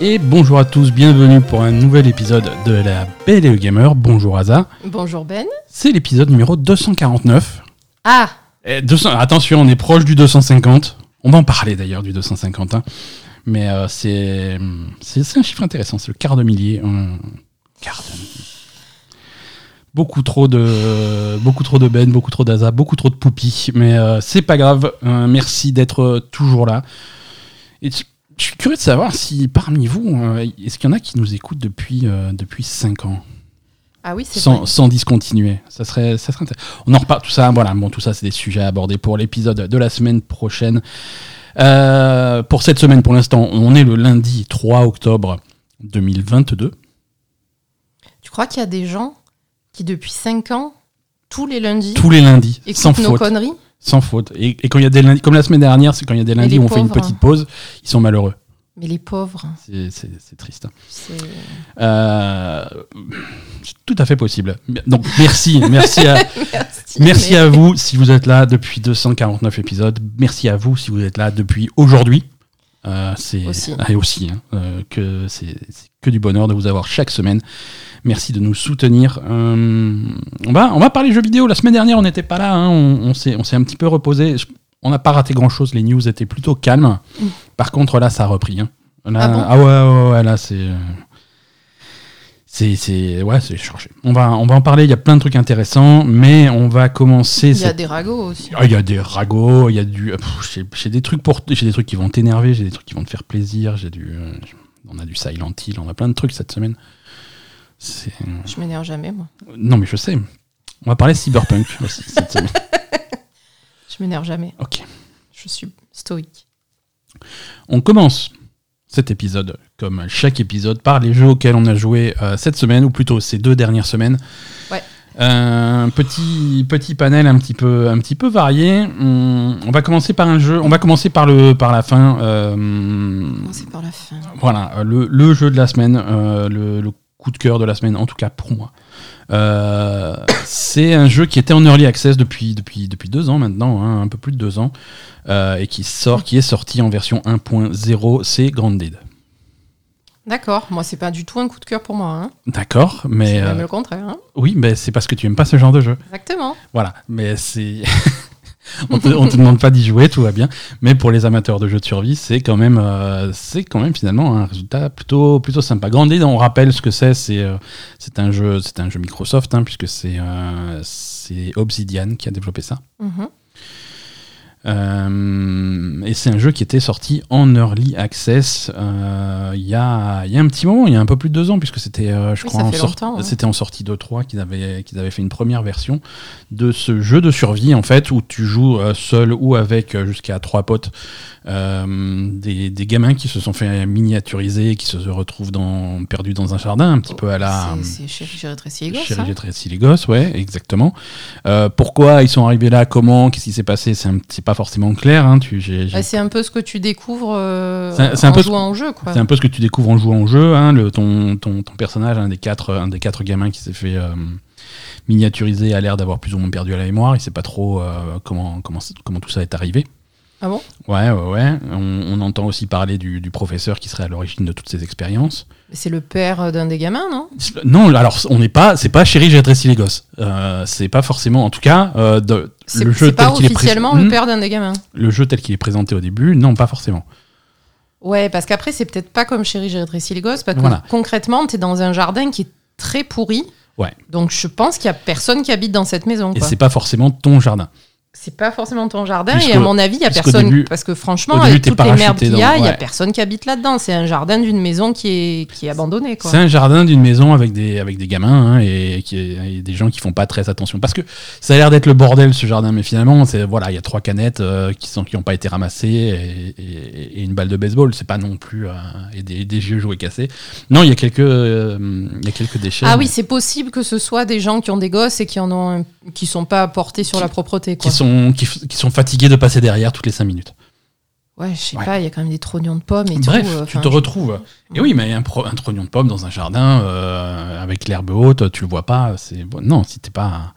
Et bonjour à tous, bienvenue pour un nouvel épisode de la Belle et le Gamer. Bonjour Aza. Bonjour Ben. C'est l'épisode numéro 249. Ah Et 200 attention, on est proche du 250. On va en parler d'ailleurs du 250. hein. Mais euh, c'est un chiffre intéressant, c'est le quart de millier. quart de millier. Beaucoup trop de beaucoup trop de Ben, beaucoup trop d'Aza, beaucoup trop de Poupie. Mais euh, c'est pas grave. Euh, merci d'être euh, toujours là. Et je suis curieux de savoir si parmi vous, euh, est-ce qu'il y en a qui nous écoutent depuis, euh, depuis 5 ans Ah oui, c'est sans, vrai. sans discontinuer. Ça serait, ça serait intéressant. On en reparle, tout ça, voilà, bon, tout ça, c'est des sujets à aborder pour l'épisode de la semaine prochaine. Euh, pour cette semaine, pour l'instant, on est le lundi 3 octobre 2022. Tu crois qu'il y a des gens qui, depuis 5 ans, tous les lundis, Tous les lundis, sans nos faute. conneries? Sans faute. Et, et quand il y a des lundis, comme la semaine dernière, c'est quand il y a des lundis où on fait une petite pause, ils sont malheureux. Mais les pauvres, C'est- triste. c'est... Euh, c'est tout à fait possible. Donc merci, merci à, Merci. Merci mais- à vous si vous êtes là depuis 249 épisodes. Merci à vous si vous êtes là depuis aujourd'hui. Euh, c'est Aussi. ah, et aussi hein, euh, que c'est que du bonheur de vous avoir chaque semaine. Merci de nous soutenir. Euh, on va on va parler jeux vidéo. La semaine dernière on n'était pas là. hein. on on s'est un petit peu reposé. On n'a pas raté grand chose. Les news étaient plutôt calmes. Mm. Par contre là ça a repris. hein. Là, Ah bon ouais, ouais, ouais, là c'est c'est c'est ouais c'est chargé. On va on va en parler. Il y a plein de trucs intéressants, mais on va commencer. Il y a cette- des ragots aussi. ah, Il y a des ragots, il y a du. j'ai des trucs pour. J'ai des trucs qui vont t'énerver, j'ai des trucs qui vont te faire plaisir. J'ai du. euh, on a du Silent Hill, on a plein de trucs cette semaine. Je m'énerve jamais, moi. Non mais je sais. On va parler Cyberpunk aussi cette semaine. Je m'énerve jamais. Ok. Je suis stoïque. On commence cet épisode, comme chaque épisode, par les jeux auxquels on a joué euh, cette semaine, ou plutôt ces deux dernières semaines. Ouais. Un petit, petit panel un petit peu, un petit peu varié. On, on va commencer par un jeu. On va commencer par, le, par la fin. euh, c'est par la fin. Voilà, euh, le, le jeu de la semaine, euh, le, le coup de cœur de la semaine, en tout cas pour moi. Euh, c'est un jeu qui était en early access depuis, depuis, depuis deux ans maintenant, hein, un peu plus de deux ans, euh, et qui, sort, qui est sorti en version 1.0, c'est Grounded. D'accord. Moi, c'est pas du tout un coup de cœur pour moi. Hein. D'accord, mais C'est euh, le contraire. Hein. oui, mais c'est parce que tu aimes pas ce genre de jeu. Exactement. Voilà, mais c'est. on, te, on te demande pas d'y jouer, tout va bien. Mais pour les amateurs de jeux de survie, c'est quand même, euh, c'est quand même finalement un résultat plutôt, plutôt sympa. Grounded, on rappelle ce que c'est. C'est, euh, c'est un jeu, c'est un jeu Microsoft, hein, puisque c'est, euh, c'est Obsidian qui a développé ça. Mhm. Euh, et c'est un jeu qui était sorti en early access euh, il y, a, y a un petit moment, il y a un peu plus de deux ans, puisque c'était, euh, je Oui, crois, en, sort- hein. c'était en sortie de 3 qu'ils avaient, qu'ils avaient fait une première version de ce jeu de survie, en fait, où tu joues seul ou avec jusqu'à trois potes, des, des gamins qui se sont fait miniaturiser, qui se retrouvent dans, perdus dans un jardin, un petit peu à la. C'est- C'est chéri, j'ai rétréci les gosses. Chéri, hein. j'ai les gosses, ouais, exactement. Pourquoi ils sont arrivés là Comment Qu'est-ce qui s'est passé C'est un- c'est pas forcément clair. Hein, tu, j'ai- j'ai- Bah, c'est un peu ce que tu découvres euh, en peu jouant au jeu, quoi. c'est un peu ce que tu découvres en jouant au jeu. Hein, le, ton, ton, ton personnage, un des quatre, un des quatre gamins qui s'est fait euh, miniaturiser, a l'air d'avoir plus ou moins perdu la mémoire. Il sait pas trop euh, comment, comment, comment tout ça est arrivé. Ah bon? Ouais, ouais, ouais. On, on entend aussi parler du, du professeur qui serait à l'origine de toutes ces expériences. C'est le père d'un des gamins, non? Non, alors on n'est pas, c'est pas chéri, j'ai adressé les gosses. Euh, c'est pas forcément, en tout cas, euh, de, C'est le jeu tel qu'il est officiellement le Hmm, père d'un des gamins. le jeu tel qu'il est présenté au début, non, pas forcément. Ouais, parce qu'après, c'est peut-être pas comme Chéri, j'ai rétréci les gosses, parce que Voilà. concrètement, t'es dans un jardin qui est très pourri. Ouais. Donc je pense qu'il y a personne qui habite dans cette maison. Et c'est pas forcément ton jardin. C'est pas forcément ton jardin, Puisque- et à mon avis, il y a personne. début- parce que franchement, début, avec t'es toutes les merdes qu'il y a, il y a ouais. personne qui habite là-dedans. C'est un jardin d'une maison qui est, qui est abandonnée. C'est un jardin d'une maison avec des, avec des gamins hein, et, qui, et des gens qui font pas très attention. Parce que ça a l'air d'être le bordel ce jardin, mais finalement, c'est voilà, il y a trois canettes euh, qui sont qui ont pas été ramassées et, et- et une balle de baseball. C'est pas non plus euh, et des, des vieux jouets cassés. Non, il y a quelques euh, il y a quelques déchets. Ah mais- oui, c'est possible que ce soit des gens qui ont des gosses et qui en ont, qui sont pas portés sur Qui- la propreté. Quoi. Qui sont qui, sont fatigués de passer derrière toutes les cinq minutes. Ouais, je sais Ouais. pas, il y a quand même des trognons de pommes et Bref, tout. euh, tu te retrouves. Et oui, mais un, pro- un trognon de pomme dans un jardin euh, avec l'herbe haute, tu le vois pas. C'est bon, non, si t'es pas.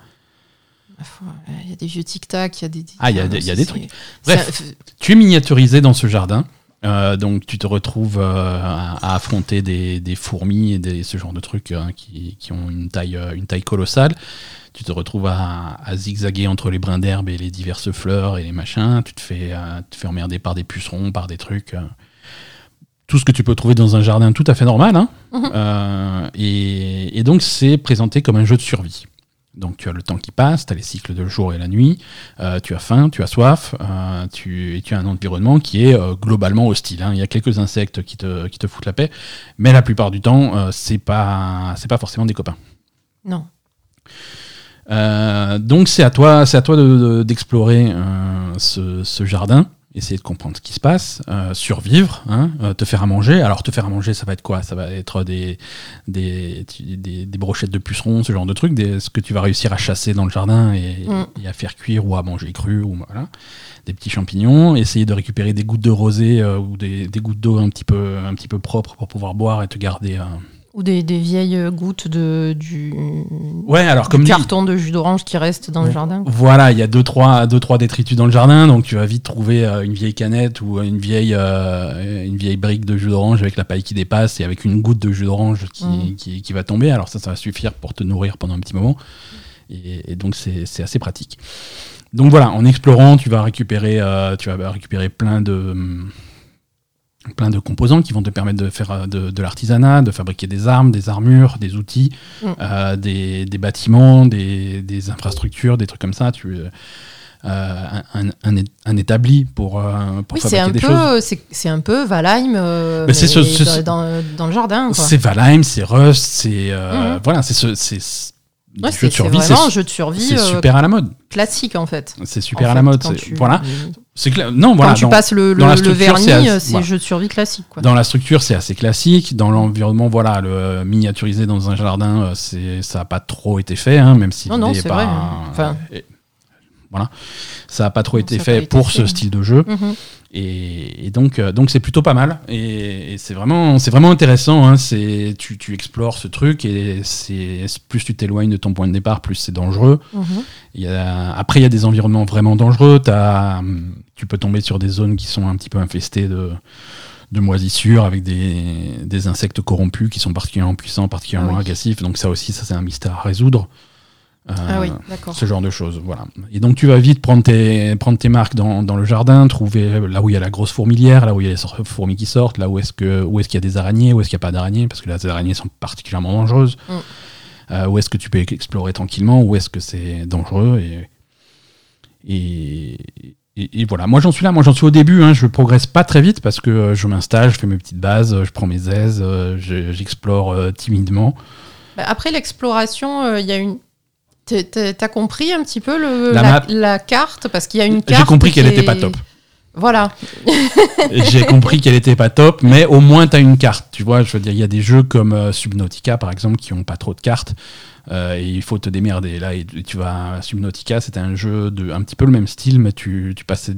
Il y a des vieux tic-tac, il y a des. Ah, il y a des- il y a des trucs. Bref. Tu es miniaturisé dans ce jardin Euh, donc tu te retrouves euh, à, à affronter des, des fourmis et des, ce genre de trucs hein, qui, qui ont une taille, euh, une taille colossale. Tu te retrouves à, à zigzaguer entre les brins d'herbe et les diverses fleurs et les machins. Tu te fais, euh, te fais emmerder par des pucerons, par des trucs. tout ce que tu peux trouver dans un jardin tout à fait normal. hein. Mhm. Et, et donc c'est présenté comme un jeu de survie. Donc tu as le temps qui passe, tu as les cycles de jour et la nuit, euh, tu as faim, tu as soif, euh, tu, et tu as un environnement qui est euh, globalement hostile. hein. Il y a quelques insectes qui te, qui te foutent la paix, mais la plupart du temps, c'est pas, c'est pas forcément des copains. Non. Donc c'est à toi, c'est à toi de- de- d'explorer ce, ce jardin, essayer de comprendre ce qui se passe, euh, survivre, hein, euh, te faire à manger. Alors te faire à manger, ça va être quoi? Ça va être des des, des des brochettes de pucerons, ce genre de trucs, des, ce que tu vas réussir à chasser dans le jardin et, Mm. et à faire cuire ou à manger cru ou voilà. Des petits champignons, essayer de récupérer des gouttes de rosée euh, ou des, des gouttes d'eau un petit peu un petit peu propres pour pouvoir boire et te garder. Ou des, des vieilles gouttes de, du, Ouais, alors du comme dit, carton de jus d'orange qui reste dans le jardin. Voilà, il y a deux trois, deux, trois détritus dans le jardin, donc tu vas vite trouver euh, une vieille canette ou une vieille, euh, une vieille brique de jus d'orange avec la paille qui dépasse et avec une goutte de jus d'orange qui, Mm. qui, qui va tomber. Alors ça, ça va suffire pour te nourrir pendant un petit moment. Et, et donc c'est c'est assez pratique. Donc voilà, en explorant, tu vas récupérer, euh, tu vas récupérer plein de hum, plein de composants qui vont te permettre de faire euh, de, de l'artisanat, de fabriquer des armes, des armures, des outils, Mm. euh, des, des bâtiments, des, des infrastructures, des trucs comme ça. Tu, euh, un, un, établi pour, euh, pour Oui, c'est fabriquer un, des choses. peu, c'est, c'est un peu Valheim Mais c'est mais ce- ce- dans, dans- dans le jardin. C'est Valheim, c'est Rust, c'est Mhm. voilà, c'est ce, c'est ce- Ouais, c'est, vraiment un jeu de survie c'est euh, super à la mode. classique en fait. C'est super En à la mode. tu- Voilà, c'est. Non, voilà. quand tu dans- passes le, c'est vernis, assez- c'est voilà. jeu de survie classique. Quoi. Dans la structure, c'est assez classique. Dans l'environnement, voilà, le euh, miniaturisé dans un jardin, euh, c'est ça a pas trop été fait, hein, même si Non, non, c'est pas- vrai. Enfin- voilà, ça a pas trop été fait été pour fait. ce style de jeu. Mhm. Et, et donc, euh, donc c'est plutôt pas mal. Et, et c'est vraiment, c'est vraiment intéressant. Hein. C'est, tu, tu explores ce truc et c'est plus tu t'éloignes de ton point de départ, plus c'est dangereux. Mhm. Il y a, après, il y a des environnements vraiment dangereux. Tu peux tomber sur des zones qui sont un petit peu infestées de, de moisissures avec des, des insectes corrompus qui sont particulièrement puissants, particulièrement Ah oui. agressifs. Donc ça aussi, ça c'est un mystère à résoudre. Euh, Ah oui, d'accord. ce genre de choses. Voilà. Et donc tu vas vite prendre tes, prendre tes marques dans, dans le jardin, trouver là où il y a la grosse fourmilière, là où il y a les fourmis qui sortent, là où est-ce que où est-ce qu'il y a des araignées, où est-ce qu'il n'y a pas d'araignées, parce que là, les araignées sont particulièrement dangereuses. Mm. Euh, où est-ce que tu peux explorer tranquillement, où est-ce que c'est dangereux et, et, et- et voilà. Moi j'en suis là, moi j'en suis au début. Hein, je progresse pas très vite parce que euh, je m'installe, je fais mes petites bases, euh, je prends mes aises, euh, je- j'explore euh, timidement. Bah, Après l'exploration, euh, il y a une. T'as compris un petit peu le, La la, map. la carte? Parce qu'il y a une carte. J'ai compris qu'elle était est- pas top. Voilà. J'ai compris qu'elle était pas top, mais au moins tu as une carte. Tu vois, je veux dire, il y a des jeux comme euh, Subnautica par exemple qui ont pas trop de cartes. euh, et il faut te démerder. Là, et tu vas Subnautica, c'était un jeu de un petit peu le même style, mais tu, tu passais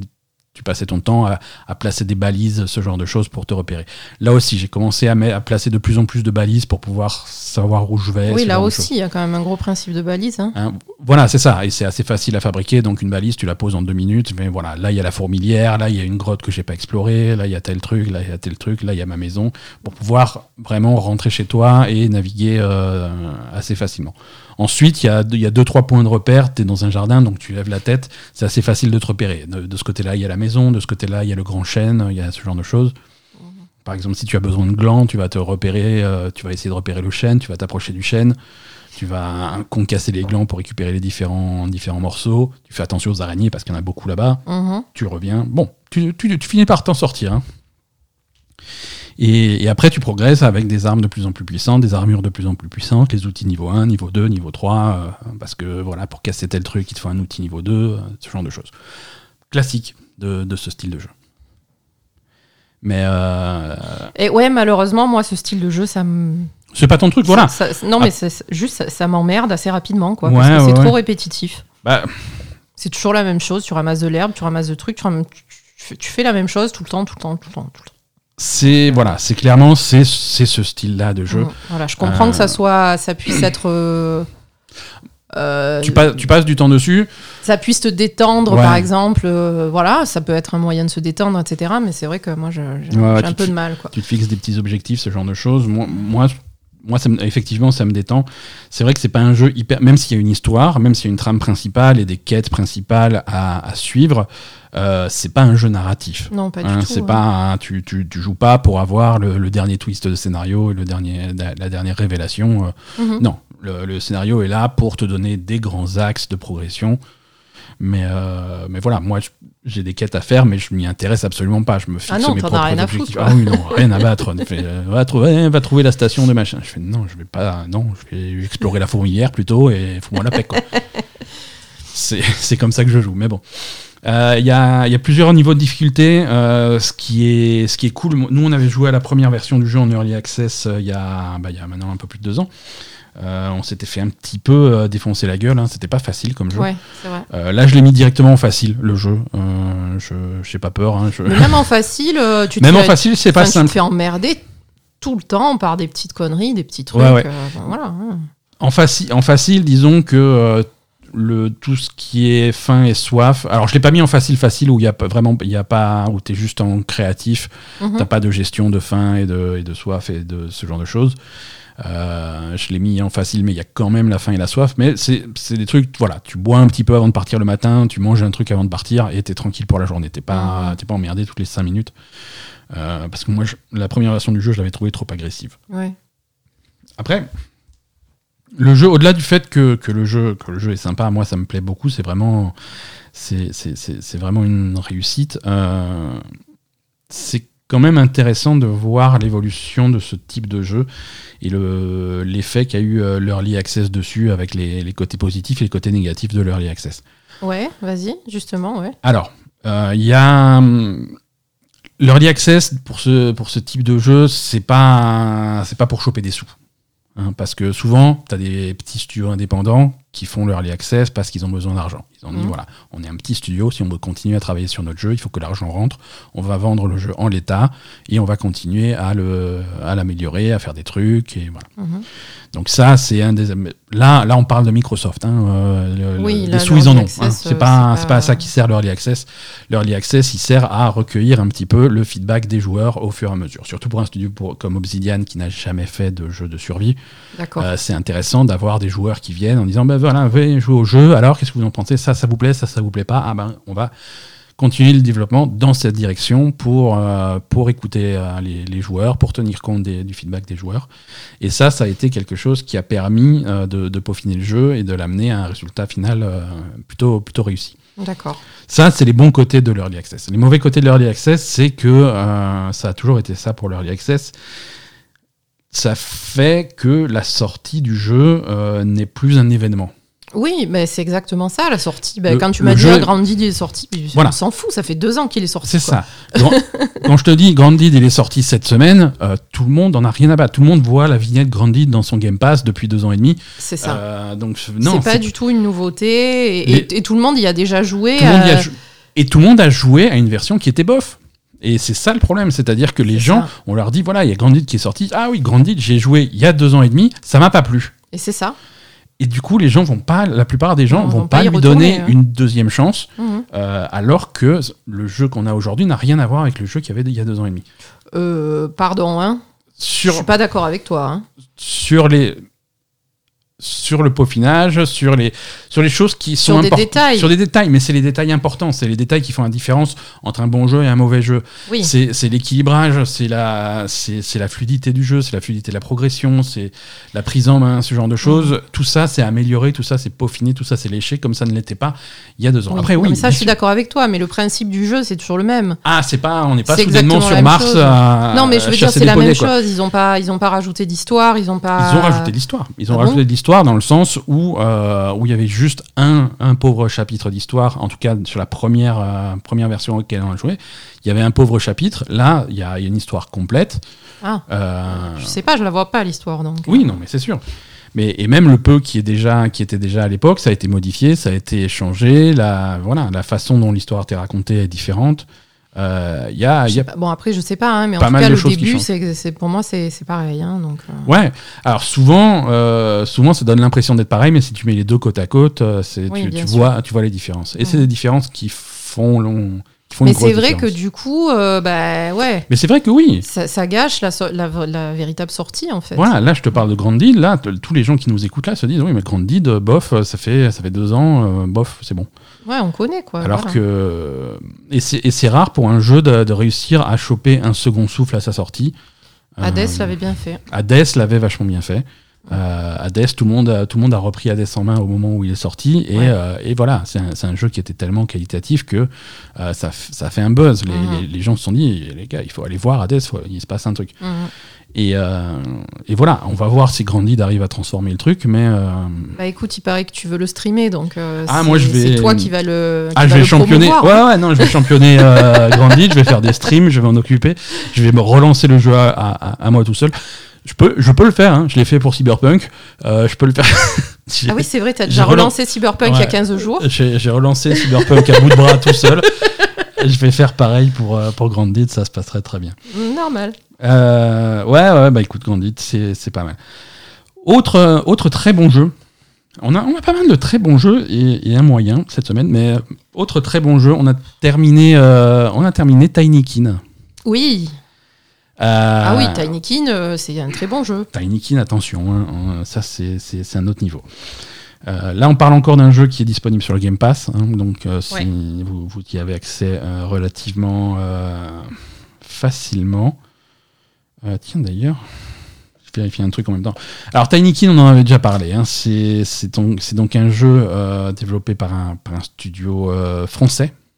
tu passais ton temps à, à placer des balises, ce genre de choses pour te repérer. Là aussi, j'ai commencé à, placer de plus en plus de balises pour pouvoir savoir où je vais. oui, là aussi, il y a quand même un gros principe de balise. hein. Hein, voilà, c'est ça. Et c'est assez facile à fabriquer. Donc, une balise, tu la poses en deux minutes. Mais voilà, là, il y a la fourmilière. Là, il y a une grotte que j'ai pas explorée. Là, il y a tel truc. Là, il y a tel truc. Là, il y a ma maison. Pour pouvoir vraiment rentrer chez toi et naviguer euh, assez facilement. Ensuite, il y a, y a deux, trois points de repère. Tu es dans un jardin, donc tu lèves la tête. C'est assez facile de te repérer. De, de ce côté-là, il y a la maison. De ce côté-là, il y a le grand chêne. Il y a ce genre de choses. Par exemple, si tu as besoin de glands, tu vas te repérer, euh, tu vas essayer de repérer le chêne, tu vas t'approcher du chêne, tu vas concasser les glands pour récupérer les différents, différents morceaux. Tu fais attention aux araignées parce qu'il y en a beaucoup là-bas. Mhm. Tu reviens. Bon, tu, tu- tu finis par t'en sortir. hein. Et, et après, tu progresses avec des armes de plus en plus puissantes, des armures de plus en plus puissantes, les outils niveau 1, niveau 2, niveau 3, euh, parce que voilà, pour casser tel truc, il te faut un outil niveau 2, euh, ce genre de choses. Classique de, de ce style de jeu. Mais euh, Et ouais, malheureusement, moi, ce style de jeu, ça me. c'est pas ton truc, voilà. ça- ça- non, mais c'est- c'est- juste, ça, ça m'emmerde assez rapidement, quoi. Ouais, parce que c'est ouais, trop ouais. répétitif. Bah, C'est toujours la même chose. Tu ramasses de l'herbe, tu ramasses de trucs, tu, tu fais la même chose tout le temps, tout le temps, tout le temps, tout le temps. C'est voilà, c'est clairement c'est c'est ce style-là de jeu. Mm. Voilà, je comprends Euh, que ça soit, ça puisse être. euh, euh, Tu, passes, tu passes du temps dessus. ça puisse te détendre, Ouais. par exemple. euh, voilà, ça peut être un moyen de se détendre, etc. Mais c'est vrai que moi, j'ai Ouais, un peu de mal, quoi. tu te fixes des petits objectifs, ce genre de choses. Moi, moi, moi ça me- effectivement, ça me détend. C'est vrai que c'est pas un jeu hyper. Même s'il y a une histoire, même s'il y a une trame principale et des quêtes principales à, à suivre, euh, c'est pas un jeu narratif. Non, pas Hein, du tout. c'est hein. pas un- tu, tu, tu joues pas pour avoir le, le dernier twist de scénario et le dernier, la, la dernière révélation. euh, Mhm. Non, le, le scénario est là pour te donner des grands axes de progression. Mais, euh, mais voilà, moi j'ai des quêtes à faire, mais je m'y intéresse absolument pas. Je me fixe Ah non, mes propres rien à foutre, ah oui, non, rien à battre. On fait, euh, va, trouver, va trouver la station de machin. Je fais non, je vais pas. Non, je vais explorer la fourmilière plutôt et fous-moi la paix. quoi. C'est comme ça que je joue, mais bon. Euh, Il y, a, y a plusieurs niveaux de difficulté. euh, ce, qui est, ce qui est cool, nous on avait joué à la première version du jeu en Early Access euh, il y, a, bah, il y a maintenant un peu plus de deux ans. Euh, on s'était fait un petit peu euh, défoncer la gueule, hein, c'était pas facile comme jeu. Ouais, c'est vrai. Euh, là je l'ai mis directement en facile, le jeu. Je j'ai pas peur. hein, je- Mais même en facile, tu te Même en fais- facile, c'est pas enfin, tu te simple. fais emmerder tout le temps par des petites conneries, des petits trucs. Ouais, ouais. bon, voilà. hein. En, faci- en facile, disons que le, tout ce qui est faim et soif. Alors, je l'ai pas mis en facile, facile, où il y a pas vraiment, il y a pas, où t'es juste en créatif. Mhm. T'as pas de gestion de faim et de, et de soif et de ce genre de choses. Euh, je l'ai mis en facile, mais il y a quand même la faim et la soif. Mais c'est des trucs, voilà, tu bois un petit peu avant de partir le matin, tu manges un truc avant de partir et t'es tranquille pour la journée. T'es pas, pas emmerdé toutes les 5 minutes. Euh, parce que moi, je- la première version du jeu, je l'avais trouvé trop agressive. Ouais. Après, le jeu, au-delà du fait que, que le jeu, que le jeu est sympa, moi ça me plaît beaucoup, c'est vraiment, c'est vraiment une réussite. Euh, c'est quand même intéressant de voir l'évolution de ce type de jeu et le, l'effet qu'a eu euh, l'early access dessus avec les, les côtés positifs et les côtés négatifs de l'early access. Ouais, vas-y, justement, ouais. Alors, euh, il y a hum, l'early access pour ce pour ce type de jeu, c'est pas pas pour choper des sous. Hein, parce que souvent, tu as des petits studios indépendants qui font l'early access parce qu'ils ont besoin d'argent. Ils ont dit Mhm. voilà, on est un petit studio, si on veut continuer à travailler sur notre jeu, il faut que l'argent rentre. On va vendre le jeu en l'état et on va continuer à le à l'améliorer, à faire des trucs et voilà. Mhm. Donc ça, c'est un des là là on parle de Microsoft. Hein, euh, le- Oui, le- les sous ils en ont. hein. access, C'est euh, pas c'est c'est pas- à ça qui sert l'early access. L'early access, il sert à recueillir un petit peu le feedback des joueurs au fur et à mesure. Surtout pour un studio pour- comme Obsidian qui n'a jamais fait de jeu de survie, euh, c'est intéressant d'avoir des joueurs qui viennent en disant ben voilà, venez jouer au jeu. Alors qu'est-ce que vous en pensez? Ça, ça vous plaît? Ça, ça vous plaît pas? Ah ben on va continuer le développement dans cette direction pour, euh, pour écouter euh, les, les joueurs, pour tenir compte des- du feedback des joueurs. Et ça, ça a été quelque chose qui a permis euh, de, de peaufiner le jeu et de l'amener à un résultat final plutôt, plutôt réussi. D'accord. Ça, c'est les bons côtés de l'early access. Les mauvais côtés de l'early access, c'est que ça a toujours été ça pour l'early access. Ça fait que la sortie du jeu euh, n'est plus un événement. Oui, mais c'est exactement ça, la sortie. Ben, Le- quand tu m'as dit jeu- ah, Grandid il est sorti, Voilà. on s'en fout, ça fait deux ans qu'il est sorti. C'est ça. Quand, quand je te dis Grandid, il est sorti cette semaine, euh, tout le monde en a rien à battre. Tout le monde voit la vignette Grandid dans son Game Pass depuis deux ans et demi. C'est ça. Euh, donc non, c'est pas du tout une nouveauté. Et, et- Les- et tout le monde y a déjà joué. tout le monde y a euh, jou- et tout le monde a joué à une version qui était bof. Et c'est ça le problème, c'est-à-dire que les gens, ça. on leur dit voilà, il y a Grandid qui est sorti. Ah oui, Grandid, j'ai joué il y a deux ans et demi, ça m'a pas plu. Et c'est ça. Et du coup, les gens vont pas, la plupart des gens Non, vont, vont pas, lui donner hein. une deuxième chance, Mhm. euh, alors que le jeu qu'on a aujourd'hui n'a rien à voir avec le jeu qu'il y avait il y a deux ans et demi. Euh, pardon, hein. Je suis pas d'accord avec toi. Hein. sur les sur le peaufinage, sur les sur les choses qui Sur sont des import- détails. sur des détails, mais c'est les détails importants, c'est les détails qui font la différence entre un bon jeu et un mauvais jeu. Oui. C'est l'équilibrage, c'est la la fluidité du jeu, c'est la fluidité de la progression, c'est la prise en main, ce genre de choses. Mhm. Tout ça, c'est amélioré, tout ça, c'est peaufiné, tout ça, c'est léché comme ça ne l'était pas il y a deux ans. Oui. Après, oui. mais ça, je suis d'accord avec toi, mais le principe du jeu, c'est toujours le même. Ah, c'est pas, on n'est pas soudainement sur Mars à non, mais je veux dire, c'est des la même chose. Ils ont pas, ils ont pas rajouté d'histoire, ils ont pas. Ils ont rajouté l'histoire. Ils ont Ah rajouté dans le sens où euh, où il y avait juste un, un pauvre chapitre d'histoire. En tout cas, sur la première euh, première version auquel on a joué, il y avait un pauvre chapitre. Là, il y a, il y a une histoire complète. Ah, Euh, je sais pas, je la vois pas l'histoire donc. oui, non, mais c'est sûr. Mais et même le peu qui est déjà qui était déjà à l'époque, ça a été modifié, ça a été changé. La voilà, la façon dont l'histoire était racontée est différente. Euh, y a, il y a Bon, après, je sais pas, hein, mais Pas en tout mal cas, de le début, c'est, pour moi, c'est, c'est pareil. Hein, donc, euh, Ouais, alors souvent, euh, souvent ça donne l'impression d'être pareil, mais si tu mets les deux côte à côte, euh, c'est, Oui, tu, vois, tu vois les différences. Et c'est des différences qui font, long, Mais c'est vrai que du coup, euh, bah ouais, Mais c'est vrai que oui. ça, ça gâche la, so- la, la véritable sortie en fait. Voilà, là je te parle de Grand Deed, là tous les gens qui nous écoutent là se disent oui mais Grand euh, bof, ça fait ça fait deux ans, euh, bof, c'est bon. Ouais, on connaît quoi. Alors voilà. que et c'est rare pour un jeu de, de réussir à choper un second souffle à sa sortie. Hades Euh, l'avait bien fait. Hades l'avait vachement bien fait. Euh, Hades, tout le, monde tout le monde a repris Hades en main au moment où il est sorti. Et, Ouais. euh, et voilà, c'est un, jeu qui était tellement qualitatif que euh, ça, ça fait un buzz. Les, Mhm. les- les gens se sont dit, les gars, il faut aller voir Hades, faut- il se passe un truc. Mhm. Et, euh, et voilà, on va voir si Grandid arrive à transformer le truc. Mais euh, Bah écoute, il paraît que tu veux le streamer, donc euh, Ah, c'est, moi, je vais- c'est toi qui va le. qui ah, je va vais le championner. Ouais, ouais, non, je vais championner euh, Grandid, je vais faire des streams, je vais m'en occuper. Je vais me relancer le jeu à, à- à moi tout seul. Je peux, je peux le faire, hein. je l'ai fait pour Cyberpunk. Euh, je peux le faire. Ah oui, c'est vrai, t'as J'ai déjà relan- relancé Cyberpunk il y a Ouais. 15 jours. J'ai relancé Cyberpunk à bout de bras tout seul. Je vais faire pareil pour, euh, pour Grandid, ça se passerait très bien. Normal. Euh, ouais, ouais, bah écoute, Grandid, c'est c'est pas mal. Autre, autre très bon jeu. On a, on a pas mal de très bons jeux et, et un moyen cette semaine, mais autre très bon jeu, on a terminé, euh, on a terminé Tinykin. Oui. Euh, Ah oui, Tinykin, euh, c'est un très bon jeu. Tinykin, attention, hein, hein, ça c'est- un autre niveau. Euh, là, on parle encore d'un jeu qui est disponible sur le Game Pass, hein, donc euh, si Ouais. vous, vous y avez accès relativement facilement. Tiens d'ailleurs, je vérifie un truc en même temps. Alors Tinykin, on en avait déjà parlé. c'est donc, un jeu développé par un, par un studio euh,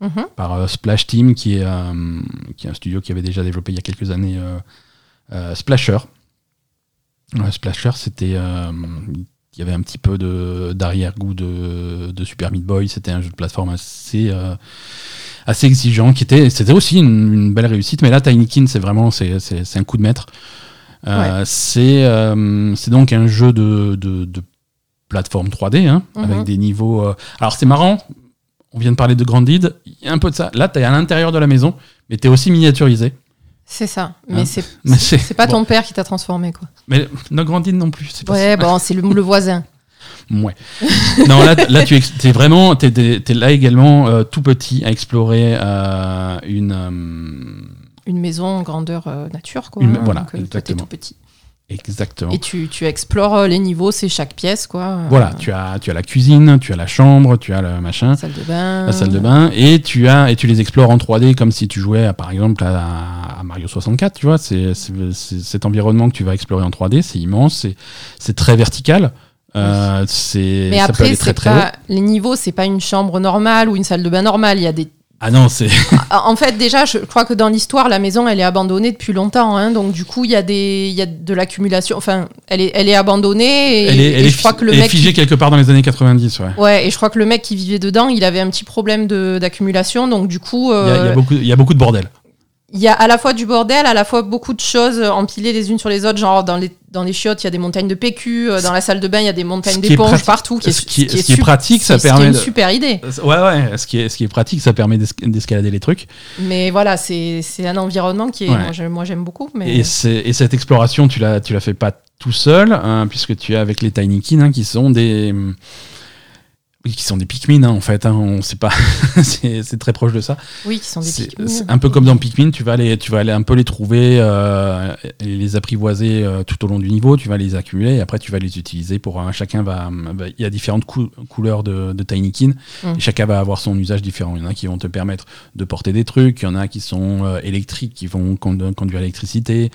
Mhm. par euh, Splash Team, qui est, euh, qui est un studio qui avait déjà développé il y a quelques années euh, Splasher. Splasher, c'était. il y avait un petit peu de- d'arrière-goût de, de Super Meat Boy. C'était un jeu de plateforme assez, euh, assez exigeant. qui était C'était aussi une, une belle réussite. Mais là, Tinykin, c'est vraiment c'est un coup de maître. Euh, C'est euh, c'est donc un jeu de, de, de plateforme 3D, hein, Mhm. avec des niveaux. Alors, c'est marrant. On vient de parler de Grandid. Il y a un peu de ça. Là, tu es à l'intérieur de la maison, mais tu es aussi miniaturisé. C'est ça. Mais Hein c'est Mais c'est c'est pas bon. ton père qui t'a transformé, quoi. Mais no Grandid non plus. Pas Ouais, bon, c'est le, le voisin. Ouais. non, là, là tu es, vraiment, t'es, t'es là également euh, tout petit à explorer euh, une. euh, Une maison grandeur euh, nature, quoi. Une- hein, voilà, donc, exactement. tout petit. Exactement. Et tu, tu explores euh, les niveaux, c'est chaque pièce, quoi. Voilà, Euh, tu as, tu as la cuisine, tu as la chambre, tu as le machin, La salle de bain. la salle de bain, et tu as et tu les explores en 3D comme si tu jouais à, par exemple à, à Mario 64, tu vois. C'est, cet environnement que tu vas explorer en 3D, c'est immense, c'est, c'est très vertical. Euh, c'est, Mais ça peut après, aller très très haut. pas les niveaux, c'est pas une chambre normale ou une salle de bain normale. Il y a des. Ah non, c'est. En fait, déjà, je crois que dans l'histoire, la maison, elle est abandonnée depuis longtemps. hein, donc, du coup, il y a des, y a de l'accumulation. Enfin, elle est, elle est abandonnée. Et, elle est, et je crois que le elle est mec. figée quelque part dans les années 90, ouais. Ouais, et je crois que le mec qui vivait dedans, il avait un petit problème de- d'accumulation. Donc, du coup, Il y, y euh, il y a beaucoup de bordel. Il y a à la fois du bordel, à la fois beaucoup de choses empilées les unes sur les autres. Genre, dans les, dans les chiottes, il y a des montagnes de PQ. euh, Dans la salle de bain, il y a des montagnes d'éponges partout. Qui est, ce qui est- ce ce qui est sup- pratique, ça permet une de- super idée. Ouais, ouais. Ce qui est, ce qui est pratique, ça permet d'es- d'escalader les trucs. Mais voilà, c'est c'est un environnement qui est. Ouais. Moi, j'aime- beaucoup. Mais... Et, c'est- et cette exploration, tu la, tu la fais pas tout seul, hein, puisque tu es avec les Tinykin, hein, qui sont des. Oui, qui sont des Pikmin, hein, en fait. Hein, on sait pas. c'est très proche de ça. Oui, qui sont des Pikmin. un peu comme dans Pikmin, tu vas aller, tu vas aller un peu les trouver, euh, et les apprivoiser euh, tout au long du niveau, tu vas les accumuler et après tu vas les utiliser pour un, chacun va, il y a différentes cou- couleurs de, de Tinykin Mm. et chacun va avoir son usage différent. Il y en a qui vont te permettre de porter des trucs, il y en a qui sont euh, électriques, qui vont condu- conduire l'électricité,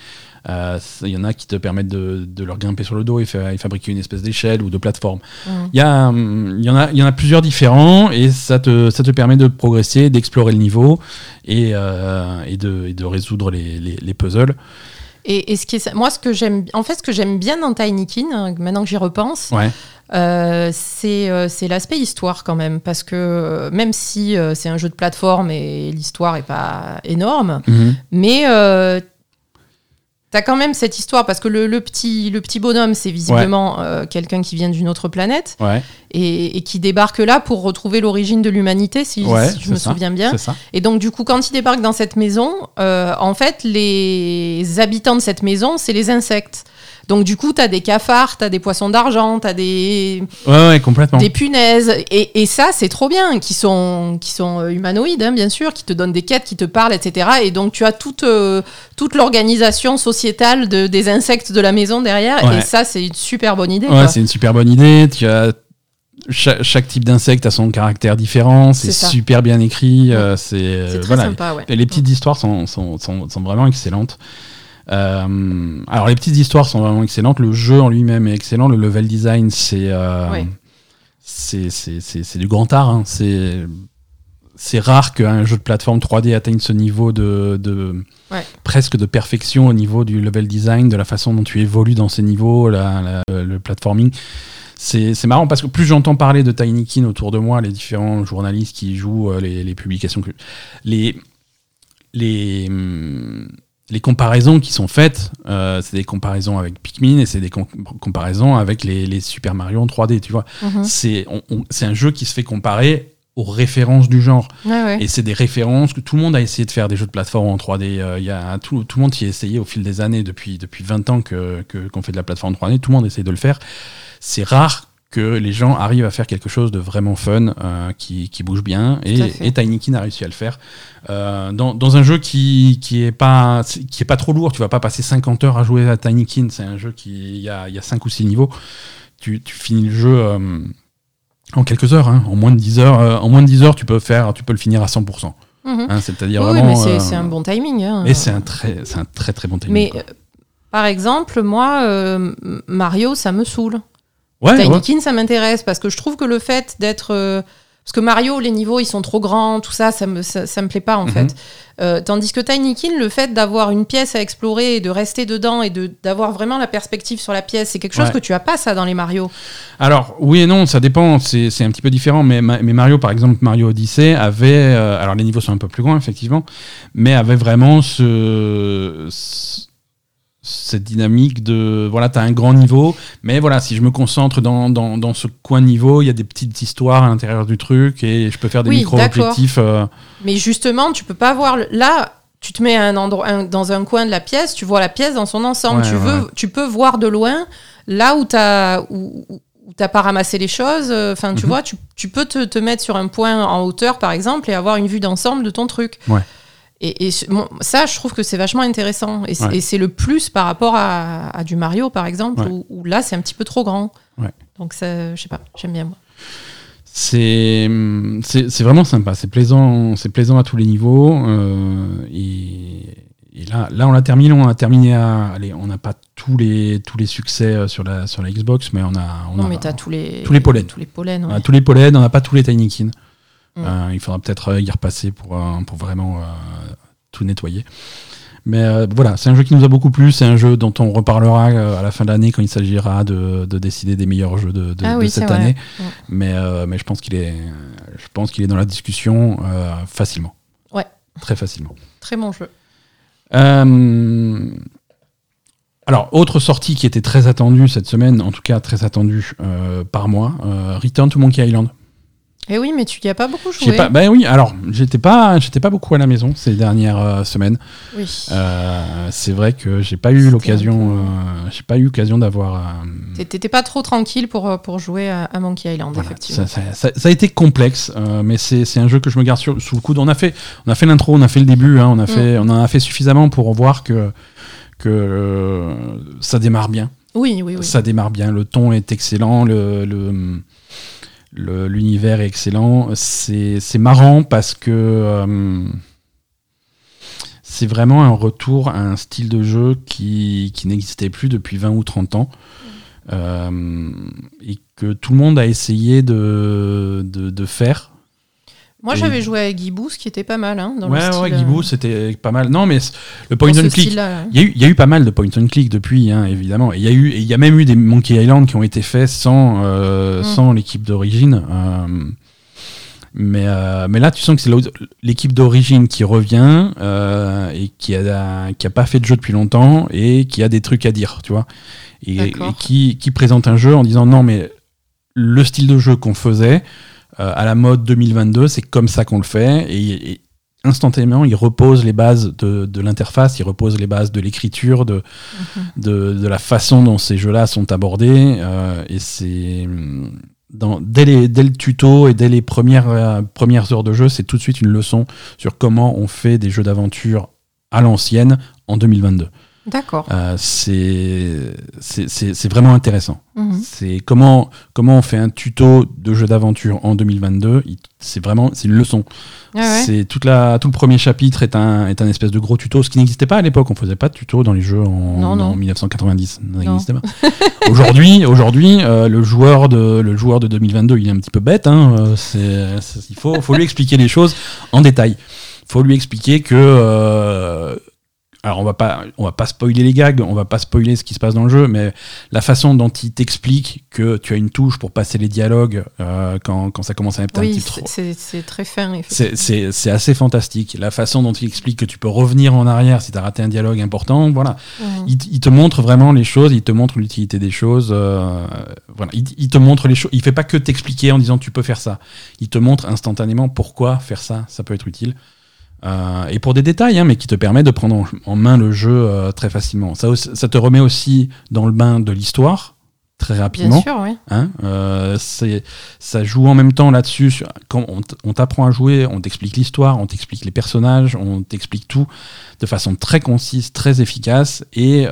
il y en a qui te permettent de, de leur grimper sur le dos et, fa- et fabriquer une espèce d'échelle ou de plateforme. Mm. Il y, a, hum, il, y en a, y en a plusieurs différents et ça te, ça te permet de progresser, d'explorer le niveau et, euh, et, de, et de résoudre les, les, les puzzles. Et, et ce qui est, moi, ce que j'aime, en fait, ce que j'aime bien dans Tinykin, hein, maintenant que j'y repense, Ouais. euh, c'est euh, l'aspect histoire quand même, parce que euh, même si euh, c'est un jeu de plateforme et l'histoire est pas énorme, Mhm. mais euh, T'as quand même cette histoire parce que le, le petit, le petit bonhomme, c'est visiblement euh, quelqu'un qui vient d'une autre planète Ouais, et, et qui débarque là pour retrouver l'origine de l'humanité, si, ouais, si je me ça, souviens bien. Et donc, du coup, quand il débarque dans cette maison, euh, en fait, les habitants de cette maison, c'est les insectes. Donc, du coup, t'as des cafards, t'as des poissons d'argent, des, Ouais, ouais, complètement. des punaises. Et, et ça, c'est trop bien, qui sont, qui sont euh, humanoïdes, hein, bien sûr, qui te donnent des quêtes, qui te parlent, etc. Et donc, tu as toute, euh, toute l'organisation sociétale de, des insectes de la maison derrière. Ouais. Et ça, c'est une super bonne idée. Ouais, c'est une super bonne idée. Tu as chaque, chaque type d'insecte a son caractère différent. C'est super bien écrit. euh, c'est voilà. sympa, ouais. Et Les petites histoires sont, sont, sont, sont vraiment excellentes. Euh, alors les petites histoires sont vraiment excellentes. Le jeu en lui-même est excellent. Le level design, c'est euh, Ouais. c'est c'est- c'est- c'est du grand art. hein. C'est c'est rare qu'un jeu de plateforme 3D atteigne ce niveau de, de Ouais. presque de perfection au niveau du level design, de la façon dont tu évolues dans ces niveaux, la- la- le platforming. C'est c'est marrant parce que plus j'entends parler de Tinykin autour de moi, les différents journalistes qui jouent, euh, les, les publications, que- les, les, hum, les comparaisons qui sont faites, euh, c'est des comparaisons avec Pikmin et c'est des com- comparaisons avec les, les Super Mario en 3D, tu vois. Mhm. C'est un jeu qui se fait comparer aux références du genre. Ouais, ouais. Et c'est des références que tout le monde a essayé de faire des jeux de plateforme en 3D. Euh, y a tout, tout le monde qui a essayé au fil des années, depuis, depuis 20 ans que que- qu'on fait de la plateforme 3D, tout le monde essaie de le faire. C'est rare que les gens arrivent à faire quelque chose de vraiment fun, euh, qui, qui bouge bien, et, et Tinykin a réussi à le faire. Euh, dans, dans un jeu qui, qui est pas qui est pas trop lourd, tu vas pas passer 50 heures à jouer à Tinykin, c'est un jeu qui il y a, y a 5 ou 6 niveaux. Tu, tu finis le jeu euh, en quelques heures, hein. en moins de 10 heures. en moins de 10 heures, tu peux faire, tu peux le finir à 100%. Mhm. hein. C'est-à-dire Oui, vraiment. c'est euh, un bon timing. hein. et c'est un très, c'est un très très bon timing. Mais euh, par exemple, moi, euh, Mario, ça me saoule. Ouais, ouais. Tinykin, ça m'intéresse parce que je trouve que le fait d'être. euh, parce que Mario, les niveaux, ils sont trop grands, tout ça, ça me, ça, ça me plaît pas en Mhm. fait. Euh, tandis que Tinykin, le fait d'avoir une pièce à explorer et de rester dedans et de- d'avoir vraiment la perspective sur la pièce, c'est quelque chose Ouais. que tu as pas ça dans les Mario. Alors, oui et non, ça dépend, c'est un petit peu différent, mais, Ma- mais Mario, par exemple, Mario Odyssey avait, euh, alors les niveaux sont un peu plus grands, effectivement, mais avait vraiment ce, ce- cette dynamique de, voilà, tu as un grand niveau, mais voilà, si je me concentre dans, dans, dans ce coin niveau, il y a des petites histoires à l'intérieur du truc, et je peux faire des Oui, micro-objectifs. euh, Mais justement, tu peux pas voir. le- Là, tu te mets à un endroit, un- dans un coin de la pièce, tu vois la pièce dans son ensemble. Ouais, tu, ouais, veux, tu peux voir de loin là où tu où, où t'as pas ramassé les choses. euh, Enfin, tu Mhm. vois, tu, tu peux te, te mettre sur un point en hauteur, par exemple, et avoir une vue d'ensemble de ton truc. Ouais. Et, et ce- bon, ça, je trouve que c'est vachement intéressant. Et c'est Ouais. le plus par rapport à, à du Mario, par exemple, Ouais. où, où là, c'est un petit peu trop grand. Ouais. Donc, ça, je sais pas, j'aime bien moi. C'est vraiment sympa, c'est plaisant, plaisant à tous les niveaux. euh, et, et là, là, on l'a terminé, on a terminé à, allez, on n'a pas tous les tous les succès euh, sur la sur la Xbox, mais on a on non, a, mais t'as tous les, tous les pollens. Tous les pollens, on a tous les pollens, on n'a pas tous les Tinykin. Euh, il faudra peut-être euh, y repasser pour euh, pour vraiment tout nettoyer. Mais euh, voilà, c'est un jeu qui nous a beaucoup plu. C'est un jeu dont on reparlera à la fin de l'année quand il s'agira de, de décider des meilleurs jeux de, de- Ah oui, cette année. Ouais. Mais, euh, mais je pense qu'il est, je pense qu'il est dans la discussion euh, facilement. Ouais. Très facilement. Très bon jeu. Alors, autre sortie qui était très attendue cette semaine, en tout cas très attendue par moi, Return to Monkey Island. Eh oui, mais tu y as pas beaucoup joué. pas, ben oui, alors j'étais pas, j'étais pas beaucoup à la maison ces dernières euh, semaines. Oui. Euh, c'est vrai que j'ai pas eu l'occasion, euh, j'ai pas eu l'occasion d'avoir. T'é- T'étais pas trop tranquille pour, pour jouer à, à Monkey Island, Voilà, effectivement. ça, ça- ça- ça a été complexe, mais c'est un jeu que je me garde sur- sous le coude. On a fait, on a fait l'intro, on a fait le début, hein, on, a fait, on en a fait suffisamment pour voir que, que ça démarre bien. Oui, oui, oui. Ça démarre bien. Le ton est excellent, le, le- le- l'univers est excellent. C'est c'est marrant parce que euh, c'est vraiment un retour à un style de jeu qui, qui n'existait plus depuis 20 ou 30 ans. Euh, et que tout le monde a essayé de, de, de faire. Moi, j'avais joué à Guibou, ce qui était pas mal. Hein, dans ouais, le style, ouais, euh, Guibou, c'était pas mal. Non, mais le point and click, hein. il y, a eu, il y a eu pas mal de point and click depuis, hein, évidemment. Il y a eu, y a même eu des Monkey Island qui ont été faits sans, euh, Mm. sans l'équipe d'origine. Euh, Mais, euh, mais là, tu sens que c'est l'équipe d'origine qui revient euh, et qui a, qui a pas fait de jeu depuis longtemps et qui a des trucs à dire, tu vois. Et, qui, qui présente un jeu en disant non, mais le style de jeu qu'on faisait euh, à la mode 2022, c'est comme ça qu'on le fait. Et, et instantanément, il repose les bases de, de l'interface, il repose les bases de l'écriture, de, de, de la façon dont ces jeux-là sont abordés. euh, et c'est. Dans, dès, les, dès le tuto et dès les premières, euh, premières heures de jeu, c'est tout de suite une leçon sur comment on fait des jeux d'aventure à l'ancienne en 2022. D'accord. Euh, c'est c'est- c'est c'est vraiment intéressant. Mhm. C'est comment, comment on fait un tuto de jeu d'aventure en 2022. il- C'est vraiment c'est une leçon. Ah ouais. C'est toute la, tout le premier chapitre est un, est un espèce de gros tuto, ce qui n'existait pas à l'époque. On faisait pas de tuto dans les jeux en, Non, non. en 1990. Ça Non. n'existait pas. aujourd'hui, aujourd'hui, euh, le joueur de le joueur de 2022, il est un petit peu bête. Hein, euh, il faut, faut lui expliquer les choses en détail. faut lui expliquer que euh, alors on va pas on va pas spoiler les gags, on va pas spoiler ce qui se passe dans le jeu, mais la façon dont il t'explique que tu as une touche pour passer les dialogues euh, quand, quand ça commence à être un petit c'est- trop. c'est très fin. C'est- assez fantastique. La façon dont il explique que tu peux revenir en arrière si tu as raté un dialogue important, voilà. Mhm. Il, il te montre vraiment les choses, il te montre l'utilité des choses. euh, voilà. il, il te montre les choses. Il fait pas que t'expliquer en disant tu peux faire ça. Il te montre instantanément pourquoi faire ça, ça peut être utile. Euh, et pour des détails, hein, mais qui te permet de prendre en, en main le jeu euh, très facilement. Ça, te remet aussi dans le bain de l'histoire très rapidement. Bien sûr, oui. Hein, euh, ça joue en même temps là-dessus. Quand on, t'apprend à jouer, on t'explique l'histoire, on t'explique les personnages, on t'explique tout de façon très concise, très efficace. Et,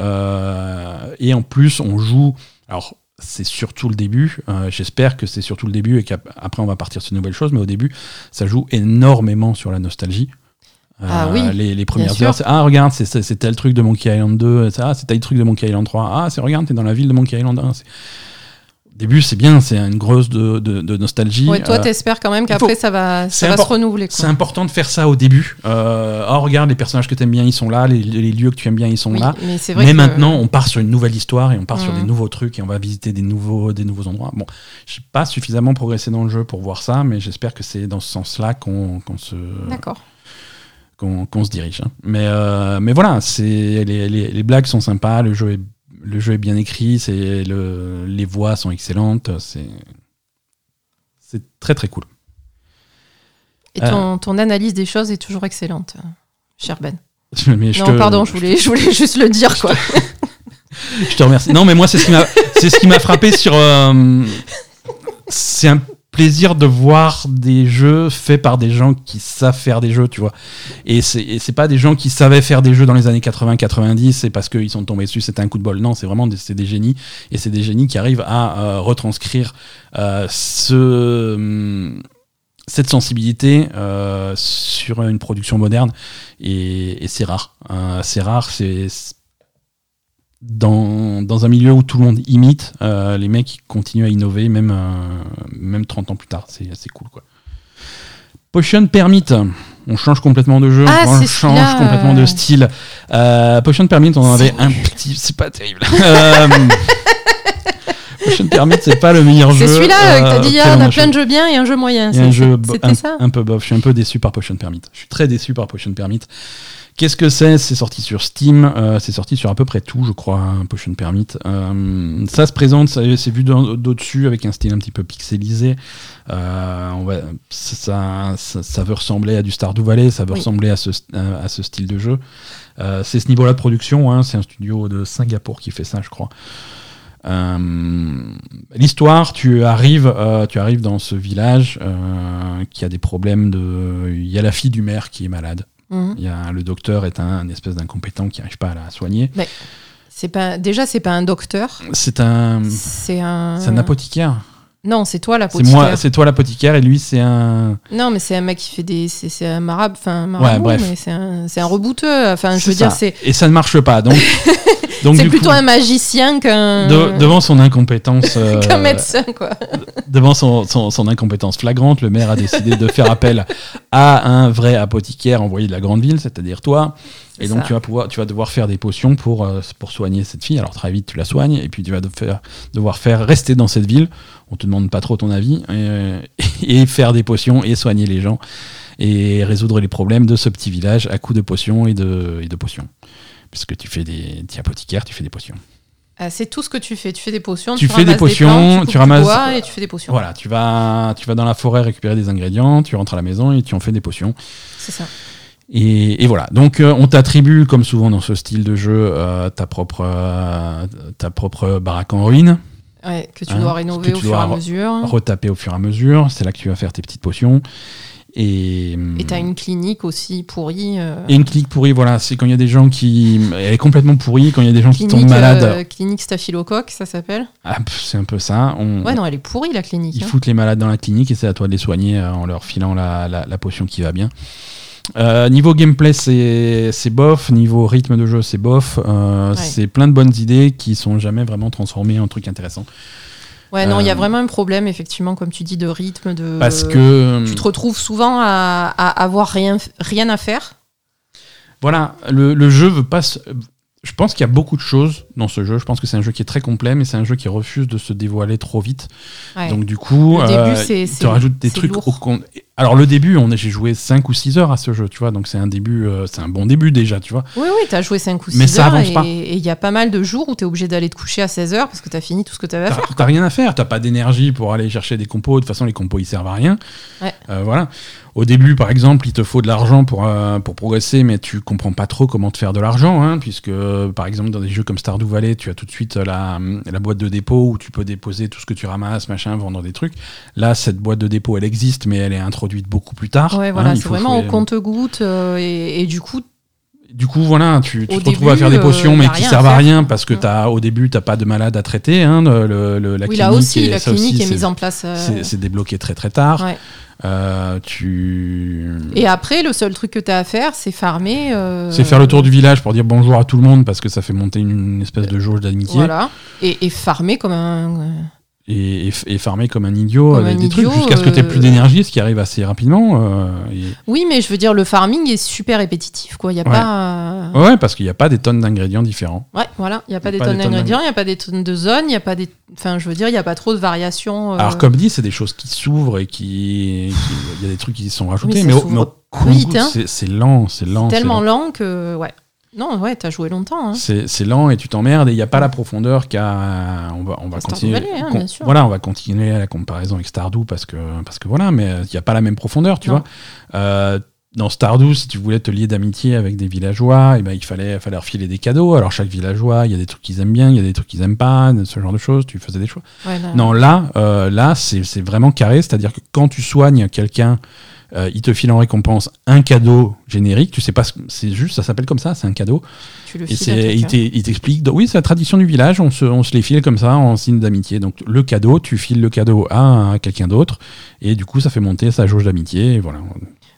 et en plus, on joue. Alors, c'est surtout le début. euh, j'espère que c'est surtout le début et qu'après, on va partir sur de nouvelles choses. Mais au début, ça joue énormément sur la nostalgie. Euh, Ah oui, les, les premières heures, c'est ah regarde, c'est, tel truc de Monkey Island 2, c'est, ah, c'est tel truc de Monkey Island 3, ah c'est regarde, t'es dans la ville de Monkey Island 1. C'est- Au début, c'est bien, c'est une grosse de, de, de nostalgie. Ouais, toi, Euh, t'espères quand même qu'après, ça va, ça va se renouveler. c'est important de faire ça au début. Euh, oh, regarde, les personnages que t'aimes bien, ils sont là, les, les lieux que tu aimes bien, ils sont Oui, là. mais c'est vrai Mais que- maintenant, on part sur une nouvelle histoire et on part sur des nouveaux trucs et on va visiter des nouveaux, des nouveaux endroits. Bon, j'ai pas suffisamment progressé dans le jeu pour voir ça, mais j'espère que c'est dans ce sens-là qu'on qu'on se, D'accord. Qu'on qu'on se dirige. hein. Mais, euh, mais voilà, les, les, les blagues sont sympas, le jeu est, le jeu est bien écrit, c'est le, les voix sont excellentes, c'est c'est très très cool. Et Euh. ton, ton analyse des choses est toujours excellente, cher Ben. Mais je non, te- pardon, je voulais, je voulais juste le dire, quoi. Je te remercie. Non, mais moi, c'est ce qui m'a, c'est ce qui m'a frappé sur. euh, c'est un plaisir de voir des jeux faits par des gens qui savent faire des jeux, tu vois. Et c'est, pas des gens qui savaient faire des jeux dans les années 80-90, c'est parce qu'ils sont tombés dessus, c'était un coup de bol. Non, c'est vraiment des, des génies. Et c'est des génies qui arrivent à euh, retranscrire euh, ce. cette sensibilité euh, sur une production moderne et, c'est rare. C'est rare, c'est dans, dans un milieu où tout le monde imite, euh, les mecs continuent à innover, même, euh, même 30 ans plus tard. C'est c'est cool, quoi. Potion Permit. On change complètement de jeu, Ah, on change complètement de style. Euh, Potion Permit, on en avait un petit. C'est pas terrible. Potion Permit, c'est pas le meilleur jeu. C'est celui-là que t'as dit, ah, on a plein de jeux bien et un jeu moyen. a un jeu un, ça un peu bof. Je suis un peu déçu par Potion Permit. Je suis très déçu par Potion Permit. Qu'est-ce que c'est? C'est sorti sur Steam. euh, c'est sorti sur à peu près tout, je crois, hein, Potion Permit. Euh, ça se présente, c'est vu d'au- d'au-dessus avec un style un petit peu pixelisé. Euh, on va, ça, ça, ça veut ressembler à du Stardew Valley, ça veut Oui. ressembler à ce, à ce style de jeu. Euh, c'est ce niveau-là de production. hein, c'est un studio de Singapour qui fait ça, je crois. Euh, L'histoire, tu arrives, euh, tu arrives dans ce village euh, qui a des problèmes de. Il y a la fille du maire qui est malade. Mhm. Il y a, le docteur est un, un espèce d'incompétent qui n'arrive pas à la soigner. C'est pas, déjà, c'est pas un docteur, C'est un, c'est un. c'est un apothicaire. Non, c'est toi C'est l'apothicaire. moi, c'est toi l'apothicaire et lui c'est un. Non, mais c'est un mec qui fait des. C'est c'est un marabe, enfin, un marabout, bref. mais c'est un, c'est un rebouteux. Enfin, je c'est veux dire, c'est. Et ça ne marche pas. Donc, C'est plutôt coup, un magicien qu'un de- devant son incompétence, euh, qu'un médecin, quoi. devant son, son- son incompétence flagrante, le maire a décidé de faire appel à un vrai apothicaire envoyé de la grande ville, c'est-à-dire toi. Et donc ça. tu vas pouvoir, tu vas devoir faire des potions pour euh, pour soigner cette fille. Alors très vite tu la soignes et puis tu vas devoir faire rester dans cette ville. On te demande pas trop ton avis et, et faire des potions et soigner les gens et résoudre les problèmes de ce petit village à coups de potions et de et de potions. Puisque tu fais des, t'es apothicaire, tu fais des potions. Ah, c'est tout ce que tu fais. Tu fais des potions, Tu tu, fais des potions, plantes, tu ramasses- bois et tu fais des potions. Voilà, tu vas, tu vas dans la forêt récupérer des ingrédients, tu rentres à la maison et tu en fais des potions. C'est ça. Et, et voilà. Donc, euh, on t'attribue, comme souvent dans ce style de jeu, euh, ta, propre, euh, ta propre baraque en ruine, Ouais, que tu Hein, dois que rénover tu au fur et à re- mesure. retaper au fur et à mesure. C'est là que tu vas faire tes petites potions. Et, Et t'as une clinique aussi pourrie. euh, et une clinique pourrie, voilà. C'est quand il y a des gens qui. Elle est complètement pourrie, quand il y a des gens qui tombent malades. euh, clinique staphylocoque, ça s'appelle? Ah, c'est un peu ça. On, Ouais, non, elle est pourrie la clinique. Ils hein. foutent les malades dans la clinique et c'est à toi de les soigner euh, en leur filant la, la- la potion qui va bien. Euh, niveau gameplay, c'est c'est bof. Niveau rythme de jeu, c'est bof. Ouais. C'est plein de bonnes idées qui sont jamais vraiment transformées en trucs intéressants. Ouais, non, il y a Euh, vraiment un problème, effectivement, comme tu dis, de rythme. De... Parce que Tu te retrouves souvent à, à avoir rien, rien à faire. voilà, le, le jeu veut pas. se- Je pense qu'il y a beaucoup de choses dans ce jeu. Je pense que c'est un jeu qui est très complet, mais c'est un jeu qui refuse de se dévoiler trop vite. Ouais. Donc du coup, début, euh, c'est- il c'est- te rajoute des trucs au Alors le début, on est- j'ai joué 5 ou 6 heures à ce jeu, tu vois. Donc c'est un début, euh, c'est un bon début déjà, tu vois. Oui, oui, t'as joué 5 ou 6 Mais ça heures. avance et- pas. Et il y a pas mal de jours où t'es obligé d'aller te coucher à 16 heures parce que t'as fini tout ce que t'avais à T'as faire. t'as rien à faire, t'as pas d'énergie pour aller chercher des compos. De toute façon, les compos ils servent à rien. Ouais. Euh, voilà. Au début, par exemple, il te faut de l'argent pour, pour progresser, mais tu comprends pas trop comment te faire de l'argent, hein, puisque par exemple dans des jeux comme Stardew Valley, tu as tout de suite la, la boîte de dépôt où tu peux déposer tout ce que tu ramasses, machin, vendre des trucs. Là, cette boîte de dépôt, elle existe, mais elle est introduite beaucoup plus tard. Ouais, hein, voilà, il c'est vraiment au compte-goutte. euh, et, et du coup, Du coup, voilà, tu, tu te retrouves à faire des début, potions, euh, mais qui à servent à rien parce que t'as, au début, t'as pas de malade à traiter. Hein, le, le- la oui, clinique là aussi, et la clinique aussi, est mise en place. euh, C'est débloqué très très tard. ouais. Euh, tu. Et après, le seul truc que t'as à faire, c'est farmer. euh, C'est faire le tour du village pour dire bonjour à tout le monde parce que ça fait monter une espèce de jauge d'amitié Voilà. Et, et farmer comme un. Et, et, et farmer comme un idiot Comme un des idiot, trucs jusqu'à ce que tu euh, plus d'énergie, ce qui arrive assez rapidement. euh, et- Oui, mais je veux dire, le farming est super répétitif, quoi. Y a Ouais. pas. Ouais, parce qu'il n'y a pas des tonnes d'ingrédients différents. Ouais, voilà. Il n'y a pas Y a des pas tonnes des tonnes d'ingrédients, il n'y a pas des tonnes de zones, il n'y a pas des. Enfin, je veux dire, il n'y a pas trop de variations. euh, Alors, comme dit, c'est des choses qui s'ouvrent et qui. Il y a des trucs qui sont rajoutés, mais, au, mais au hein. c'est- lent, c'est lent. tellement lent. lent que. Ouais. Non, ouais, t'as joué longtemps. Hein. C'est lent et tu t'emmerdes et il n'y a pas la profondeur qu'a. On va, on va Stardew continuer. Valley, hein, bien sûr. Voilà, on va continuer la comparaison avec Stardew parce que, parce que voilà, mais il n'y a pas la même profondeur, tu Non. vois. Euh, dans Stardew, si tu voulais te lier d'amitié avec des villageois, et ben, il fallait, fallait leur filer des cadeaux. Alors, chaque villageois, il y a des trucs qu'ils aiment bien, il y a des trucs qu'ils aiment pas, ce genre de choses. Tu faisais des. Ouais, là- Non, là, euh, là c'est c'est vraiment carré. C'est-à-dire que quand tu soignes quelqu'un, euh, il te file en récompense un cadeau générique. Tu sais pas, ce- c'est juste, ça s'appelle comme ça, c'est un cadeau. Tu le Et files c'est, il t'explique, oui, c'est la tradition du village, on se, on se les file comme ça en signe d'amitié. Donc le cadeau, tu files le cadeau à, à quelqu'un d'autre, et du coup ça fait monter sa jauge d'amitié. Et voilà.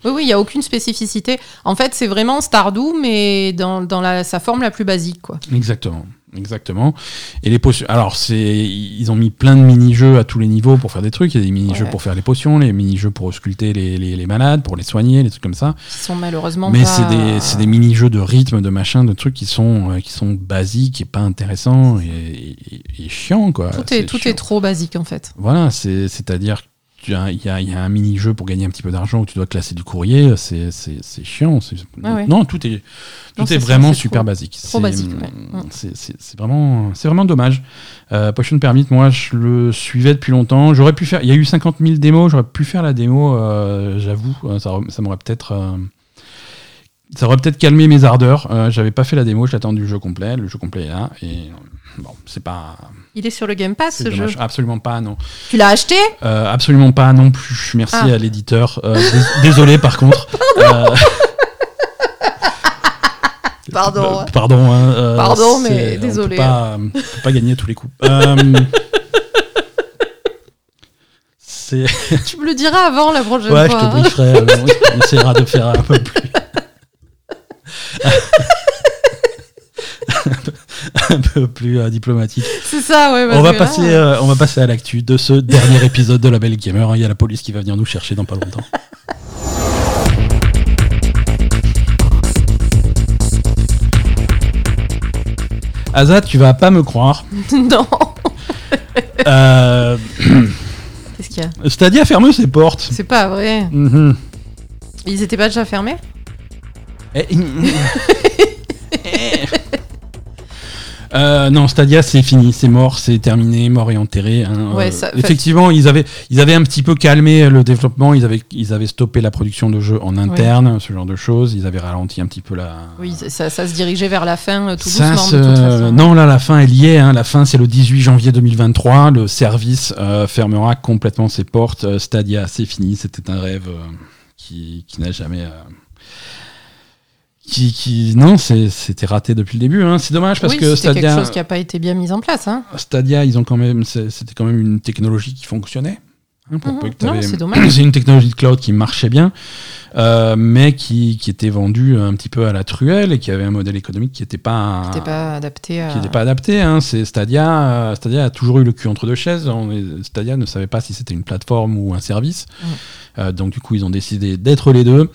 Oui, oui, il n'y a aucune spécificité. En fait, c'est vraiment Stardew, mais dans, dans la, sa forme la plus basique, quoi. Exactement. Exactement. Et les potions. Alors, c'est, ils ont mis plein de mini-jeux à tous les niveaux pour faire des trucs. Il y a des mini-jeux Ouais. pour faire les potions, les mini-jeux pour ausculter les, les, les malades, pour les soigner, les trucs comme ça. Qui sont malheureusement Mais pas... c'est des, des mini-jeux de rythme, de machin, de trucs qui sont, euh, qui sont basiques et pas intéressants et, et, et chiants, quoi. Tout, est, tout est trop basique, en fait. Voilà, c'est, c'est-à-dire qu'il y a, il y, a, il y a un mini-jeu pour gagner un petit peu d'argent où tu dois classer du courrier. C'est, c'est, c'est chiant. Ah ouais. Non, tout est, tout Non, est ça, vraiment super trop- basique. trop C'est- basique, ouais. Mm. C'est, vraiment, c'est vraiment dommage. Euh, Potion Permit, moi, je le suivais depuis longtemps. J'aurais pu faire. Il y a eu 50 000 démos. J'aurais pu faire la démo. euh, j'avoue, Euh, ça, ça m'aurait peut-être. euh, ça aurait peut-être calmé mes ardeurs. J'avais pas fait la démo, j'attends du jeu complet. Le jeu complet est là. Et bon, c'est pas. Il est sur le Game Pass, ce jeu. dommage. Absolument pas, non. Tu l'as acheté? Euh, absolument pas non plus. Merci Ah. à l'éditeur. Euh, dés- désolé par contre. Pardon. euh, pardon. hein, euh, Pardon, mais c'est- on désolé. peut pas, on peut pas gagner à tous les coups. Tu me le diras avant la prochaine Ouais, je fois. te brieferai. on essaiera de faire un peu plus. un peu plus euh, diplomatique. C'est ça, ouais. On va, là, passer, euh, on va passer à l'actu de ce dernier épisode de La Belle Gamer. Il y a la police qui va venir nous chercher dans pas longtemps. Azad, tu vas pas me croire. non. Euh, Qu'est-ce qu'il y a? Stadia ferme ses portes. C'est pas vrai. Mhm. Ils étaient pas déjà fermés? Eh, Euh, non, Stadia, c'est fini, c'est mort, c'est terminé, mort et enterré. hein. Ouais, Euh, ça- effectivement, ils avaient, ils avaient un petit peu calmé le développement, ils avaient, ils avaient stoppé la production de jeux en interne, ce genre de choses, ils avaient ralenti un petit peu la. Oui, ça, ça se dirigeait vers la fin euh, tout Ça doucement se- de toute façon. Non, là, la fin est liée. Hein. La fin, c'est le 18 janvier 2023. Le service euh, fermera complètement ses portes. Stadia, c'est fini. C'était un rêve euh, qui, qui n'a jamais. Qui, qui- non, c'est- c'était raté depuis le début. hein. C'est dommage parce oui, que c'était quelque Stadia, chose qui n'a pas été bien mis en place. Hein. Stadia, ils ont quand même, c'était quand même une technologie qui fonctionnait. Hein, pour Mhm. peu que Non, t'avais- c'est dommage. c'est une technologie de cloud qui marchait bien, euh, mais qui, qui était vendue un petit peu à la truelle et qui avait un modèle économique qui n'était pas, adapté à. qui n'était pas adapté. Hein. C'est Stadia, euh, Stadia a toujours eu le cul entre deux chaises. Stadia ne savait pas si c'était une plateforme ou un service. Mm. Euh, donc du coup, ils ont décidé d'être les deux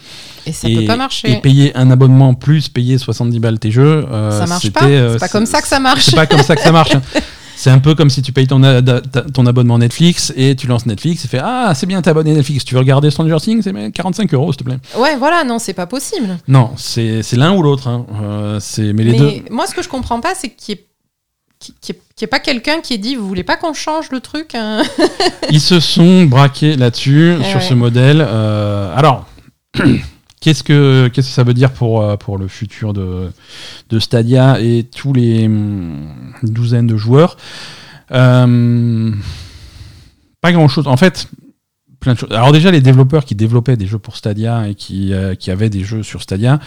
Et ça et, peut pas et marcher. payer un abonnement plus payer 70 balles tes jeux. euh, ça marche c'était, pas. c'est pas comme ça que ça marche. C'est pas comme ça que ça marche. C'est un peu comme si tu payes ton, abonnement Netflix et tu lances Netflix et fais Ah, c'est bien, t'es abonné Netflix. Tu veux regarder Stranger Things C'est mais 45 euros, s'il te plaît. Ouais, voilà, non, c'est pas possible. Non, c'est c'est l'un ou l'autre. hein. Euh, c'est- mais les Mais deux. moi, ce que je comprends pas, c'est qu'il n'y ait, qu'il y ait- ait pas quelqu'un qui ait dit Vous voulez pas qu'on change le truc hein Ils se sont braqués là-dessus, Eh sur ouais. ce modèle. Euh, alors, qu'est-ce que ça veut dire pour, euh, pour le futur de, de Stadia et tous les hum, douzaines de joueurs? Euh, Pas grand-chose. En fait, plein de choses. Alors déjà, les développeurs qui développaient des jeux pour Stadia et qui, euh, qui avaient des jeux sur Stadia,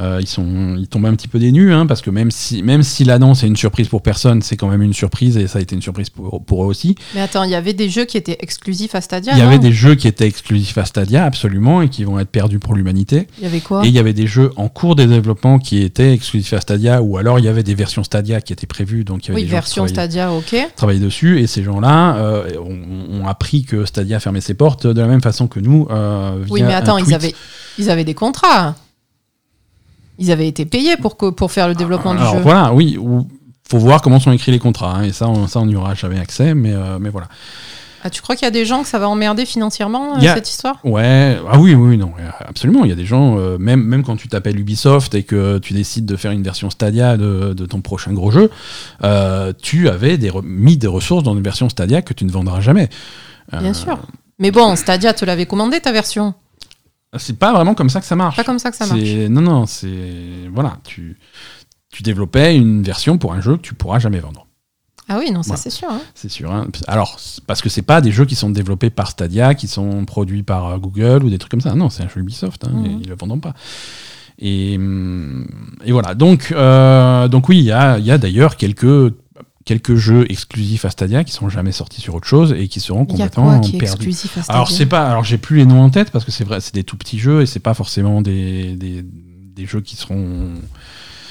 euh, ils, sont, ils tombaient un petit peu des nues, hein, parce que même si, même si l'annonce est une surprise pour personne, c'est quand même une surprise, et ça a été une surprise pour, pour eux aussi. Mais attends, il y avait des jeux qui étaient exclusifs à Stadia. Il y avait des jeux qui étaient exclusifs à Stadia, absolument, et qui vont être perdus pour l'humanité. Il y avait quoi? Et il y avait des jeux en cours de développement qui étaient exclusifs à Stadia, ou alors il y avait des versions Stadia qui étaient prévues, donc il y avait Oui, des gens qui version travaillaient- Stadia, ok. travaillaient dessus, et ces gens-là euh, ont, ont appris que Stadia fermait ses portes de la même façon que nous. euh, Oui, mais attends, ils avaient, ils avaient des contrats. Ils avaient été payés pour, que, pour faire le développement Alors du jeu. voilà, oui, ou- faut voir comment sont écrits les contrats, hein, et ça, on, ça, on n'y aura jamais accès, mais, euh, mais voilà. Ah, tu crois qu'il y a des gens que ça va emmerder financièrement, euh, Il a- cette histoire? Ouais, ah oui, oui, non, absolument. Il y a des gens, euh, même, même quand tu t'appelles Ubisoft et que tu décides de faire une version Stadia de, de ton prochain gros jeu, euh, tu avais des mis des ressources dans une version Stadia que tu ne vendras jamais. Bien sûr. Mais bon, Stadia te l'avait commandé ta version. C'est pas vraiment comme ça que ça marche. Pas comme ça que ça marche. Non, non, c'est. Voilà, tu, tu développais une version pour un jeu que tu pourras jamais vendre. Ah oui, non, ça Voilà. c'est sûr. hein. C'est sûr. hein. Alors, parce que c'est pas des jeux qui sont développés par Stadia, qui sont produits par euh, Google ou des trucs comme ça. Non, c'est un jeu Ubisoft. Hein, et ils le vendront pas. Et, hum, et voilà. Donc, euh, donc oui, il y a, il y a d'ailleurs quelques quelques jeux exclusifs à Stadia qui sont jamais sortis sur autre chose et qui seront complètement qui perdus. Alors c'est pas, alors j'ai plus les noms en tête parce que c'est vrai, c'est des tout petits jeux et c'est pas forcément des, des, des jeux qui seront.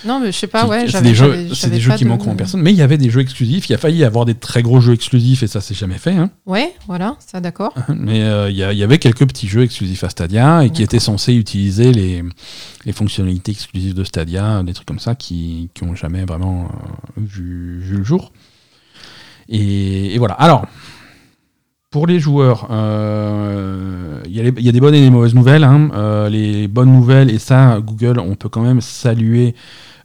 Non, mais je sais pas, ouais. c'est des jeux, c'est des jeux qui de- manqueront à personne. Mais il y avait des jeux exclusifs. Il a failli y avoir des très gros jeux exclusifs et ça c'est jamais fait. Hein. Ouais, voilà, ça d'accord. Mais euh, il y, avait quelques petits jeux exclusifs à Stadia et qui étaient censés utiliser les, les fonctionnalités exclusives de Stadia, des trucs comme ça qui qui ont jamais vraiment euh, vu, vu le jour. Et, et voilà. Alors, pour les joueurs, euh, il y, a y des bonnes et des mauvaises nouvelles. hein. Les bonnes nouvelles, et ça, Google, on peut quand même saluer,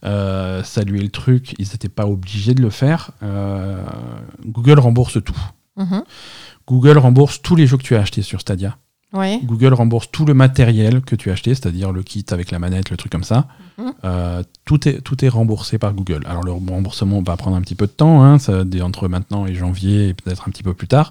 euh, saluer le truc. Ils n'étaient pas obligés de le faire. Euh, Google rembourse tout. Mhm. Google rembourse tous les jeux que tu as achetés sur Stadia. Ouais. Google rembourse tout le matériel que tu as acheté, c'est-à-dire le kit avec la manette, le truc comme ça. Mhm. Euh, tout, est, tout est remboursé par Google. Alors le remboursement va prendre un petit peu de temps, hein, ça, entre maintenant et janvier, et peut-être un petit peu plus tard,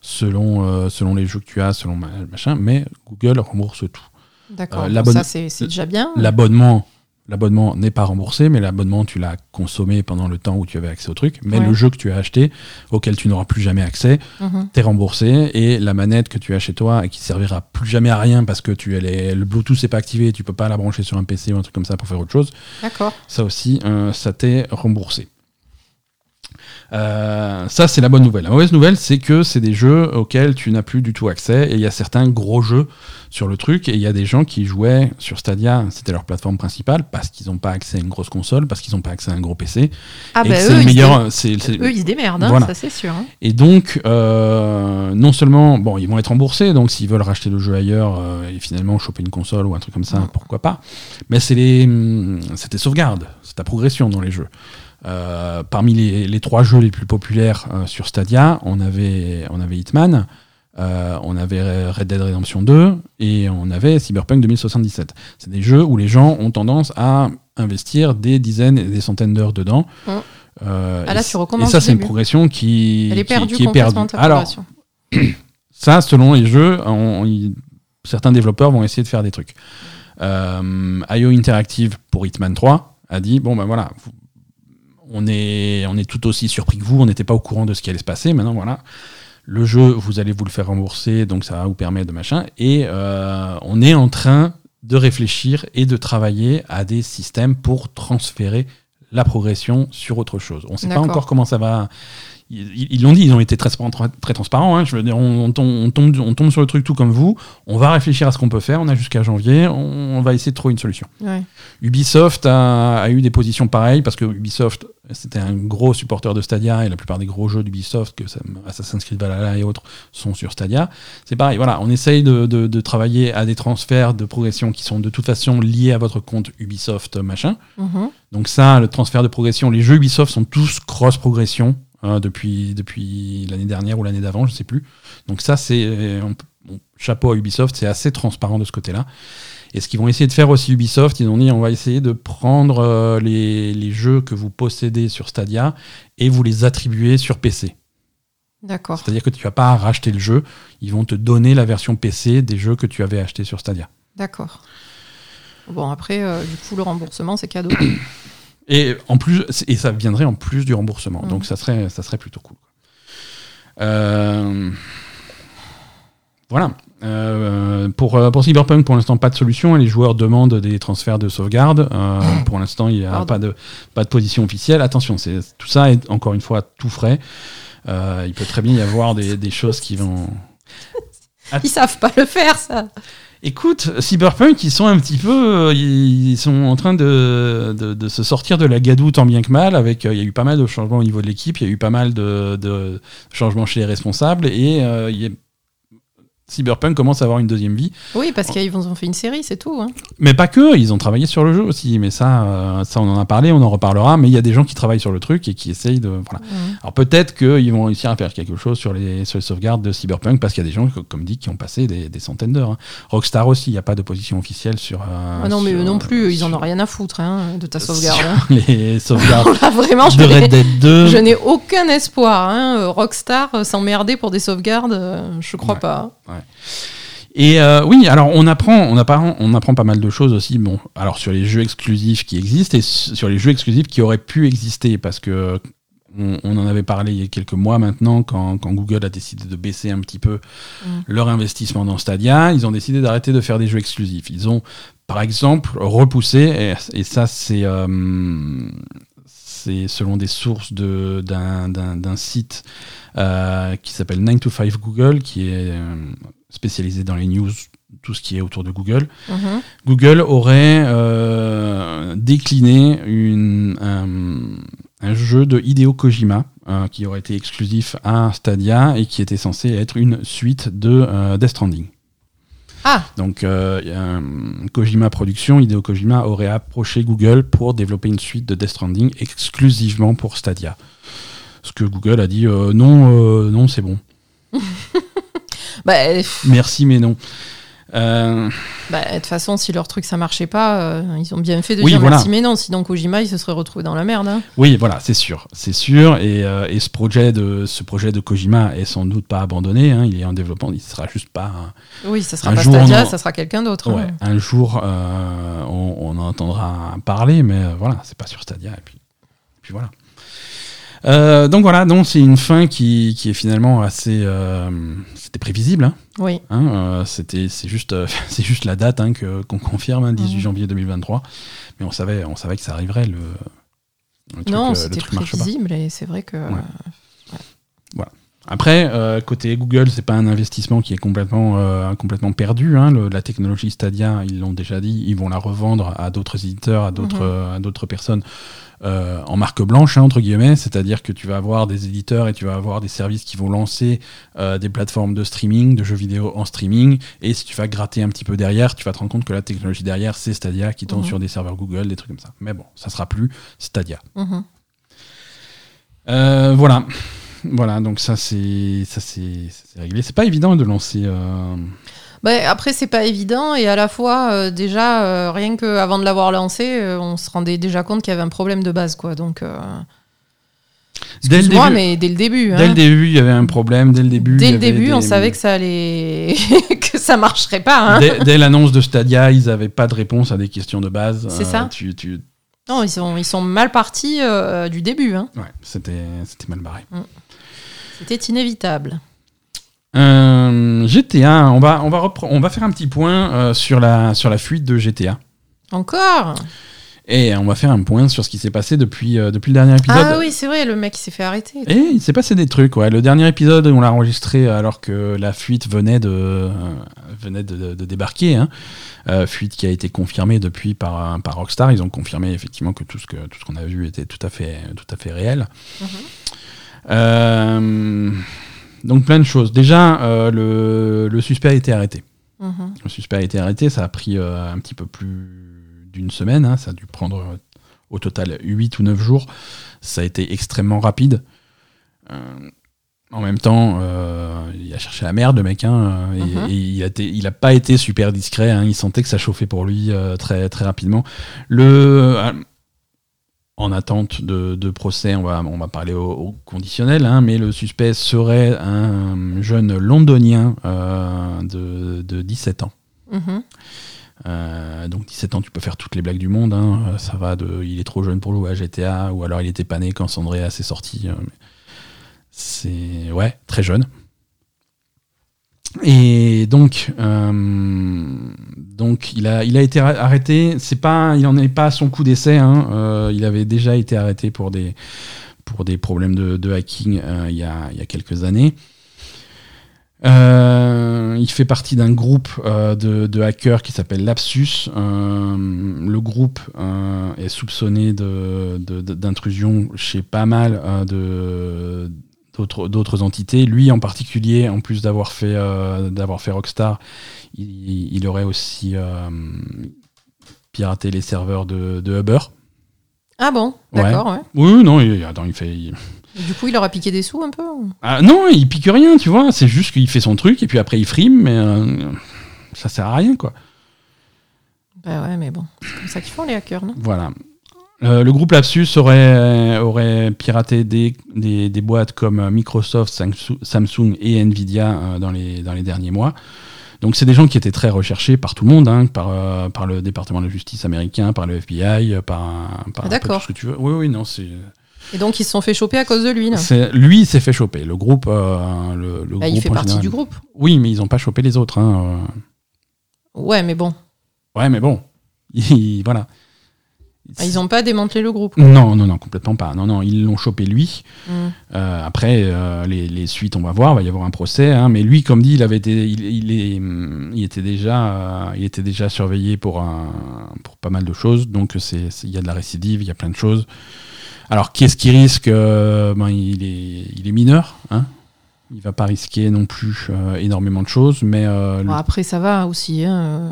selon, euh, selon les jeux que tu as, selon ma- machin, mais Google rembourse tout. D'accord. Euh, ça, c'est déjà bien. L'abonnement, l'abonnement n'est pas remboursé, mais l'abonnement, tu l'as consommé pendant le temps où tu avais accès au truc. Mais Ouais. le jeu que tu as acheté, auquel tu n'auras plus jamais accès, Mhm. t'es remboursé et la manette que tu as chez toi et qui servira plus jamais à rien parce que tu elle est- le Bluetooth n'est pas activé, tu peux pas la brancher sur un PC ou un truc comme ça pour faire autre chose. D'accord. Ça aussi, euh, ça t'est remboursé. Euh, ça, c'est la bonne nouvelle. La mauvaise nouvelle, c'est que c'est des jeux auxquels tu n'as plus du tout accès. Et il y a certains gros jeux sur le truc. Et il y a des gens qui jouaient sur Stadia, c'était leur plateforme principale, parce qu'ils n'ont pas accès à une grosse console, parce qu'ils n'ont pas accès à un gros PC. Ah et bah eux, meilleur. Eux, ils se démerdent, hein, Voilà. ça c'est sûr. hein. Et donc, euh, non seulement, bon, ils vont être remboursés, donc s'ils veulent racheter le jeu ailleurs euh, et finalement choper une console ou un truc comme ça, pourquoi pas. Mais c'est les, hum, c'est tes sauvegardes, c'est ta progression dans les jeux. Euh, parmi les, les trois jeux les plus populaires euh, sur Stadia, on avait, on avait Hitman, euh, on avait Red Dead Redemption 2 et on avait Cyberpunk 2077. C'est des jeux où les gens ont tendance à investir des dizaines et des centaines d'heures dedans. Mm. Euh, Ah, et là, c- tu recommences Et ça, c'est une progression qui, Elle est perdue qui est complètement perdue. ta Alors, ça, selon les jeux, on- certains développeurs vont essayer de faire des trucs. IO Interactive pour Hitman 3 a dit bon ben voilà, vous- on est, on est tout aussi surpris que vous, on n'était pas au courant de ce qui allait se passer. Maintenant voilà, le jeu, vous allez vous le faire rembourser, donc ça va vous permettre de machin. Et euh, on est en train de réfléchir et de travailler à des systèmes pour transférer la progression sur autre chose. On ne sait pas encore comment ça va. Ils l'ont dit, ils ont été très, transparents- très transparents. hein. Je veux dire, on, on tombe, on, tombe, on tombe sur le truc tout comme vous. On va réfléchir à ce qu'on peut faire. On a jusqu'à janvier. On, va essayer de trouver une solution. Ouais. Ubisoft a, a eu des positions pareilles parce que Ubisoft, c'était un gros supporter de Stadia et la plupart des gros jeux d'Ubisoft, que Assassin's Creed Valhalla et autres, sont sur Stadia. C'est pareil, voilà, on essaye de, de- de travailler à des transferts de progression qui sont de toute façon liés à votre compte Ubisoft machin. Mhm. Donc ça, le transfert de progression, les jeux Ubisoft sont tous cross-progression hein, depuis, depuis l'année dernière ou l'année d'avant, je sais plus. Donc ça, c'est bon, chapeau à Ubisoft, c'est assez transparent de ce côté-là. Et ce qu'ils vont essayer de faire aussi Ubisoft, ils ont dit on va essayer de prendre euh, les, les jeux que vous possédez sur Stadia et vous les attribuer sur PC. D'accord. C'est-à-dire que tu vas pas racheter le jeu, ils vont te donner la version PC des jeux que tu avais achetés sur Stadia. D'accord. Bon, après, euh, du coup, le remboursement, c'est cadeau. Et en plus, et ça viendrait en plus du remboursement. Mhm. Donc ça serait, ça serait plutôt cool. Euh, Voilà. Euh, pour, euh, pour Cyberpunk, pour l'instant, pas de solution. Les joueurs demandent des transferts de sauvegarde. Euh, pour l'instant, il n'y a Pardon. pas de, pas de position officielle. Attention, c'est, tout ça est encore une fois tout frais. Il peut très bien y avoir des, des choses qui vont. Ils savent pas le faire, ça. Écoute, Cyberpunk, ils sont un petit peu. euh, Ils sont en train de, de, se sortir de la gadoue tant bien que mal. Avec, euh, il y a eu pas mal de changements au niveau de l'équipe, il y a eu pas mal de, de changements chez les responsables. Et euh, il y a- Cyberpunk commence à avoir une deuxième vie. Oui, parce qu'ils ont fait une série, c'est tout. hein. Mais pas que, ils ont travaillé sur le jeu aussi. Mais ça, euh, ça on en a parlé, on en reparlera. Mais il y a des gens qui travaillent sur le truc et qui essayent de. Voilà. Alors peut-être qu'ils vont réussir à faire quelque chose sur les, sur les sauvegardes de Cyberpunk parce qu'il y a des gens, co- comme dit, qui ont passé des, des centaines d'heures. hein. Rockstar aussi, il n'y a pas de position officielle sur. euh, Ah non, mais sur- eux non plus, ils en ont rien à foutre hein, de ta sauvegarde. les sauvegardes Là, vraiment, je de n'ai- Red Dead 2. je n'ai aucun espoir. Rockstar euh, s'emmerder pour des sauvegardes, je crois Ouais. pas. Et euh, oui, alors on apprend, on apprend, on apprend pas mal de choses aussi. Bon, alors sur les jeux exclusifs qui existent et sur les jeux exclusifs qui auraient pu exister, parce que on, on en avait parlé il y a quelques mois maintenant, quand, quand Google a décidé de baisser un petit peu Mm. leur investissement dans Stadia, ils ont décidé d'arrêter de faire des jeux exclusifs. Ils ont, par exemple, repoussé, et, et ça c'est euh, c'est selon des sources de- d'un d'un- d'un site euh, qui s'appelle 9 to 5 Google, qui est euh, spécialisé dans les news, tout ce qui est autour de Google. Mhm. Google aurait euh, décliné une, un, un jeu de Hideo Kojima euh, qui aurait été exclusif à Stadia et qui était censé être une suite de euh, Death Stranding. Ah, Donc euh, Kojima Productions, Hideo Kojima aurait approché Google pour développer une suite de Death Stranding exclusivement pour Stadia. Ce que Google a dit euh, non, euh, non c'est bon. bah, Merci mais non. Euh, bah, de toute façon, si leur truc ça marchait pas, euh, ils ont bien fait de Oui, dire voilà. merci, mais non. Sinon, Kojima, il se serait retrouvé dans la merde. hein. Oui, voilà, c'est sûr, c'est sûr. Et, euh, et ce projet de ce projet de Kojima est sans doute pas abandonné. hein, il est en développement. Il sera juste pas. Oui, ça sera Un pas jour, Stadia, en- ça sera quelqu'un d'autre. ouais, hein. un jour, on, on en entendra parler, mais voilà, c'est pas sur Stadia. Et puis, puis voilà. Euh, donc voilà, donc c'est une fin qui, qui est finalement assez. euh, C'était prévisible. Hein, Oui. hein, euh, C'était, c'est juste, euh, c'est juste la date hein, que, qu'on confirme, hein, 18 Mhm. janvier 2023. Mais on savait, on savait que ça arriverait le Le truc, Non, euh, c'était prévisible et c'est vrai que. Après, euh, côté Google, c'est pas un investissement qui est complètement, euh, complètement perdu. hein. Le- la technologie Stadia, ils l'ont déjà dit, ils vont la revendre à d'autres éditeurs, à d'autres Mhm. euh, à d'autres personnes euh, en marque blanche, hein, entre guillemets. C'est-à-dire que tu vas avoir des éditeurs et tu vas avoir des services qui vont lancer des plateformes de streaming, de jeux vidéo en streaming. Et si tu vas gratter un petit peu derrière, tu vas te rendre compte que la technologie derrière, c'est Stadia qui tourne Mhm. sur des serveurs Google, des trucs comme ça. Mais bon, ça sera plus Stadia. Mhm. Voilà. Voilà, donc ça c'est ça c'est réglé. C'est pas évident de lancer. euh, Bah, après, c'est pas évident et à la fois, euh, déjà, euh, rien qu'avant de l'avoir lancé, euh, on se rendait déjà compte qu'il y avait un problème de base, quoi. Donc, Dès le début, mais dès le début. dès hein. le début, il y avait un problème. Dès le début, Dès le début, des- on savait que ça allait, que ça marcherait pas. hein. Dès, dès l'annonce de Stadia, ils avaient pas de réponse à des questions de base. C'est ça. Tu, tu... Non, ils sont, ils sont mal partis euh, du début. hein. Ouais, c'était c'était mal barré. C'était inévitable. Euh, GTA, on va on va on va faire un petit point euh, sur la sur la fuite de GTA. Encore? Et on va faire un point sur ce qui s'est passé depuis euh, depuis le dernier épisode. Ah oui, c'est vrai, le mec s'est fait arrêter. Et il s'est passé des trucs, ouais. Le dernier épisode, on l'a enregistré alors que la fuite venait de, venait de, de débarquer. Hein. Fuite qui a été confirmée depuis par, par Rockstar. Ils ont confirmé effectivement que tout ce que tout ce qu'on a vu était tout à fait, tout à fait réel. Mhm. Euh, donc plein de choses. Déjà, euh, le, le suspect a été arrêté. Mhm. Le suspect a été arrêté. Ça a pris euh, un petit peu plus d'une semaine. hein. Ça a dû prendre au total 8 ou 9 jours. Ça a été extrêmement rapide. Euh, en même temps, euh, il a cherché la merde, le mec. hein, et, Mhm. et il a été- il a pas été super discret. hein. il sentait que ça chauffait pour lui euh, très, très rapidement. Le, euh, en attente de, de procès, on va, on va parler au, au conditionnel, hein, mais le suspect serait un jeune londonien euh, de, de 17 ans. Mhm. Euh, donc 17 ans, tu peux faire toutes les blagues du monde. hein. Euh, Ça va de il est trop jeune pour jouer à GTA, ou alors il était pané quand San Andreas est sorti. euh, C'est ouais, très jeune. Et donc, euh, donc il a, il a été arrêté. C'est pas, il n'en est pas à son coup d'essai. hein. Euh, il avait déjà été arrêté pour des, pour des problèmes de, hacking euh, il, y a, il y a quelques années. Il fait partie d'un groupe de, hackers qui s'appelle Lapsus. Le groupe est soupçonné d'intrusion chez pas mal de d'autres entités. Lui en particulier, en plus d'avoir fait euh, d'avoir fait Rockstar, il, il aurait aussi euh, piraté les serveurs de, de Uber. Ah bon, d'accord, ouais. Oui, non, il, attends, il fait. il- Du coup, il leur a piqué des sous un peu Ah, non, il pique rien, tu vois. C'est juste qu'il fait son truc et puis après il frime, mais euh, ça sert à rien, quoi. Bah ouais, mais bon, c'est comme ça qu'ils font les hackers, non? Voilà. Euh, le groupe Lapsus aurait, aurait piraté des, des, des boîtes comme Microsoft, Samsu- Samsung et Nvidia euh, dans, les, dans les derniers mois. Donc c'est des gens qui étaient très recherchés par tout le monde, hein, par, euh, par le département de justice américain, par le FBI, par, par Ah, un peu d'accord. tout ce que tu veux. Oui, oui, non, c'est... Et donc, ils se sont fait choper à cause de lui, là. Lui, il s'est fait choper. Le groupe... euh, le, le Bah, il groupe fait en partie général. du groupe. Oui, mais ils n'ont pas chopé les autres. hein, euh. Ouais, mais bon. Ouais, mais bon. Il- voilà. Ah, Ils ont pas démantelé le groupe. Non, non, non, complètement pas. Non, non, ils l'ont chopé lui. Mm. Euh, après, euh, les, les suites, on va voir, il va y avoir un procès. hein, mais lui, comme dit, il avait été, il, il est, il était déjà, euh, il était déjà surveillé pour un, pour pas mal de choses. Donc c'est, il y a de la récidive, il y a plein de choses. Alors, qu'est-ce qui risque ben, il est, il est mineur. Hein il va pas risquer non plus énormément de choses, mais après, ça va aussi. Hein.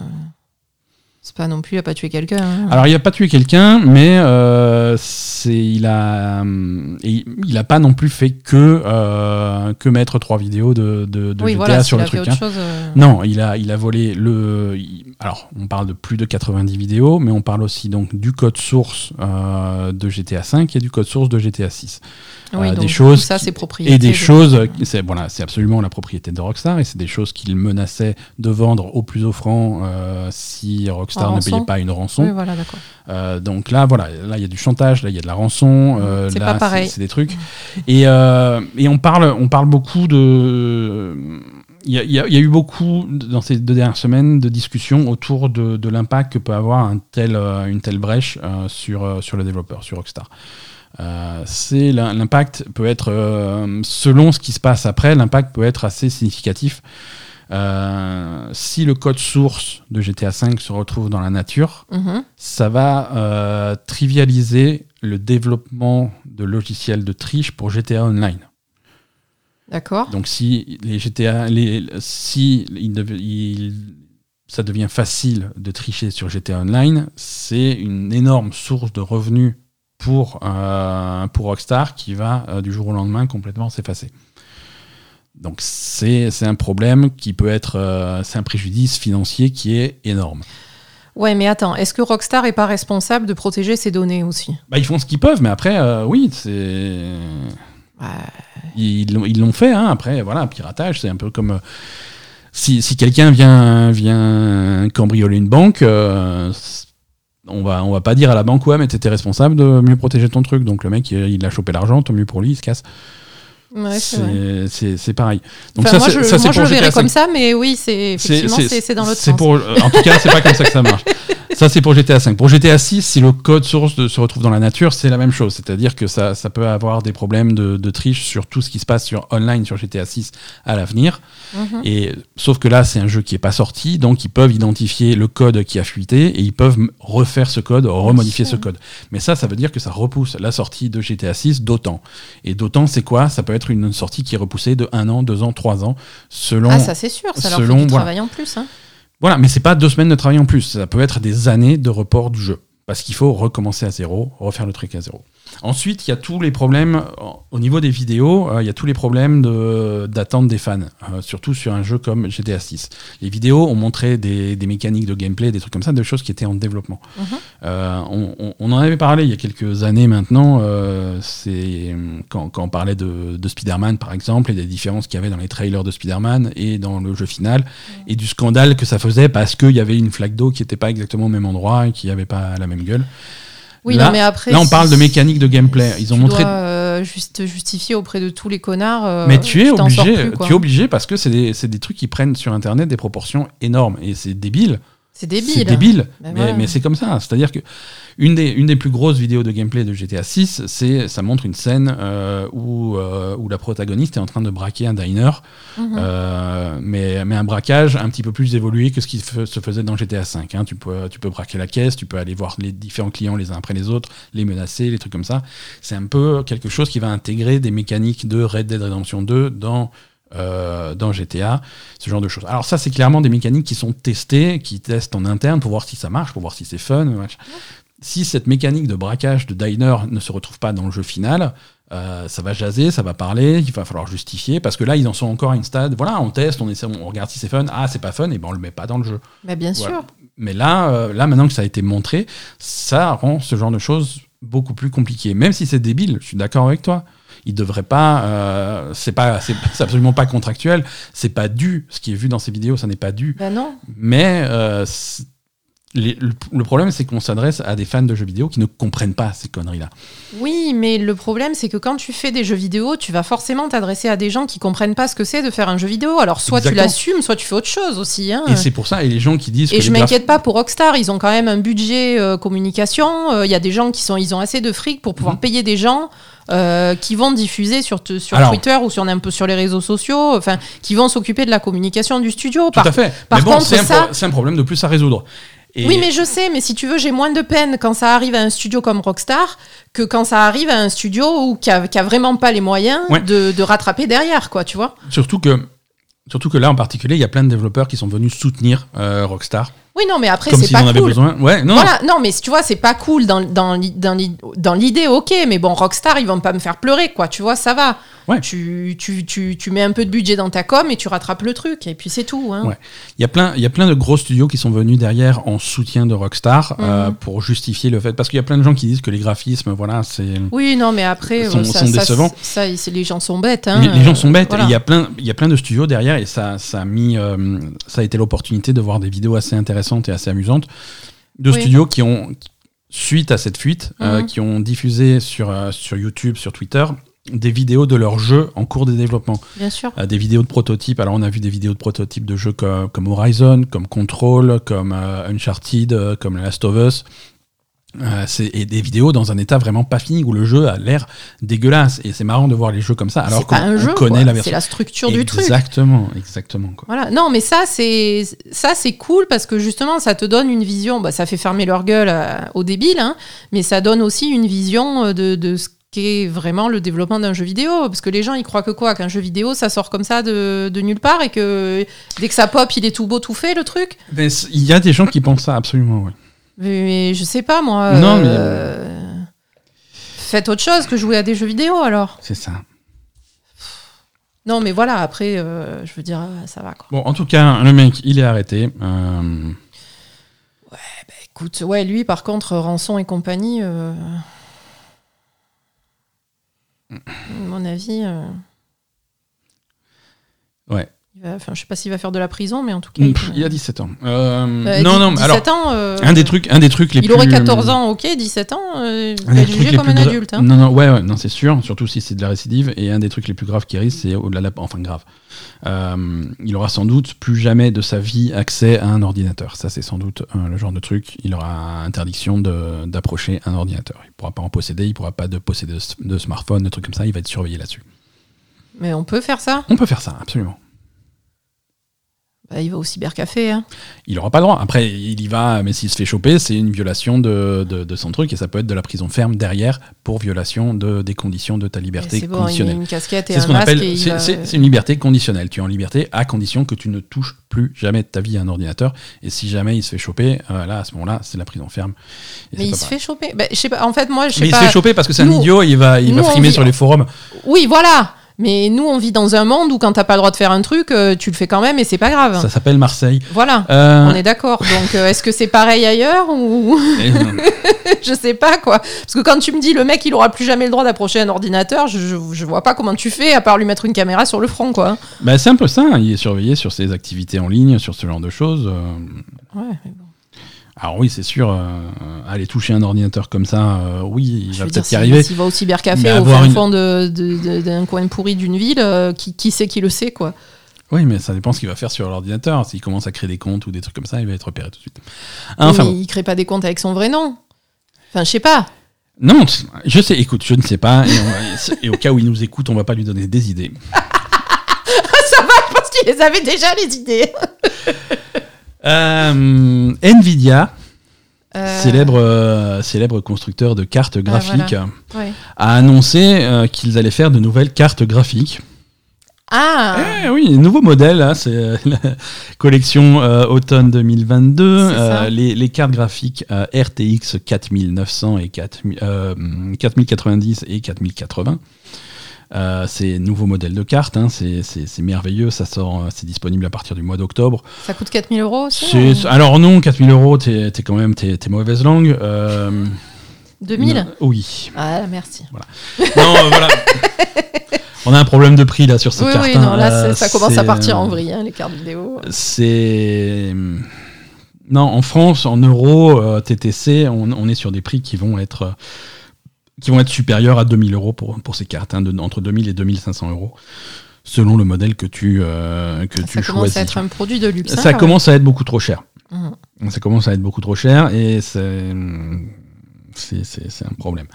Euh. C'est pas non plus, il a pas tué quelqu'un. hein. Alors, il n'a pas tué quelqu'un, mais euh, c'est, il a, et il a pas non plus fait que, euh, que mettre trois vidéos de, de, de oui, GTA voilà, sur le a fait truc. autre hein. chose. euh, Non, il a, il a volé le. il- alors, on parle de plus de 90 vidéos, mais on parle aussi donc du code source euh, de GTA 5 et du code source de GTA 6. Oui, Euh, tout ça, c'est propriété. Et des de- choses, c'est voilà, c'est absolument la propriété de Rockstar et c'est des choses qu'il menaçait de vendre au plus offrant euh, si Rockstar En ne payait pas une rançon. Oui, voilà, d'accord. Donc là, voilà, là il y a du chantage, là il y a de la rançon, euh, C'est là pas pareil. c'est des trucs. Et, et on parle, on parle beaucoup de. Il y, a, y y eu beaucoup dans ces deux dernières semaines de discussions autour de, de l'impact que peut avoir un tel, euh, une telle brèche euh, sur, euh, sur le développeur, sur Rockstar. Euh, c'est l'impact peut être euh, selon ce qui se passe après, l'impact peut être assez significatif. Euh, si le code source de GTA V se retrouve dans la nature, Mhm. ça va trivialiser le développement de logiciels de triche pour GTA Online. D'accord. Donc si les GTA, les, si il dev- il- ça devient facile de tricher sur GTA Online, c'est une énorme source de revenus pour, euh, pour Rockstar qui va euh, du jour au lendemain complètement s'effacer. Donc c'est un problème qui peut être, euh, c'est un préjudice financier qui est énorme. Ouais, mais attends, est-ce que Rockstar est pas responsable de protéger ses données aussi? Bah, ils font ce qu'ils peuvent, mais après, oui, c'est. Ouais. Ils l'ont- fait, hein. après, voilà, un piratage, c'est un peu comme. euh, si si quelqu'un vient, vient cambrioler une banque, euh, on va, on va pas dire à la banque, ouais, mais t'étais responsable de mieux protéger ton truc. Donc le mec, il, il a chopé l'argent, tant mieux pour lui, il se casse. Ouais, c'est pareil. Donc Enfin, ça, moi, c'est je, ça, moi, je le verrais comme 5. ça, mais oui, c'est dans l'autre sens. Pour, en tout cas, c'est pas comme ça que ça marche. Ça, c'est pour GTA 5. Pour GTA 6, si le code source de- se retrouve dans la nature, c'est la même chose. C'est-à-dire que ça, ça peut avoir des problèmes de, de triche sur tout ce qui se passe sur online sur GTA 6 à l'avenir. Mhm. Et sauf que là, c'est un jeu qui est pas sorti, donc ils peuvent identifier le code qui a fuité et ils peuvent refaire ce code, remodifier ce code. Mais ça, ça veut dire que ça repousse la sortie de GTA 6 d'autant. Et d'autant, c'est quoi? Ça peut être une sortie qui est repoussée de un an, deux ans, trois ans, selon. Ah, ça c'est sûr, ça leur selon- fait du voilà. travail en plus. Hein. Voilà, mais c'est pas deux semaines de travail en plus. Ça peut être des années de report du jeu. Parce qu'il faut recommencer à zéro, refaire le truc à zéro. Ensuite, il y a tous les problèmes, au niveau des vidéos, euh, il y a tous les problèmes de- d'attente des fans, euh, surtout sur un jeu comme GTA 6. Les vidéos ont montré des, des mécaniques de gameplay, des trucs comme ça, des choses qui étaient en développement. Mhm. Euh, on, on- on en avait parlé il y a quelques années maintenant, c'est quand, quand on parlait de, de Spider-Man par exemple, et des différences qu'il y avait dans les trailers de Spider-Man et dans le jeu final, et du scandale que ça faisait parce qu'il y avait une flaque d'eau qui n'était pas exactement au même endroit et qui n'avait pas la même gueule. Oui, Là- non, mais après. Là, on parle de mécanique de gameplay. Ils ont tu montré. dois, euh, juste justifier auprès de tous les connards. euh, mais tu es obligé, plus, tu es obligé parce que c'est des, c'est des trucs qui prennent sur Internet des proportions énormes et c'est débile. C'est débile. C'est débile, Ben mais, voilà. mais c'est comme ça. C'est-à-dire que une des, une des plus grosses vidéos de gameplay de GTA 6, c'est ça montre une scène euh, où, euh, où la protagoniste est en train de braquer un diner, Mhm. euh, mais, mais un braquage un petit peu plus évolué que ce qui se faisait dans GTA 5. hein. Tu, peux, tu peux braquer la caisse, tu peux aller voir les différents clients les uns après les autres, les menacer, les trucs comme ça. C'est un peu quelque chose qui va intégrer des mécaniques de Red Dead Redemption 2 dans euh, dans GTA, ce genre de choses. Alors ça, c'est clairement des mécaniques qui sont testées, qui testent en interne pour voir si ça marche, pour voir si c'est fun. machin. Si cette mécanique de braquage de diner ne se retrouve pas dans le jeu final, euh, ça va jaser, ça va parler, il va falloir justifier, parce que là, ils en sont encore à une stade. Voilà, on teste, on essaie, on regarde si c'est fun. Ah, c'est pas fun, et ben on le met pas dans le jeu. Mais bien sûr. Mais là, euh, là, maintenant que ça a été montré, ça rend ce genre de choses beaucoup plus compliqué. Même si c'est débile, je suis d'accord avec toi. Il devrait pas, euh, c'est pas, c'est absolument pas contractuel, c'est pas dû. Ce qui est vu dans ces vidéos, ça n'est pas dû. Ben non. Mais euh, les- le, le problème, c'est qu'on s'adresse à des fans de jeux vidéo qui ne comprennent pas ces conneries-là. Oui, mais le problème, c'est que quand tu fais des jeux vidéo, tu vas forcément t'adresser à des gens qui comprennent pas ce que c'est de faire un jeu vidéo. Alors, soit tu l'assumes, soit tu fais autre chose aussi. Hein. Et c'est pour ça, et les gens qui disent que Et les je m'inquiète pas pour Rockstar, ils ont quand même un budget euh, communication. Euh, Il y a des gens qui sont, ils ont assez de fric pour pouvoir Mhm. payer des gens euh, qui vont diffuser sur, sur Alors- Twitter ou sur un peu sur les réseaux sociaux, enfin, qui vont s'occuper de la communication du studio. Tout Par- à fait. par mais bon, contre, c'est un, ça- pro- c'est un problème de plus à résoudre. Et- Oui, mais je sais, mais si tu veux, j'ai moins de peine quand ça arrive à un studio comme Rockstar que quand ça arrive à un studio où, qui, a, qui a vraiment pas les moyens Ouais. de, de rattraper derrière, quoi, tu vois. Surtout que, surtout que là, en particulier, il y a plein de développeurs qui sont venus soutenir euh, Rockstar. Oui, non, mais après, c'est s'ils pas en cool. besoin. Ouais, non. Voilà, non, mais tu vois, c'est pas cool dans, dans, dans l'i- dans l'idée, ok, mais bon, Rockstar, ils vont pas me faire pleurer, quoi, tu vois, ça va. Ouais. Tu, tu, tu, tu mets un peu de budget dans ta com et tu rattrapes le truc, et puis c'est tout. Hein. Ouais. Il y a plein, il y a plein de gros studios qui sont venus derrière en soutien de Rockstar euh, Mhm. pour justifier le fait, parce qu'il y a plein de gens qui disent que les graphismes, voilà, c'est Oui, non, mais après, Sont- euh, ça, sont décevants. ça, les gens sont bêtes. Hein, les, les gens sont bêtes. voilà. Il y a plein, il y a plein de studios derrière et ça, ça a mis, euh, ça a été l'opportunité de voir des vidéos assez intéressantes et assez amusantes de Oui. studios qui ont, suite à cette fuite, euh, Mhm. qui ont diffusé sur euh, sur YouTube, sur Twitter, des vidéos de leurs jeux en cours de développement. Bien sûr. Euh, des vidéos de prototypes. Alors, on a vu des vidéos de prototypes de jeux comme, comme Horizon, comme Control, comme Uncharted, comme Last of Us. Euh, c'est et des vidéos dans un état vraiment pas fini où le jeu a l'air dégueulasse et c'est marrant de voir les jeux comme ça alors C'est qu'on connaît quoi. la c'est version la structure du truc. exactement exactement quoi. Voilà. Non, mais ça, c'est ça, c'est cool parce que justement, ça te donne une vision. Bah, ça fait fermer leur gueule à- aux débiles, hein, mais ça donne aussi une vision euh, de, de ce qu'est vraiment le développement d'un jeu vidéo. Parce que les gens, ils croient que quoi? Qu'un jeu vidéo, ça sort comme ça de, de nulle part et que dès que ça pop, il est tout beau, tout fait, le truc? Il y a des gens qui pensent ça absolument ouais. Mais, mais je sais pas, moi. Non, mais- euh, Faites autre chose que jouer à des jeux vidéo alors. c'est ça Non, mais voilà, après, euh, je veux dire, euh, ça va quoi. bon en tout cas le mec il est arrêté Euh, Écoute, ouais, lui, par contre, Rançon et compagnie, euh, à mon avis, ouais enfin, je sais pas s'il va faire de la prison, mais en tout cas. Pff, il a 17 ans Euh, Euh, non non 17 alors ans, euh, un des trucs un des trucs les il plus aurait 14 ans, ok, 17 ans, il trucs jugé comme un adulte. hein. Non, non, ouais, ouais, non, c'est sûr, surtout si c'est de la récidive. Et un des trucs les plus graves qui risque, c'est au-delà de la. Enfin, grave. Il aura sans doute plus jamais de sa vie accès à un ordinateur. Ça, c'est sans doute le genre de truc. Il aura interdiction d'approcher un ordinateur. Il pourra pas en posséder, il pourra pas de posséder de smartphone, de trucs comme ça. Il va être surveillé là-dessus. Mais on peut faire ça On peut faire ça, absolument. Bah, Il va au cybercafé. Hein. Il aura pas le droit. Après, il y va, mais s'il se fait choper, c'est une violation de, de- de son truc et ça peut être de la prison ferme derrière pour violation de, des conditions de ta liberté bon, conditionnelle. C'est ce qu'on appelle, c'est une liberté conditionnelle. Tu es en liberté à condition que tu ne touches plus jamais de ta vie à un ordinateur. Et si jamais il se fait choper, euh, là, à ce moment-là, c'est la prison ferme. Et Mais il pas se pareil. fait choper. Bah, je sais pas. En fait, moi, je sais Mais il se fait choper parce que c'est un idiot et il va, il va nous, frimer vit- sur les forums. Oui, voilà. Mais nous, on vit dans un monde où quand t'as pas le droit de faire un truc, euh, tu le fais quand même et c'est pas grave. Ça s'appelle Marseille. Voilà. Euh, On est d'accord. Donc, euh, est-ce que c'est pareil ailleurs ou et, euh, je sais pas quoi Parce que quand tu me dis le mec, il aura plus jamais le droit d'approcher un ordinateur, je, je, je vois pas comment tu fais à part lui mettre une caméra sur le front, quoi. bah, c'est un peu ça. Il est surveillé sur ses activités en ligne, sur ce genre de choses. euh. Ouais. mais bon. Alors oui, c'est sûr, euh, aller toucher un ordinateur comme ça, euh, oui, il Je va peut-être y arriver. s'il va au cybercafé au une- fond d'un coin pourri d'une ville, euh, qui, qui sait qui le sait, quoi. Oui, mais ça dépend ce qu'il va faire sur l'ordinateur. S'il commence à créer des comptes ou des trucs comme ça, il va être repéré tout de suite. Enfin, Mais bon. il crée pas des comptes avec son vrai nom. Enfin, je sais pas. Non, je sais, écoute, je ne sais pas. Et, on va- et au cas où il nous écoute, on va pas lui donner des idées. Ça va, je pense qu'il les avait déjà, les idées. Euh, Nvidia, Euh, célèbre, euh, célèbre constructeur de cartes graphiques, ouais. a annoncé qu'ils allaient faire de nouvelles cartes graphiques. Ah Eh oui, nouveau modèle, hein, c'est la collection automne 2022. C'est ça. Euh, les, les cartes graphiques RTX 4900 et 4000, euh, 4090 et 4080. Euh, c'est nouveau modèle de carte, hein, c'est merveilleux, ça sort, euh, c'est disponible à partir du mois d'octobre. Ça coûte 4000 euros aussi Alors non, 4000 euros, t'es quand même t'es mauvaise langue. Euh, 2000 non, Oui. Ah, merci. Non, euh, voilà. On a un problème de prix là sur ces Oui, cartes. oui, hein. non, là, Euh, ça commence à partir en vrille, hein, les cartes vidéo. C'est. Non, en France, en euros, TTC, on, on est sur des prix qui vont être, qui vont être supérieurs à 2000 euros pour, pour ces cartes, hein, de- entre 2000 et 2500 euros, selon le modèle que tu, euh, que Ça tu commence choisis. à être un produit de luxe. hein, Ça quand commence à être beaucoup trop cher. même. Ça commence à être beaucoup trop cher et c'est c'est- c'est c'est un problème.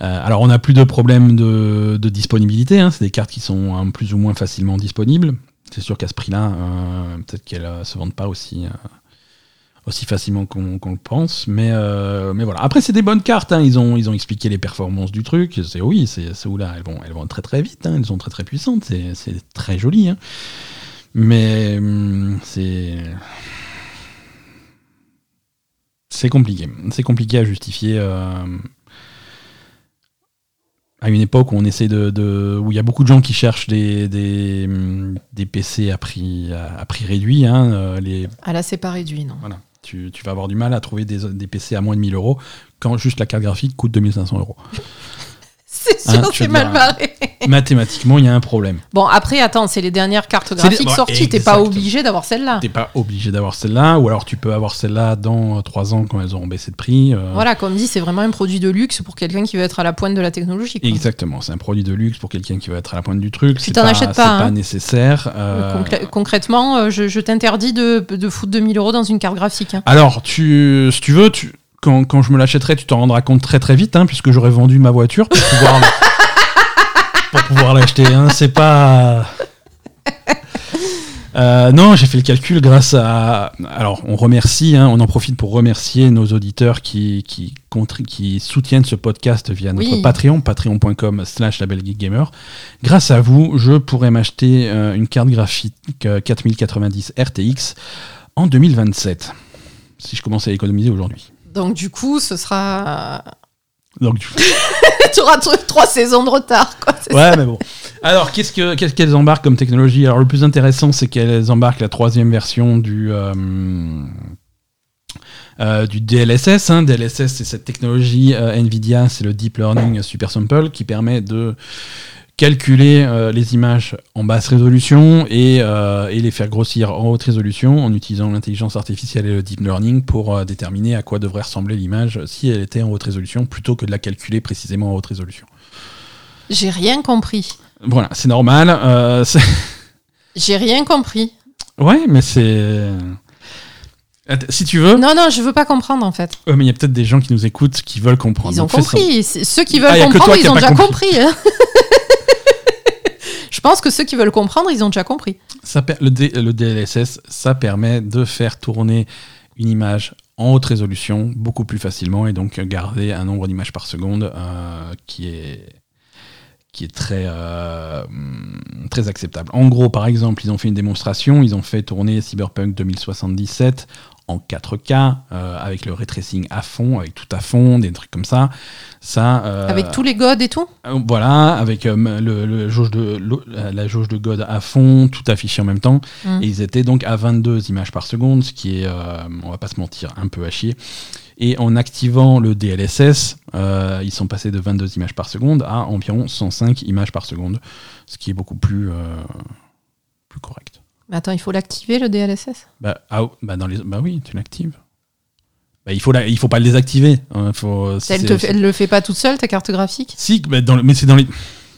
Euh, alors on n'a plus de problème de, de disponibilité, hein. c'est des cartes qui sont hein, plus ou moins facilement disponibles. C'est sûr qu'à ce prix-là, euh, peut-être qu'elles ne se vendent pas aussi, euh, aussi facilement qu'on le pense. Mais, euh, mais voilà. Après, c'est des bonnes cartes. hein. Ils, ont, ils ont expliqué les performances du truc. C'est oui, c'est là? Elles vont, elles vont très très vite. hein. Elles sont très très puissantes. C'est très joli. hein. Mais hum, c'est c'est compliqué. C'est compliqué à justifier. euh, à une époque où on essaie de, de- où il y a beaucoup de gens qui cherchent des, des, hum, des PC à prix, à, à prix réduit. hein, euh, les, Ah là, c'est pas réduit, non. voilà. Tu, vas avoir du mal à trouver des, des PC à moins de 1000 euros quand juste la carte graphique coûte 2500 euros. C'est sûr, Hein, c'est mal barré. Mathématiquement, il y a un problème. Bon, après, attends, c'est les dernières cartes C'est graphiques des- bon, sorties. T'es pas obligé d'avoir celle-là. T'es pas obligé d'avoir celle-là, ou alors tu peux avoir celle-là dans 3 ans quand elles auront baissé de prix. euh, Voilà, comme dit, c'est vraiment un produit de luxe pour quelqu'un qui veut être à la pointe de la technologie. quoi. Exactement, c'est un produit de luxe pour quelqu'un qui veut être à la pointe du truc. Tu t'en achètes pas, C'est hein. pas nécessaire. euh, concrètement, euh, je, je t'interdis de, de foutre 2000 euros dans une carte graphique. hein. Alors, tu, si tu veux, tu, quand, quand je me l'achèterai, tu t'en rendras compte très très vite, hein, puisque j'aurai vendu ma voiture pour pouvoir, pour pouvoir l'acheter. Hein. C'est pas. Euh, non, j'ai fait le calcul grâce à. Alors, on remercie, hein, on en profite pour remercier nos auditeurs qui, qui, contri- qui soutiennent ce podcast via notre Oui. Patreon, patreon.com/slash labelgeekgamer. Grâce à vous, je pourrais m'acheter euh, une carte graphique euh, 4090 RTX en 2027. Si je commence à économiser aujourd'hui. Donc du coup, ce sera. Donc, du- tu auras trois saisons de retard, quoi. Ouais, mais bon. Alors, qu'est-ce que- qu'est-ce qu'elles embarquent comme technologie? Alors, le plus intéressant, c'est qu'elles embarquent la troisième version du. euh, euh, du DLSS. hein. DLSS, c'est cette technologie euh, NVIDIA, c'est le Deep Learning Super Sample qui permet de calculer euh, les images en basse résolution et, euh, et les faire grossir en haute résolution en utilisant l'intelligence artificielle et le deep learning pour euh, déterminer à quoi devrait ressembler l'image si elle était en haute résolution plutôt que de la calculer précisément en haute résolution. J'ai rien compris. Voilà, c'est normal. J'ai rien compris. ouais, mais c'est. Si tu veux, Non, non, je veux pas comprendre en fait. Euh, mais il y a peut-être des gens qui nous écoutent qui veulent comprendre. Ils ont Donc, compris. Ceux qui Ah, veulent y a que comprendre, ils ont déjà compris. compris. hein. je pense que ceux qui veulent comprendre, ils ont déjà compris. Le, DLSS, ça permet de faire tourner une image en haute résolution beaucoup plus facilement et donc garder un nombre d'images par seconde euh, qui est qui est très euh, très acceptable. En gros, par exemple, ils ont fait une démonstration, ils ont fait tourner Cyberpunk 2077 en 4K euh, avec le ray tracing à fond, avec tout à fond, des trucs comme ça. Ça euh, Avec tous les godes et tout? euh, Voilà, avec le, le jauge de, l'eau- la jauge de God à fond, tout affiché en même temps. Mm. Et ils étaient donc à 22 images par seconde, ce qui est, on va pas se mentir, un peu à chier. Et en activant le DLSS, ils sont passés de 22 images par seconde à environ 105 images par seconde, ce qui est beaucoup plus, plus correct. Mais attends, il faut l'activer le DLSS Bah, ah, bah, dans les, bah oui, tu l'actives. Bah, il faut la- il faut pas le désactiver. hein, faut, elle, te elle le fait pas toute seule, ta carte graphique? Si, bah, dans le- mais c'est dans les.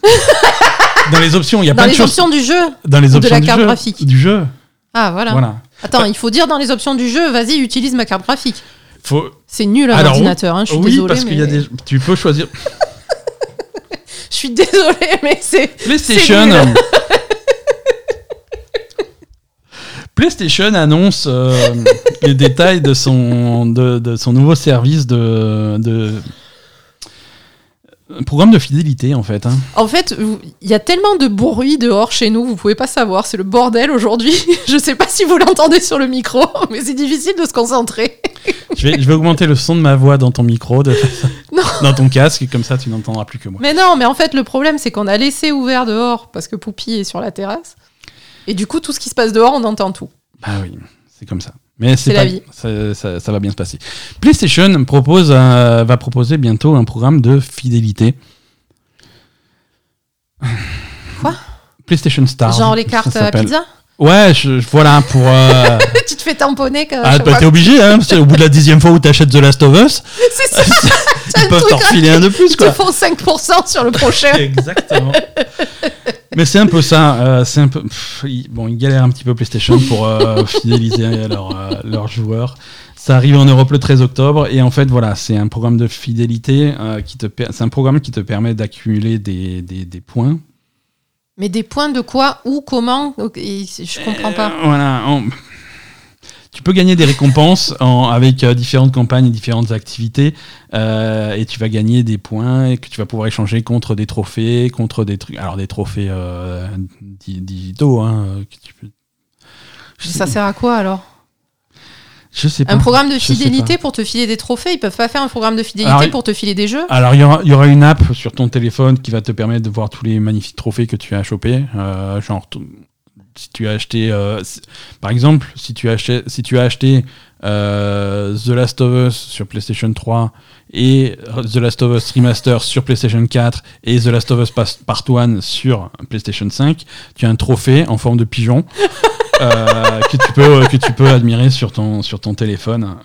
dans les options, il y a Dans plein de les choses. options du jeu dans les ou de options la du carte jeu, graphique. Du jeu, Ah, voilà. voilà. Attends, il faut dire dans les options du jeu, vas-y, utilise ma carte graphique. Faut... C'est nul un ordinateur, hein, je suis oui, parce qu'il y a mais- des. Tu peux choisir Je suis désolée, mais c'est. PlayStation. nul. PlayStation annonce euh, les détails de son, de, de son nouveau service de, de un programme de fidélité en fait. hein. En fait, il y a tellement de bruit dehors chez nous, vous pouvez pas savoir, c'est le bordel aujourd'hui. Je sais pas si vous l'entendez sur le micro, mais c'est difficile de se concentrer. Je vais, je vais augmenter le son de ma voix dans ton micro, de- Non. dans ton casque, et comme ça tu n'entendras plus que moi. Mais non, mais en fait, le problème, c'est qu'on a laissé ouvert dehors parce que Poupie est sur la terrasse. Et du coup, tout ce qui se passe dehors, on entend tout. Bah oui, c'est comme ça. Mais c'est la vie. Ça, ça- ça va bien se passer. PlayStation propose, euh, va proposer bientôt un programme de fidélité. Quoi? PlayStation Star. Genre les cartes à pizza? Ouais, je, je- voilà pour. euh, Tu te fais tamponner quand ah, bah, t'es obligé, hein, parce qu'au bout de la dixième fois où t'achètes The Last of Us, C'est ça, c'est ils peuvent t'en refiler un de plus, Ils te quoi. font 5% sur le prochain. Exactement. Mais c'est un peu ça. euh, c'est un peu. pff, ils- bon, ils galèrent un petit peu PlayStation pour euh, fidéliser leurs euh, leurs joueurs. Ça arrive en Europe le 13 octobre et en fait voilà, c'est un programme de fidélité euh, qui te c'est un programme qui te permet d'accumuler des, des, des points. Mais des points de quoi Où Comment Je comprends pas. Euh, voilà. Tu peux gagner des récompenses en- avec euh, différentes campagnes et différentes activités euh, et tu vas gagner des points et que tu vas pouvoir échanger contre des trophées, contre des trucs. Alors des trophées euh, di- digitaux. Hein, euh, que tu peux- Je sais, Ça sert à quoi alors? Je sais pas. Un programme de fidélité pour te filer des trophées? Ils peuvent pas faire un programme de fidélité Alors, pour te filer des jeux? Alors, il y aura, y aura une app sur ton téléphone qui va te permettre de voir tous les magnifiques trophées que tu as chopés. Euh, genre, si tu as acheté, euh, par exemple, si tu as acheté, si as acheté euh, The Last of Us sur PlayStation 3 et The Last of Us Remaster sur PlayStation 4 et The Last of Us Part 1 sur PlayStation 5, tu as un trophée en forme de pigeon. euh, que tu peux admirer sur ton téléphone.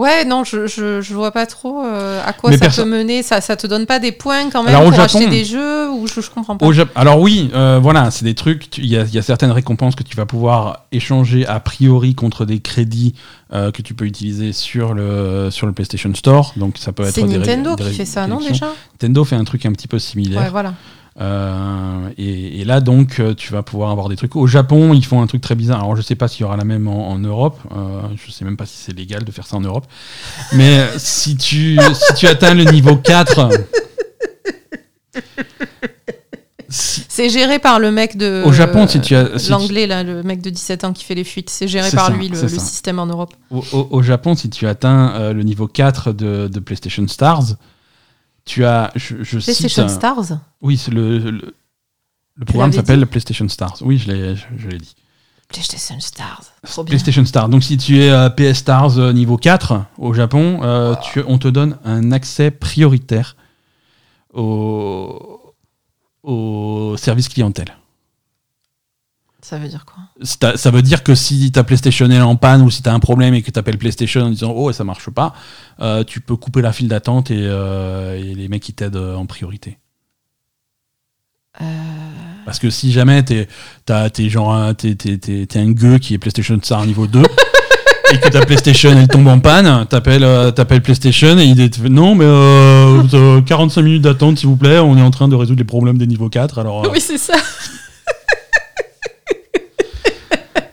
Ouais, non, je, je, je vois pas trop euh, à quoi Mais ça peut mener. Ça, ça te donne pas des points quand même Alors, pour Japon- acheter des jeux ou je, je comprends pas. Au Alors oui, euh, voilà, c'est des trucs. Il y, y a certaines récompenses que tu vas pouvoir échanger a priori contre des crédits euh, que tu peux utiliser sur le sur le PlayStation Store. Donc ça peut être C'est Nintendo des qui fait ça, non déjà? Nintendo fait un truc un petit peu similaire. Ouais, voilà. Euh, et, et là, donc, euh, tu vas pouvoir avoir des trucs. Au Japon, ils font un truc très bizarre. Alors, je sais pas s'il y aura la même en, en Europe. Euh, je sais même pas si c'est légal de faire ça en Europe. Mais euh, si tu, si tu atteins le niveau 4. si- C'est géré par le mec de. Au Japon, si tu as- si tu- L'anglais, là, le mec de 17 ans qui fait les fuites. C'est géré C'est par ça, lui, le, système en Europe. au, au- au Japon, si tu atteins le niveau 4 de, de PlayStation Stars, tu as. Je, je cite, PlayStation euh, Stars Oui, c'est le, le, le programme s'appelle PlayStation Stars. Oui, je l'ai je- je l'ai dit. PlayStation Stars. Trop bien. PlayStation Stars. Donc si tu es euh, PS Stars euh, niveau 4 au Japon, euh, tu- on te donne un accès prioritaire au, au service clientèle. Ça veut dire quoi Ça veut dire que si ta PlayStation est en panne ou si tu as un problème et que tu appelles PlayStation en disant oh ça marche pas, euh, tu peux couper la file d'attente et, euh, et les mecs qui t'aident en priorité. Euh, Parce que si jamais t'es genre un- t'es gueux qui est PlayStation Star niveau 2 et que ta PlayStation elle tombe en panne, t'appelles t'appelles PlayStation et il te non mais euh, euh, 45 minutes d'attente s'il vous plaît, on est en train de résoudre les problèmes des niveaux 4 alors Oui, c'est ça.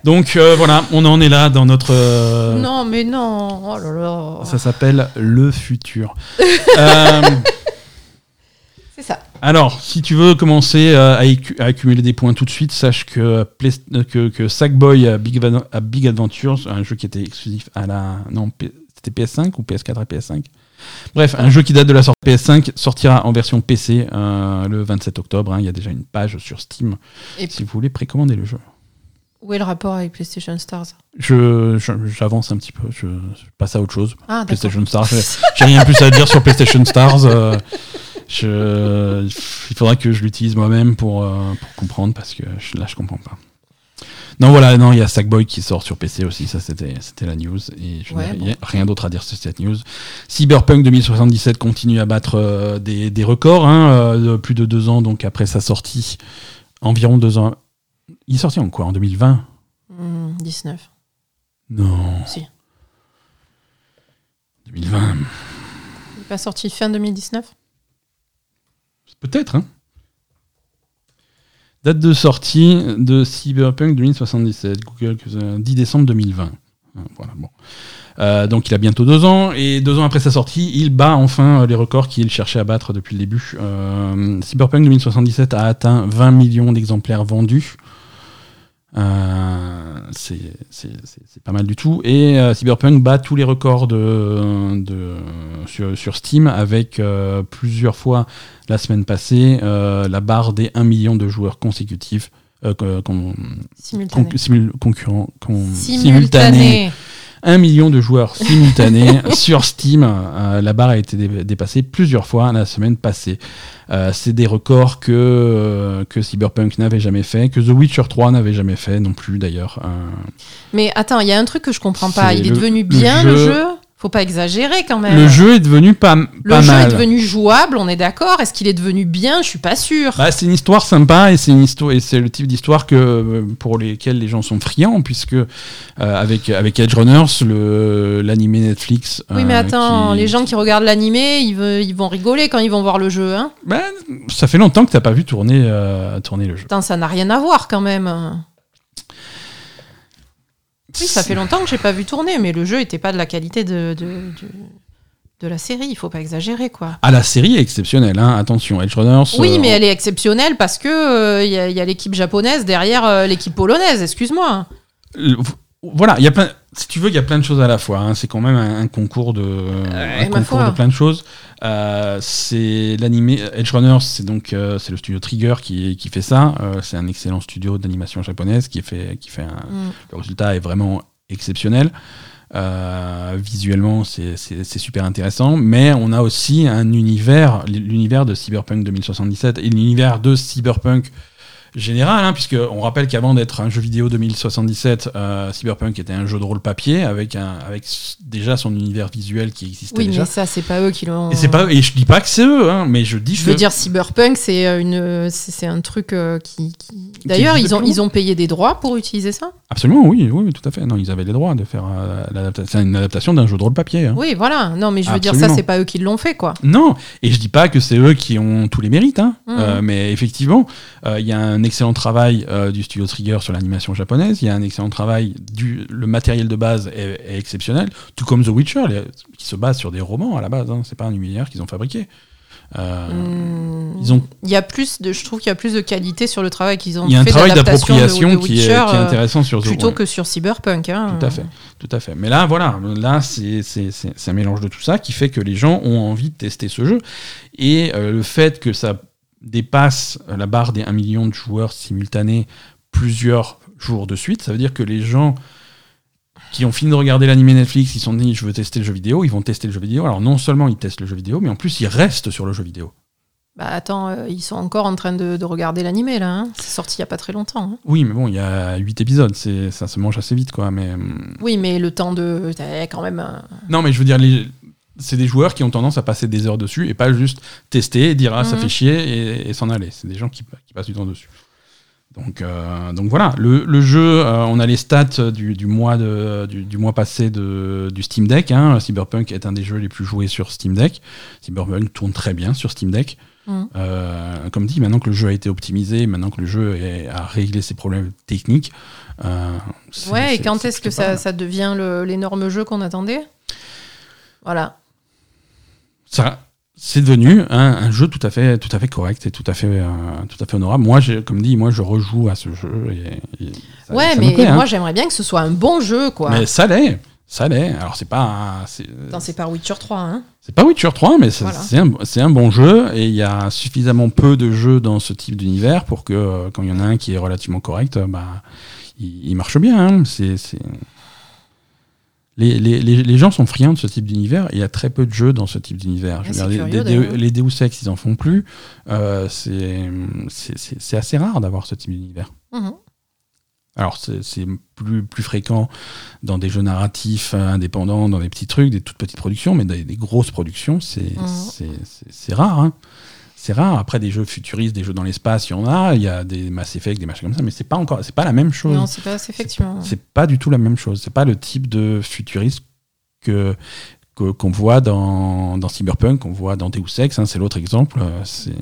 Donc euh, voilà, on en est là dans notre euh, Non, mais non. Oh là là. ça s'appelle le futur. Euh, C'est ça. Alors, si tu veux commencer à, accumuler des points tout de suite, sache que, Play- que, que Sackboy à Big, Van- à Big Adventures, un jeu qui était exclusif à la. Non, c'était PS5 ou PS4 et PS5 Bref, un jeu qui date de la sortie PS5 sortira en version PC euh, le 27 octobre. hein. Il y a déjà une page sur Steam Et si vous voulez précommander le jeu. Où est le rapport avec PlayStation Stars Je, j'avance un petit peu, je, je passe à autre chose. Ah. PlayStation Stars, j'ai- rien plus à dire sur PlayStation Stars. euh, je, il faudra que je l'utilise moi-même pour, euh, pour comprendre parce que je- là je comprends pas. Non voilà, non il y a Sackboy qui sort sur PC aussi, ça c'était c'était la news et je Ouais, n'ai bon. rien- d'autre à dire sur cette news. Cyberpunk 2077 continue à battre euh, des, des records, hein, de plus de deux ans donc après sa sortie, environ deux ans. Il est sorti en quoi En 2020 Hmm, 19. Non. Si. 2020. Il n'est pas sorti fin 2019 Peut-être, hein. Date de sortie de Cyberpunk 2077, Google, euh, 10 décembre 2020. Euh, Voilà, bon. Euh, donc il a bientôt deux ans, et deux ans après sa sortie, il bat enfin euh, les records qu'il cherchait à battre depuis le début. Euh, Cyberpunk 2077 a atteint 20 millions d'exemplaires vendus. Euh, c'est c'est- c'est- c'est pas mal du tout. Et euh, Cyberpunk bat tous les records de, de, sur, sur Steam avec euh, plusieurs fois la semaine passée euh, la barre des 1 million de joueurs consécutifs. euh, con- simul- concurrents, con- simultanés. Simultané. 1 million de joueurs simultanés sur Steam. Euh, la barre a été dé- dépassée plusieurs fois la semaine passée. Euh, c'est des records que, euh, que Cyberpunk n'avait jamais fait, que The Witcher 3 n'avait jamais fait non plus d'ailleurs. Mais attends, il y a un truc que je comprends pas. Il est le- devenu bien le jeu- jeu? Faut pas exagérer quand même. le jeu est devenu pas, Le pas jeu mal. est devenu jouable, on est d'accord. Est-ce qu'il est devenu bien? Je suis pas sûre. Bah, c'est une histoire sympa et c'est une histoire et c'est le type d'histoire que euh, pour lesquels les gens sont friands puisque euh, avec avec Edge Runners le l'animé Netflix oui, mais euh, attends, qui- les gens qui regardent l'animé, ils, vont rigoler quand ils vont voir le jeu. Hein Bah, ça fait longtemps que t'as pas vu tourner euh, tourner le jeu Putain, ça n'a rien à voir quand même. Oui, ça fait longtemps que j'ai pas vu tourner, mais le jeu était pas de la qualité de, de, de, de la série. Il faut pas exagérer, quoi. ah la série est exceptionnelle hein. attention Edge Runners Oui, euh, mais elle est exceptionnelle parce que euh, il y a, il y a l'équipe japonaise derrière euh, l'équipe polonaise. Excuse-moi. Voilà il y a plein si tu veux il y a plein de choses à la fois hein. c'est quand même un, un concours de un concours de plein de choses Euh, c'est l'animé Edge Runners c'est donc euh, c'est le studio Trigger qui qui fait ça Euh, c'est un excellent studio d'animation japonaise qui fait qui fait un Mm. Le résultat est vraiment exceptionnel. Visuellement, c'est super intéressant, mais on a aussi un univers, l'univers de Cyberpunk 2077 et l'univers de Cyberpunk générale, hein, puisque on rappelle qu'avant d'être un jeu vidéo 2077, euh, Cyberpunk était un jeu de rôle papier avec un avec déjà son univers visuel qui existait Oui, déjà. mais ça, c'est pas eux qui l'ont. Et c'est pas et je dis pas que c'est eux, hein, mais je dis Je que veux dire, Cyberpunk, c'est euh, une, c'est c'est un truc euh, qui. qui- D'ailleurs, ils ont, ils ont payé des droits pour utiliser ça? absolument oui, oui, oui, tout à fait. Non, ils avaient les droits de faire euh, une adaptation d'un jeu de rôle papier. hein. Oui, voilà. Non, mais je veux dire, ça, Absolument. c'est pas eux qui l'ont fait, quoi. Non, et je dis pas que c'est eux qui ont tous les mérites, hein. Euh, mais effectivement, euh, il y a un excellent travail euh, du studio Trigger sur l'animation japonaise, il y a un excellent travail du le matériel de base est, est exceptionnel, tout comme The Witcher, les- qui se base sur des romans à la base, hein. c'est pas un univers qu'ils ont fabriqué. Euh, Hmm. Ils ont, Il y a plus de, je trouve qu'il y a plus de qualité sur le travail qu'ils ont il y a un fait travail d'appropriation qui, est, qui Witcher, est euh, intéressant sur The plutôt que sur Cyberpunk. hein. Tout à fait, tout à fait. Mais là, voilà, là, c'est un mélange de tout ça qui fait que les gens ont envie de tester ce jeu. Et euh, le fait que ça dépasse la barre des 1 million de joueurs simultanés plusieurs jours de suite, ça veut dire que les gens qui ont fini de regarder l'animé Netflix, ils sont dit je veux tester le jeu vidéo, ils vont tester le jeu vidéo. Alors non seulement ils testent le jeu vidéo, mais en plus ils restent sur le jeu vidéo. Bah attends, euh, ils sont encore en train de, de regarder l'animé là. hein. C'est sorti il y a pas très longtemps. hein. Oui, mais bon, il y a 8 épisodes, c'est ça se mange assez vite, quoi. Mais hum, Oui, mais le temps de, t'as quand même. un- Non, mais je veux dire, les- c'est des joueurs qui ont tendance à passer des heures dessus et pas juste tester, dire ah ça Mhm. fait chier et, et s'en aller. C'est des gens qui, qui passent du temps dessus. Donc, euh, donc voilà, le, le jeu, euh, on a les stats du, du mois, de, du, du mois passé de, du Steam Deck. hein. Cyberpunk est un des jeux les plus joués sur Steam Deck. Cyberpunk tourne très bien sur Steam Deck. Mhm. Euh, comme dit, maintenant que le jeu a été optimisé, maintenant que le jeu est- a réglé ses problèmes techniques. Ouais, et quand est-ce que ça, ça devient l'énorme jeu qu'on attendait? Voilà. Ça c'est devenu un, un jeu tout à fait tout à fait correct et tout à fait euh, tout à fait honorable moi comme dit moi je rejoue à ce jeu et, et ça- ouais, ça mais plaît, hein. moi j'aimerais bien que ce soit un bon jeu, quoi. mais ça l'est ça l'est alors c'est pas c'est pas Witcher 3, hein c'est pas Witcher 3 mais c'est Voilà. un, un bon jeu et il y a suffisamment peu de jeux dans ce type d'univers pour que euh, quand il y en a un qui est relativement correct euh, bah il, il marche bien hein. c'est- les, les, les, les gens sont friands de ce type d'univers il y a très peu de jeux dans ce type d'univers. Dire, c'est les, Deus Ex, ils en font plus. Euh, c'est assez rare d'avoir ce type d'univers. Mhm. Alors, c'est plus, plus fréquent dans des jeux narratifs euh, indépendants, dans des petits trucs, des toutes petites productions, mais des, des grosses productions, c'est Mhm. rare. hein. C'est rare. Après, des jeux futuristes, des jeux dans l'espace, il y en a. Il y a des Mass Effect, des machins comme ça, mais c'est pas encore, c'est pas la même chose. Non, c'est pas, effectivement. C'est pas du tout la même chose. C'est pas le type de futuriste que qu'on voit dans, dans Cyberpunk, qu'on voit dans Deus Ex. hein, c'est l'autre exemple. C'est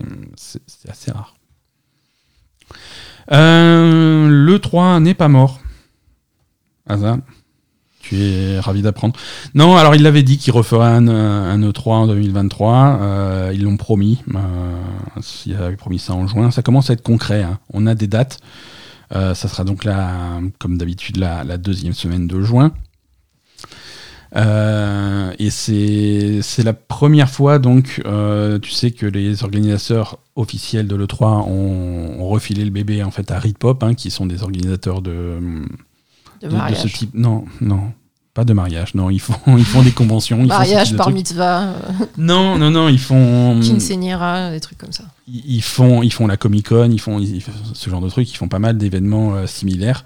assez rare. Euh, le 3 n'est pas mort. Asa, tu es ravi d'apprendre. Non, alors il l'avait dit qu'il referait un, un E3 en 2023. euh, ils l'ont promis. Euh, il avait promis ça en juin. Ça commence à être concret. hein. On a des dates. Euh, ça sera donc la, comme d'habitude la, deuxième semaine de juin. Et c'est la première fois, donc, tu sais que les organisateurs officiels de l'E3 ont, ont refilé le bébé en fait à Ritpop, hein, qui sont des organisateurs de, De de- de mariage. ce type. Non, non, pas de mariage. Non, ils font, ils font des conventions. Ils Mariage, par mitzvah, euh, Non, non, non, ils font. quinceañera, des trucs comme ça. ils ils font, ils font la Comic Con, ils font, ils- ce genre de trucs, ils font pas mal d'événements euh, similaires.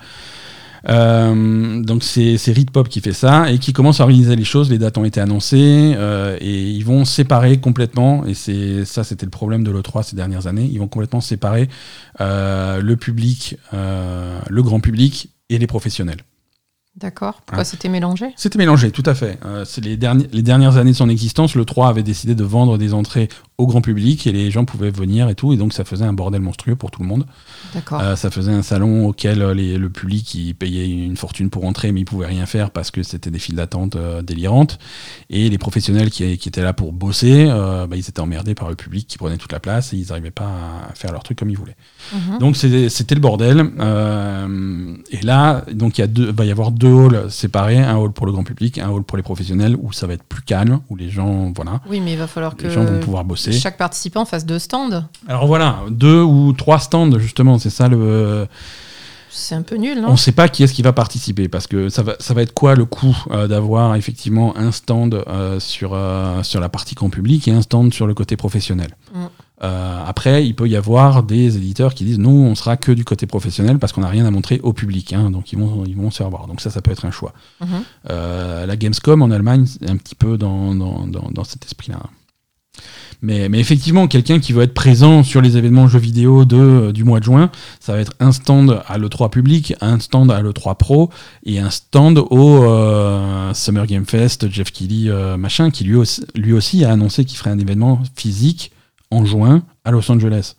Euh, donc c'est c'est Ritpop qui fait ça et qui commence à organiser les choses. Les dates ont été annoncées euh, et ils vont séparer complètement. Et c'est ça, c'était le problème de l'E3 ces dernières années. Ils vont complètement séparer euh, le public, le grand public et les professionnels. D'accord. Pourquoi Hein. c'était mélangé? C'était mélangé, tout à fait. Euh, c'est les, les dernières années de son existence, le 3 avait décidé de vendre des entrées au grand public et les gens pouvaient venir et tout, et donc ça faisait un bordel monstrueux pour tout le monde. D'accord. Euh, ça faisait un salon auquel euh, les- le public il payait une fortune pour entrer, mais il pouvait rien faire parce que c'était des files d'attente euh, délirantes. Et les professionnels qui, qui étaient là pour bosser, euh, bah, ils étaient emmerdés par le public qui prenait toute la place et ils n'arrivaient pas à faire leur truc comme ils voulaient. Mhm. Donc c'était le bordel. Et là, donc il va y avoir deux halls séparés, un hall pour le grand public, un hall pour les professionnels, où ça va être plus calme, où les gens, voilà, Oui, mais il va falloir que les gens vont pouvoir bosser. Chaque participant fasse deux stands. Alors voilà, deux ou trois stands justement, c'est ça le. C'est un peu nul, non? On ne sait pas qui est-ce qui va participer parce que ça va, ça va être quoi le coût euh, d'avoir effectivement un stand euh, sur, euh, sur la partie grand public et un stand sur le côté professionnel. Mm. Après, il peut y avoir des éditeurs qui disent nous, on sera que du côté professionnel parce qu'on n'a rien à montrer au public. hein, donc ils vont, ils vont se faire voir. Donc ça, ça peut être un choix. Mhm. Euh, la Gamescom en Allemagne, c'est un petit peu dans, dans, dans, dans cet esprit-là. Mais, effectivement, quelqu'un qui veut être présent sur les événements jeux vidéo euh, du mois de juin, ça va être un stand à l'E3 public, un stand à l'E3 Pro et un stand au euh, Summer Game Fest, Jeff Keighley, euh, machin, qui lui aussi a annoncé qu'il ferait un événement physique en juin à Los Angeles.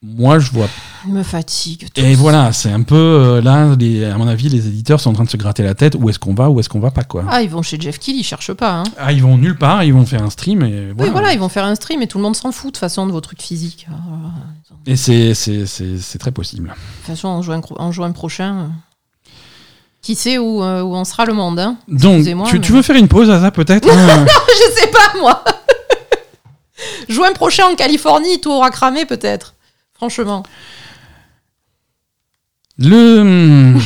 Moi, je vois Il me fatigue. et ça. voilà, c'est un peu euh, là, les- à mon avis, les éditeurs sont en train de se gratter la tête. Où est-ce qu'on va, où est-ce qu'on va pas quoi. Ah, ils vont chez Jeff Keighley, ils cherchent pas. Hein. Ah, ils vont nulle part, ils vont faire un stream et Oui, voilà. voilà, ils vont faire un stream et tout le monde s'en fout de toute façon de vos trucs physiques. Ah, voilà. De Et c'est c'est très possible. toute façon, en juin, en juin prochain, euh, qui sait où, euh, où en sera le monde hein Donc, tu, mais- tu veux faire une pause, Asa, peut-être hein Je sais pas, moi Juin prochain en Californie, tout aura cramé peut-être. Franchement. Le.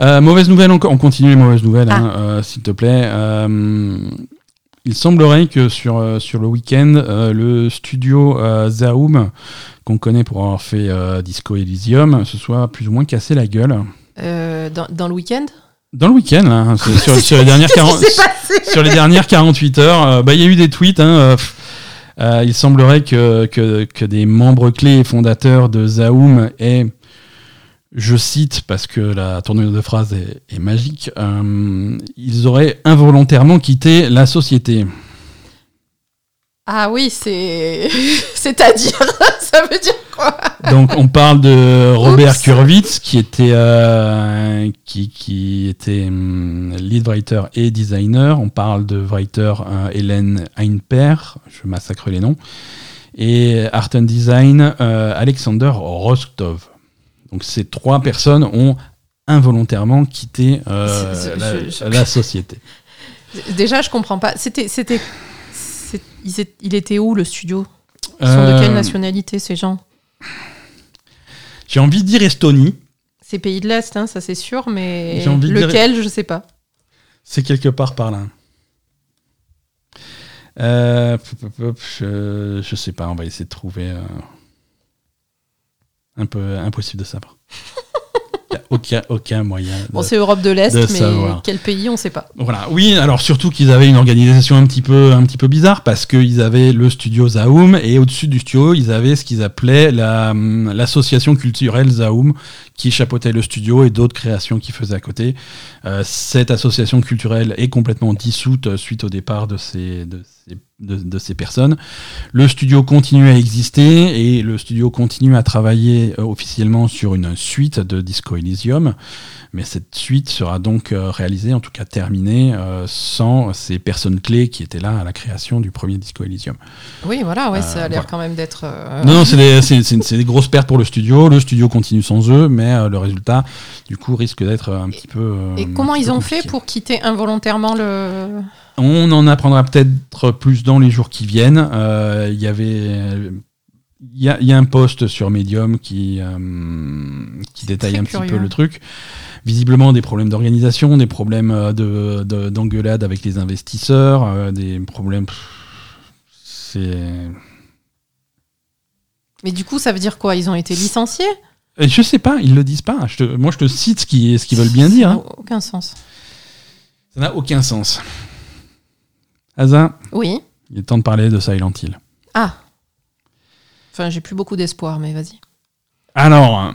Euh, mauvaise nouvelle encore, on continue les mauvaises nouvelles, hein, euh, s'il te plaît. Euh, il semblerait que sur, sur le week-end, euh, le studio euh, Zaum, qu'on connaît pour avoir fait euh, Disco Elysium, se soit plus ou moins cassé la gueule. Euh, dans, dans le week-end? Dans le week-end, là, hein, sur, sur les dernières 40 Qu'est-ce qui s'est passé? sur les dernières 48 heures, euh, bah, il y a eu des tweets. hein, euh, pff, euh, il semblerait que, que, des membres clés et fondateurs de Zaum aient, je cite parce que la tournure de phrase est, magique, euh, ils auraient involontairement quitté la société. Ah oui, c'est. C'est-à-dire, ça veut dire Donc on parle de Robert Oups. Kurwitz qui était euh, qui, qui était hum, lead writer et designer. On parle de writer euh, Hélène Einper, je massacre les noms, et art and design euh, Alexander Rostov. Donc ces trois personnes ont involontairement quitté euh, la, je- je- la société. Déjà, je comprends pas. C'était. c'était Il était où le studio? Ils sont de quelle nationalité ces gens? J'ai envie de dire Estonie. C'est pays de l'Est, hein, ça c'est sûr, mais de dire- lequel, je sais pas. C'est quelque part par là. Euh, je, je sais pas, on va essayer de trouver. euh, un peu impossible de savoir. Aucun, aucun moyen. de- Bon, c'est Europe de l'Est, de mais savoir. quel pays, on sait pas. Voilà. Oui, alors surtout qu'ils avaient une organisation un petit peu, un petit peu bizarre parce qu'ils avaient le studio Zaum et au-dessus du studio, ils avaient ce qu'ils appelaient la, hum, l'association culturelle Zaum qui chapeautait le studio et d'autres créations qu'ils faisaient à côté. Euh, cette association culturelle est complètement dissoute euh, suite au départ de ces, de ces, de, de ces personnes. Le studio continue à exister et le studio continue à travailler euh, officiellement sur une suite de Disco Elysium. Mais cette suite sera donc euh, réalisée, en tout cas terminée, euh, sans ces personnes clés qui étaient là à la création du premier Disco Elysium. Oui, voilà, ouais, ça a l'air voilà. quand même d'être. Non, non, c'est des, grosses pertes pour le studio. Le studio continue sans eux, mais le résultat, du coup, risque d'être un petit peu. Et comment ils ont fait pour quitter involontairement le. On en apprendra peut-être plus dans les jours qui viennent. Euh, Il y avait. Il y, a, il y a un post sur Medium qui, euh, qui détaille un petit peu le truc. Visiblement des problèmes d'organisation, des problèmes euh, de, de- d'engueulade avec les investisseurs, euh, des problèmes. C'est. Mais du coup, ça veut dire quoi? Ils ont été licenciés? Je sais pas, ils le disent pas. Je te- moi, je te cite ce qu'ils ce veulent bien dire. Ça hein. n'a Aucun sens. Ça n'a aucun sens. Asa, Oui. il est temps de parler de Silent Hill. Ah. Enfin, j'ai plus beaucoup d'espoir, mais vas-y. Alors, euh,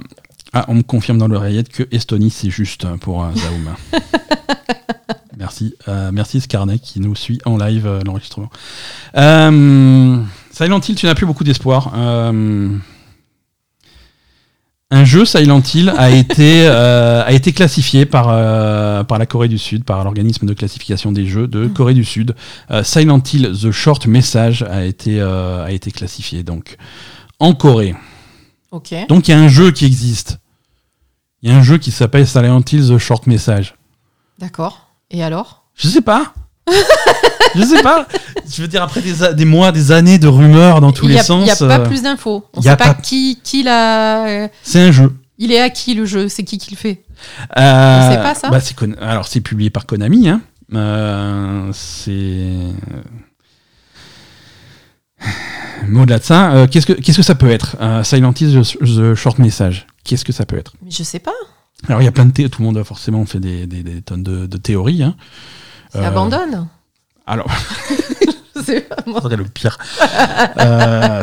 ah, on me confirme dans l'oreillette que Estonie, c'est juste pour euh, Zaum. merci, euh, merci Scarnet qui nous suit en live euh, l'enregistrement. Silent Hill, tu n'as plus beaucoup d'espoir. Un jeu Silent Hill a été, euh, a été classifié par, euh, par la Corée du Sud, par l'organisme de classification des jeux de Corée du Sud. Euh, Silent Hill The Short Message a été, a été classifié donc en Corée. Ok. Donc il y a un jeu qui existe. Il y a un jeu qui s'appelle Silent Hill The Short Message. D'accord. Et alors? Je sais pas. Je sais pas. Je veux dire, après des, a- des mois, des années de rumeurs dans tous les sens, Il n'y a pas euh, plus d'infos. On a sait pas, pas- qui, qui l'a. c'est un jeu. Il est à qui le jeu? C'est qui qui le fait? Euh, sait pas ça bah, c'est Kon- Alors c'est publié par Konami. hein. Euh, c'est. Mais au-delà de ça, euh, qu'est-ce que qu'est-ce que ça peut être? Euh, Silent Hill the, Short Message. Qu'est-ce que ça peut être? Je sais pas. Alors il y a plein de thé- tout le monde a forcément fait des, des- des tonnes de, de théories. Hein. C'est Euh, abandonne. Alors, Je sais pas, moi. ça serait le pire. Euh,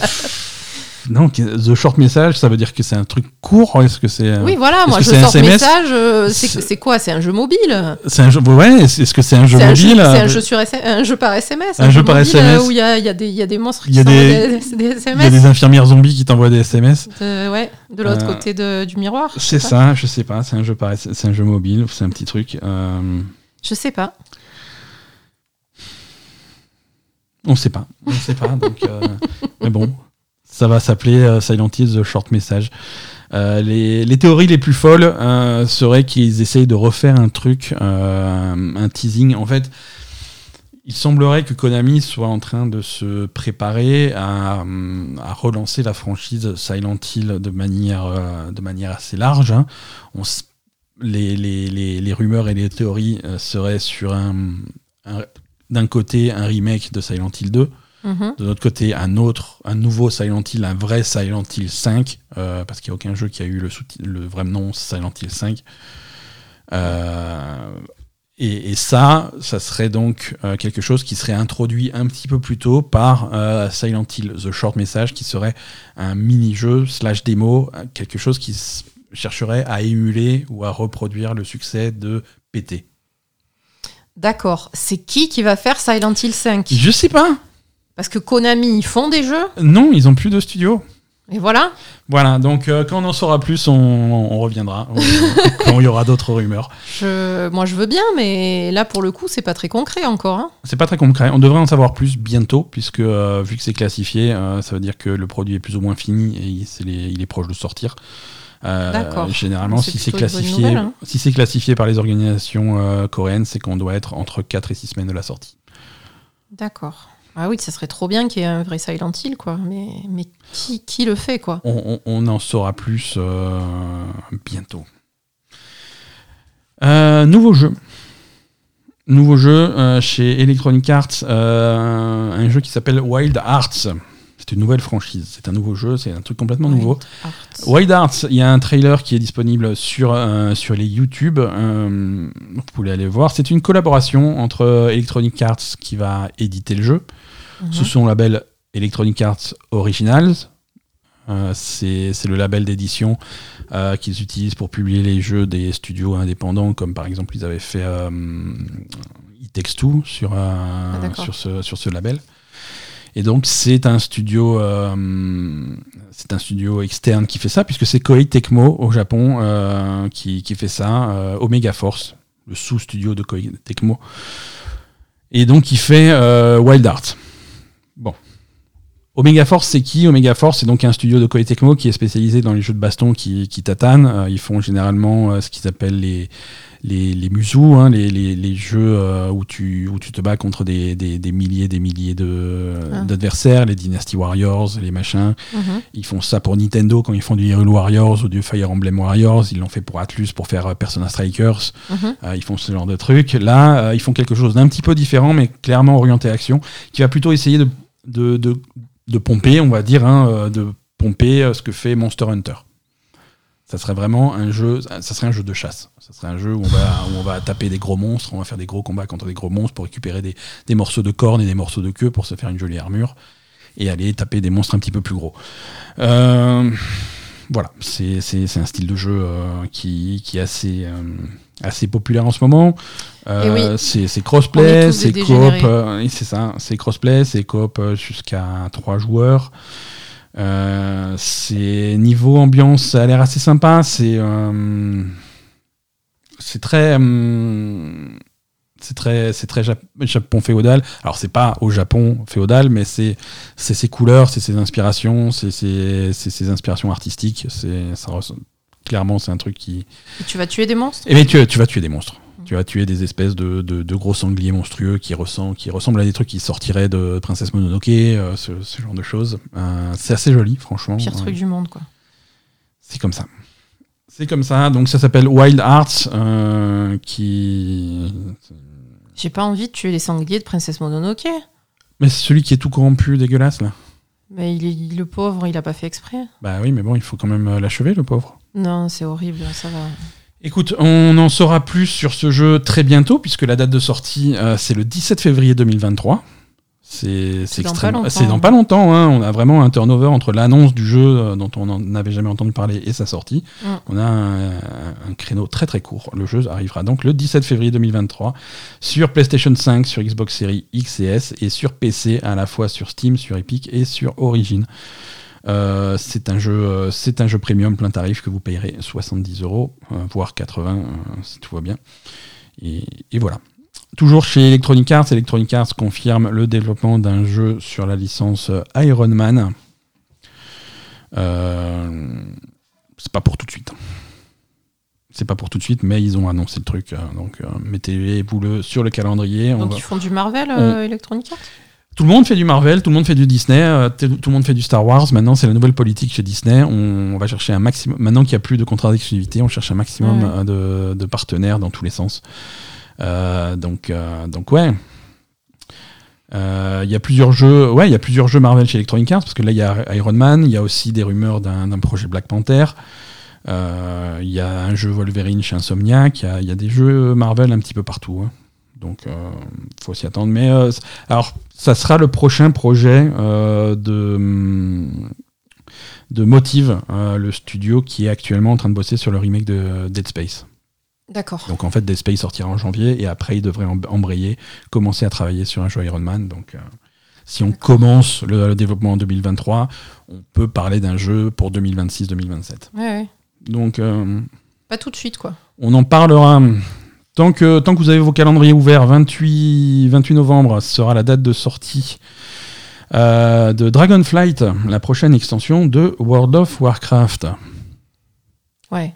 non, the short message, ça veut dire que c'est un truc court. Est-ce que c'est Oui, voilà, moi que je c'est un sors SMS? message. euh, C'est C'est- c'est quoi C'est un jeu mobile c'est un jeu Ouais, est-ce que c'est un jeu C'est un jeu, mobile c'est un euh, jeu sur S- un jeu par SMS. Un jeu jeu par mobile, SMS. euh, Où il y a, il y, a des- il y a des monstres Il qui y a s'envoient des- des, des Il y a SMS. des infirmières zombies qui t'envoient des SMS. De, ouais, de l'autre Euh, côté de- du miroir. C'est ça, je sais pas. C'est un jeu par c'est un jeu mobile, c'est un petit truc. euh, Je sais pas. On sait pas, on sait pas. donc, euh, mais bon, ça va s'appeler euh, Silent Hill The Short Message. Euh, les, théories les plus folles seraient qu'ils essayent de refaire un truc, un teasing. En fait, il semblerait que Konami soit en train de se préparer à, relancer la franchise Silent Hill de manière, assez large. hein. Les, rumeurs et les théories seraient sur un- d'un côté un remake de Silent Hill 2, Mhm. de l'autre côté un autre, un nouveau Silent Hill, un vrai Silent Hill 5, euh, parce qu'il n'y a aucun jeu qui a eu le, vrai nom Silent Hill 5. Euh, et, et ça, ça serait donc euh, quelque chose qui serait introduit un petit peu plus tôt par Silent Hill The Short Message, qui serait un mini-jeu slash démo, quelque chose qui chercherait à émuler ou à reproduire le succès de PT. D'accord. C'est qui qui va faire Silent Hill 5 Je sais pas. Parce que Konami, ils font des jeux? Non, ils ont plus de studio. Et voilà. Voilà, donc euh, quand on en saura plus, on, on reviendra. On- quand il y aura d'autres rumeurs. Je, moi, je veux bien, mais là, pour le coup, c'est pas très concret encore. hein. C'est pas très concret. On devrait en savoir plus bientôt, puisque euh, vu que c'est classifié, euh, ça veut dire que le produit est plus ou moins fini et il, c'est les- il est proche de sortir. Euh, D'accord. Généralement, si c'est classifié, nouvelle, hein. si c'est classifié par les organisations euh, coréennes, c'est qu'on doit être entre 4 et 6 semaines de la sortie. D'accord. Ah oui, ça serait trop bien qu'il y ait un vrai Silent Hill, quoi. Mais, mais qui, qui le fait, quoi? On, on- on en saura plus euh, bientôt. Euh, nouveau jeu. Nouveau jeu chez Electronic Arts, un jeu qui s'appelle Wild Arts. C'est une nouvelle franchise, c'est un nouveau jeu, c'est un truc complètement nouveau. Arts. Wild Arts, il y a un trailer qui est disponible sur, euh, sur les YouTube. euh, vous pouvez aller voir. C'est une collaboration entre Electronic Arts qui va éditer le jeu, Mhm. sous son label Electronic Arts Originals. Euh, c'est le label d'édition euh, qu'ils utilisent pour publier les jeux des studios indépendants, comme par exemple ils avaient fait It Takes Two sur, d'accord. sur, ce, sur ce label. Et donc c'est un studio, euh, c'est un studio externe qui fait ça, puisque c'est Koei Tecmo au Japon euh, qui, qui fait ça, euh, Omega Force, le sous-studio de Koei Tecmo. Et donc il fait Wild Art. Bon. Omega Force, c'est qui Omega Force, c'est donc un studio de Koei Tecmo qui est spécialisé dans les jeux de baston qui, qui tatanent. Euh, ils font généralement euh, ce qu'ils appellent les, les, les musous, hein, les, les, les jeux euh, où, tu, où tu te bats contre des, des, des milliers des milliers de- Ah. d'adversaires, les Dynasty Warriors, les machins. Mhm. Ils font ça pour Nintendo quand ils font du Hyrule Warriors ou du Fire Emblem Warriors. Ils l'ont fait pour Atlus pour faire Persona Strikers. Mhm. Euh, ils font ce genre de truc. Là, euh, ils font quelque chose d'un petit peu différent, mais clairement orienté action, qui va plutôt essayer de, de, de, de pomper, on va dire, hein, euh, de pomper euh, ce que fait Monster Hunter. Ça serait vraiment un jeu, ça serait un jeu de chasse. Ça serait un jeu où on va, taper des gros monstres, on va faire des gros combats contre des gros monstres pour récupérer des, morceaux de cornes et des morceaux de queue pour se faire une jolie armure et aller taper des monstres un petit peu plus gros. Euh, voilà, c'est un style de jeu qui, est assez, assez populaire en ce moment. Euh, Et oui. C'est crossplay, c'est coop, euh, c'est ça, c'est crossplay, c'est coop euh, jusqu'à 3 joueurs. Euh, c'est niveau ambiance, ça a l'air assez sympa. C'est euh, c'est très c'est très c'est très Jap- Japon féodal. Alors c'est pas au Japon féodal, mais c'est c'est ses couleurs, c'est ses inspirations, c'est ses, inspirations artistiques. C'est ça clairement c'est un truc qui. Et tu vas tuer des monstres Eh bien tu tu vas tuer des monstres. Tu vas tuer des espèces de, de, de gros sangliers monstrueux qui, ressent, qui ressemblent à des trucs qui sortiraient de Princesse Mononoke, euh, ce, ce genre de choses. Euh, c'est assez joli, franchement. Pire Euh, truc du monde, quoi. c'est comme ça. C'est comme ça. Donc ça s'appelle Wild Arts, euh, qui J'ai pas envie de tuer les sangliers de Princesse Mononoke. Mais c'est celui qui est tout corrompu, dégueulasse, là. Mais il est le pauvre, il a pas fait exprès. Bah oui, mais bon, il faut quand même euh, l'achever, le pauvre. Non, c'est horrible, ça va. Écoute, on en saura plus sur ce jeu très bientôt, puisque la date de sortie, euh, c'est le 17 février 2023. C'est C'est dans pas extrêmement- longtemps. c'est dans pas longtemps. hein. On a vraiment un turnover entre l'annonce du jeu euh, dont on n'avait jamais entendu parler et sa sortie. Mm. On a un, un créneau très très court. Le jeu arrivera donc le 17 février 2023 sur PlayStation 5, sur Xbox Series X et S et sur PC à la fois sur Steam, sur Epic et sur Origin. Euh, c'est un jeu, euh, c'est un jeu premium plein tarif que vous payerez 70 euros, euh, voire 80 euh, si tout va bien. Et, et voilà. Toujours chez Electronic Arts, Electronic Arts confirme le développement d'un jeu sur la licence Iron Man. C'est pas pour tout de suite. C'est pas pour tout de suite, mais ils ont annoncé le truc. donc euh, mettez-vous le sur le calendrier. on Donc va- ils font du Marvel, euh, Electronic Arts? Tout le monde fait du Marvel, tout le monde fait du Disney, euh, tout le monde fait du Star Wars. Maintenant, c'est la nouvelle politique chez Disney. On, on va chercher un maximum. Maintenant qu'il n'y a plus de contrat d'exclusivité, on cherche un maximum Ouais. euh, de, de partenaires dans tous les sens. Euh, donc, euh, donc ouais. Euh, Il y a plusieurs jeux, ouais, il y a plusieurs jeux Marvel chez Electronic Arts parce que là il y a Iron Man, il y a aussi des rumeurs d'un projet Black Panther. Euh, Il y a un jeu Wolverine chez Insomniac. Il y a- il y, a des jeux Marvel un petit peu partout. hein. Donc, euh, faut s'y attendre. Mais euh, alors, ça sera le prochain projet euh, de, hum, de Motive, le studio qui est actuellement en train de bosser sur le remake de Dead Space. D'accord. Donc en fait, Dead Space sortira en janvier et après, il devrait em- embrayer, commencer à travailler sur un jeu Iron Man. Donc si on commence le, le développement en 2023, on peut parler d'un jeu pour 2026-2027. Ouais, ouais. Donc Pas tout de suite, quoi. on en parlera. Tant que, tant que vous avez vos calendriers ouverts, 28, 28 novembre sera la date de sortie euh, de Dragonflight, la prochaine extension de World of Warcraft. Ouais.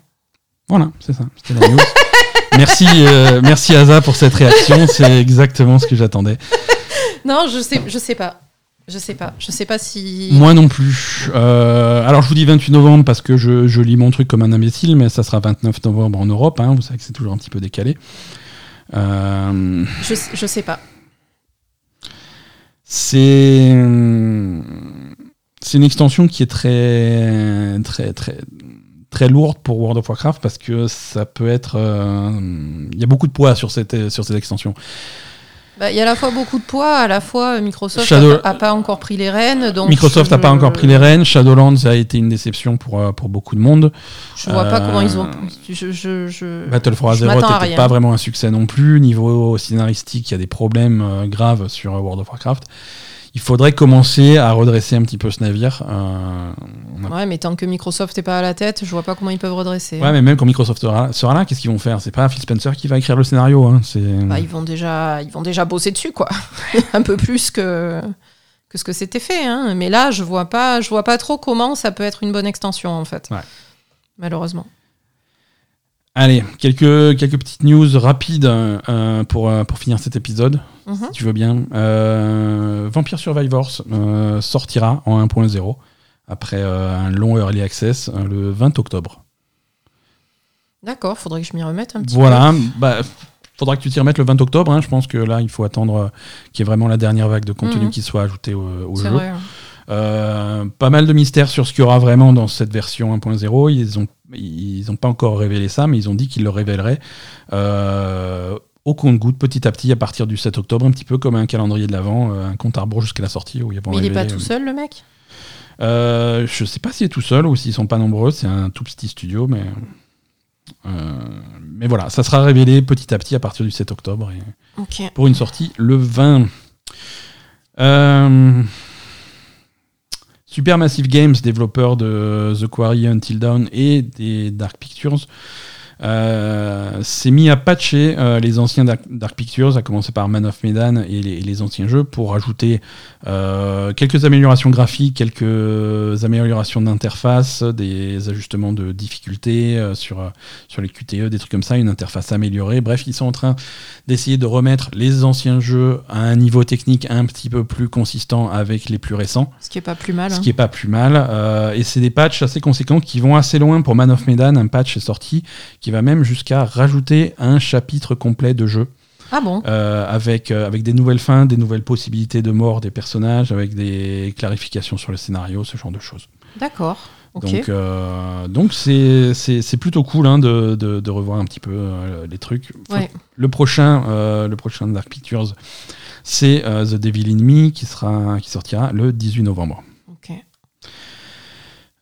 Voilà, c'est ça. C'était la news. merci, euh, merci Asa pour cette réaction. C'est exactement ce que j'attendais. Non, je sais, je sais pas. Je sais pas. Je sais pas si. Moi non plus. Euh, alors je vous dis 28 novembre parce que je, je lis mon truc comme un imbécile, mais ça sera 29 novembre en Europe. hein. Vous savez que c'est toujours un petit peu décalé. Euh, Je, je sais pas. c'est c'est une extension qui est très très très très lourde pour World of Warcraft parce que ça peut être euh, il y a beaucoup de poids sur cette sur cette extension. Bah, Il y a à la fois beaucoup de poids, à la fois euh, Microsoft Shadow- a, a pas encore pris les rênes. Donc Microsoft n'a je- pas encore pris les rênes. Shadowlands a été une déception pour euh, pour beaucoup de monde. Je vois pas Euh, comment ils ont. Je, je, je... Battle for Azeroth n'était pas vraiment un succès non plus. Niveau scénaristique, il y a des problèmes euh, graves sur euh, World of Warcraft. Il faudrait commencer à redresser un petit peu ce navire. Euh, a- Ouais, mais tant que Microsoft n'est pas à la tête, je vois pas comment ils peuvent redresser. Ouais, mais même quand Microsoft sera, sera là, qu'est-ce qu'ils vont faire? C'est pas Phil Spencer qui va écrire le scénario. Hein. Bah, ils vont déjà, ils vont déjà bosser dessus, quoi. un peu plus que que ce que c'était fait. Hein. Mais là, je vois pas, je vois pas trop comment ça peut être une bonne extension, en fait. Ouais. Malheureusement. Allez, quelques, quelques petites news rapides euh, pour, euh, pour finir cet épisode, Mhm. si tu veux bien. Euh, Vampire Survivors euh, sortira en 1.0 après euh, un long early access euh, le 20 octobre. D'accord, faudrait que je m'y remette un petit Voilà, bah, faudra que tu t'y remettes le 20 octobre. hein. Je pense que là, il faut attendre euh, qu'il y ait vraiment la dernière vague de contenu Mhm. qui soit ajoutée au, peu. Jeu. vrai. hein. Euh, pas mal de mystères sur ce qu'il y aura vraiment dans cette version 1.0. Ils ont, ils ont pas encore révélé ça, mais ils ont dit qu'ils le révéleraient euh, au compte-goutte, petit à petit, à partir du 7 octobre, un petit peu comme un calendrier de l'avant, euh, un compte à rebours jusqu'à la sortie où ils vont Mais il est pas tout seul, le mec? Euh, je sais pas s'il est tout seul ou s'ils sont pas nombreux. C'est un tout petit studio, mais euh, mais voilà, ça sera révélé petit à petit à partir du 7 octobre et pour une sortie le 20. Supermassive Games, développeur de The Quarry, Until Dawn et des Dark Pictures, s'est mis à patcher euh, les anciens Dark, Dark Pictures, à commencer par Man of Medan et les, anciens jeux, pour ajouter euh, quelques améliorations graphiques, quelques améliorations d'interface, des ajustements de difficulté euh, sur, euh, sur les QTE, des trucs comme ça, une interface améliorée. Bref, ils sont en train d'essayer de remettre les anciens jeux à un niveau technique un petit peu plus consistant avec les plus récents, Ce qui est pas plus mal. ce hein. qui est pas plus mal. Euh, et c'est des patchs assez conséquents qui vont assez loin pour Man of Medan. Un patch est sorti qui va même jusqu'à rajouter un chapitre complet de jeu. Ah bon? Euh, avec, euh, avec des nouvelles fins, des nouvelles possibilités de mort des personnages, avec des clarifications sur le scénario, ce genre de choses. D'accord. Donc, euh, donc c'est, c'est, c'est plutôt cool hein, de, de, de revoir un petit peu euh, les trucs. Ouais. Le prochain, euh, le prochain Dark Pictures, c'est The Devil in Me qui sera, qui sortira le 18 novembre.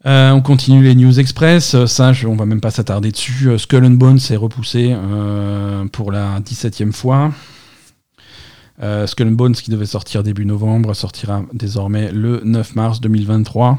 Euh, on continue les news express. Euh, Ça, on va même pas s'attarder dessus. Euh, Skull and Bones est repoussé pour la 17e fois. Skull and Bones, qui devait sortir début novembre, sortira désormais le 9 mars 2023.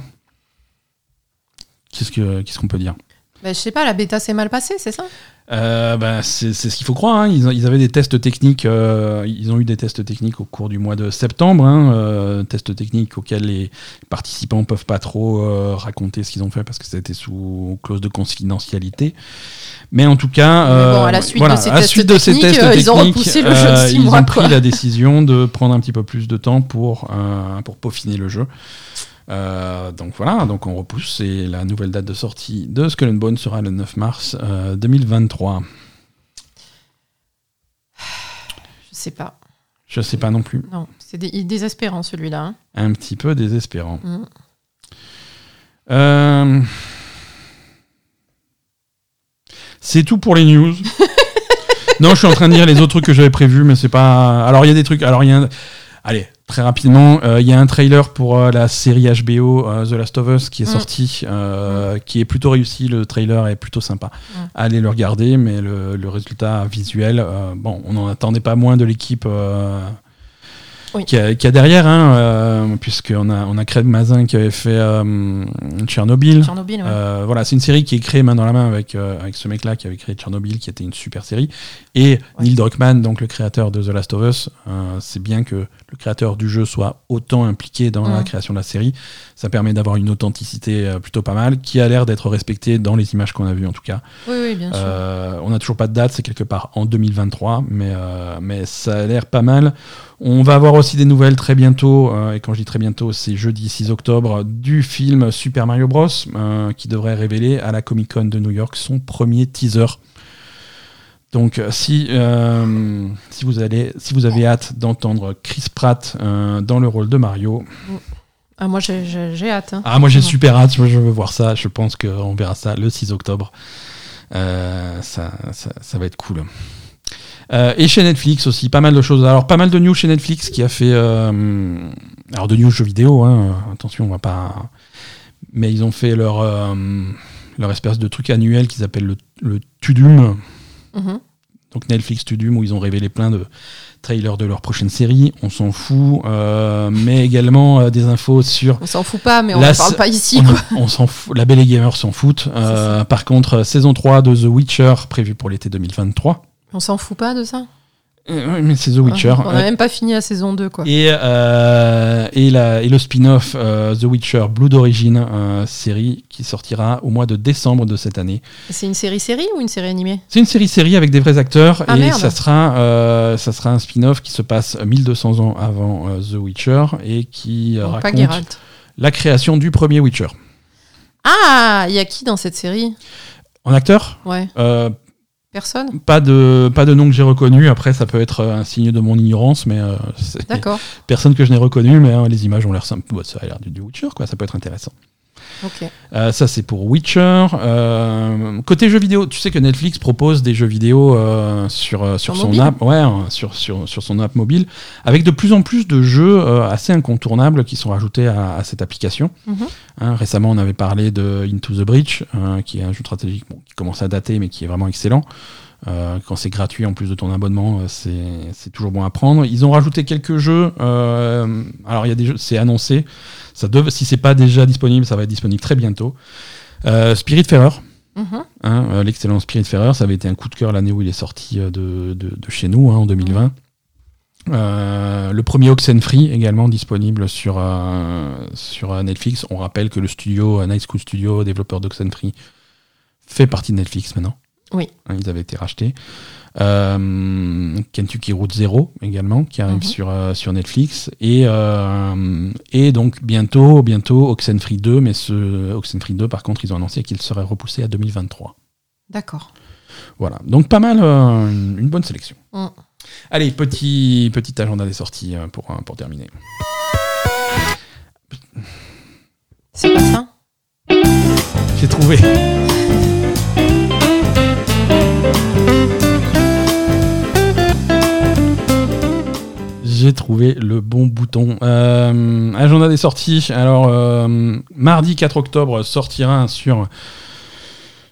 Qu'est-ce que- qu'est-ce qu'on peut dire? Bah, je sais pas, la bêta s'est mal passée, c'est ça? Euh, bah, c'est ce qu'il faut croire. hein. Ils, ils avaient des tests techniques. euh, ils ont eu des tests techniques au cours du mois de septembre. hein, euh, tests techniques auxquels les participants peuvent pas trop euh, raconter ce qu'ils ont fait parce que été sous clause de confidentialité. Mais en tout cas, Mais bon, euh, à la suite voilà, de ces à tests suite de ces techniques, tests euh, ils ont repoussé le jeu de six ils mois, ont pris quoi. la décision de prendre un petit peu plus de temps pour euh, pour peaufiner le jeu. Euh, donc voilà, donc on repousse et la nouvelle date de sortie de Skull and Bones sera le 9 mars euh, 2023. Je sais pas. Je sais pas non plus. Non, c'est dé- désespérant celui-là. hein. Un petit peu désespérant. Mm. Euh, C'est tout pour les news. non, je suis en train de dire les autres trucs que j'avais prévus, mais c'est pas. Alors il y a des trucs. Alors il y a. un- Allez, très rapidement, euh, il y a un trailer pour euh, la série HBO euh, The Last of Us qui est Mm. sorti, euh, qui est plutôt réussi. Le trailer est plutôt sympa. Mm. Allez le regarder, mais le, le résultat visuel, bon, on n'en attendait pas moins de l'équipe. Oui. Qui a, qui a derrière, hein, puisqu'on a, on a Craig Mazin qui avait fait Tchernobyl. Tchernobyl, ouais. Voilà, c'est une série qui est créée main dans la main avec, avec ce mec-là qui avait créé Tchernobyl, qui était une super série. Et Neil Druckmann, donc le créateur de The Last of Us, c'est bien que le créateur du jeu soit autant impliqué dans la Mm. création de la série. Ça permet d'avoir une authenticité euh, plutôt pas mal, qui a l'air d'être respectée dans les images qu'on a vues en tout cas. Oui, oui, bien sûr. Euh, on n'a toujours pas de date, c'est quelque part en 2023, mais, euh, mais ça a l'air pas mal. On va avoir aussi des nouvelles très bientôt, euh, et quand je dis très bientôt, c'est jeudi 6 octobre, du film Super Mario Bros, qui devrait révéler à la Comic Con de New York son premier teaser. Donc euh, si, euh, si, vous, allez, si vous avez hâte d'entendre Chris Pratt euh, dans le rôle de Mario, Ah, moi, j'ai- hâte. hein. ah, moi j'ai super hâte, moi je veux voir ça. Je pense qu'on verra ça le 6 octobre. Euh, ça, ça, ça va être cool. Et chez Netflix aussi, pas mal de choses. Alors, pas mal de news chez Netflix qui a fait. alors, de news jeux vidéo, hein, attention, on va pas. Mais ils ont fait leur, leur espèce de truc annuel qu'ils appellent le, le Tudum. Mhm. Donc Netflix Tudum, où ils ont révélé plein de trailers de leur prochaine série. On s'en fout. euh, mais également euh, des infos sur On s'en fout pas, mais on ne parle pas ici. on, quoi. on s'en fout. La Belle et Gamer s'en foutent. Euh, par contre, saison 3 de The Witcher prévue pour l'été 2023. On s'en fout pas de ça? Euh, oui, mais c'est The Witcher. On n'a même pas fini la saison 2, quoi. Et, euh, et, la, et le spin-off euh, The Witcher Blood Origin, euh, série qui sortira au mois de décembre de cette année. C'est une série-série ou une série animée? C'est une série-série avec des vrais acteurs Ah, et merde. ça sera, ça sera un spin-off qui se passe 1200 ans avant The Witcher et qui Donc, raconte la création du premier Witcher. Ah, il y a qui dans cette série? En acteur? Ouais, personne Pas de, pas de nom que j'ai reconnu. Après, ça peut être un signe de mon ignorance, mais euh, D'accord, personne que je n'ai reconnu. Mais hein, les images ont l'air. Ouais, ça a l'air du, du Witcher, quoi. Ça peut être intéressant. Euh, ça, c'est pour Witcher. Euh, côté jeux vidéo, tu sais que Netflix propose des jeux vidéo euh, sur, sur, son mobile app, ouais, hein, sur, sur, sur son app mobile, avec de plus en plus de jeux assez incontournables qui sont rajoutés à, à cette application. Mhm. Hein, récemment, on avait parlé de Into the Breach, qui est un jeu stratégique bon, qui commence à dater, mais qui est vraiment excellent. Euh, quand c'est gratuit en plus de ton abonnement, euh, c'est toujours bon à prendre. Ils ont rajouté quelques jeux. euh, alors il y a des jeux, c'est annoncé. Ça dev- si c'est pas déjà disponible, ça va être disponible très bientôt. Euh, Spiritfarer, Mhm. hein, euh, l'excellent Spiritfarer, ça avait été un coup de cœur l'année où il est sorti de, de- de chez nous hein, en 2020. Euh, le premier Oxenfree également disponible sur, euh, sur Netflix. On rappelle que le studio Night School Studio, développeur d'Oxenfree, fait partie de Netflix maintenant. Oui. Hein, ils avaient été rachetés. Euh, Kentucky Route Zero également, qui arrive Mhm. sur, euh, sur Netflix. Et, euh, et donc bientôt, bientôt Oxenfree 2, mais ce Oxenfree 2, par contre, ils ont annoncé qu'il serait repoussé à 2023. D'accord. Voilà. Donc pas mal, une, bonne sélection. Mm. Allez, petit, petit agenda des sorties pour, pour terminer. C'est pas ça J'ai trouvé. J'ai trouvé le bon bouton. Euh, agenda des sorties. Alors, euh, mardi 4 octobre sortira sur,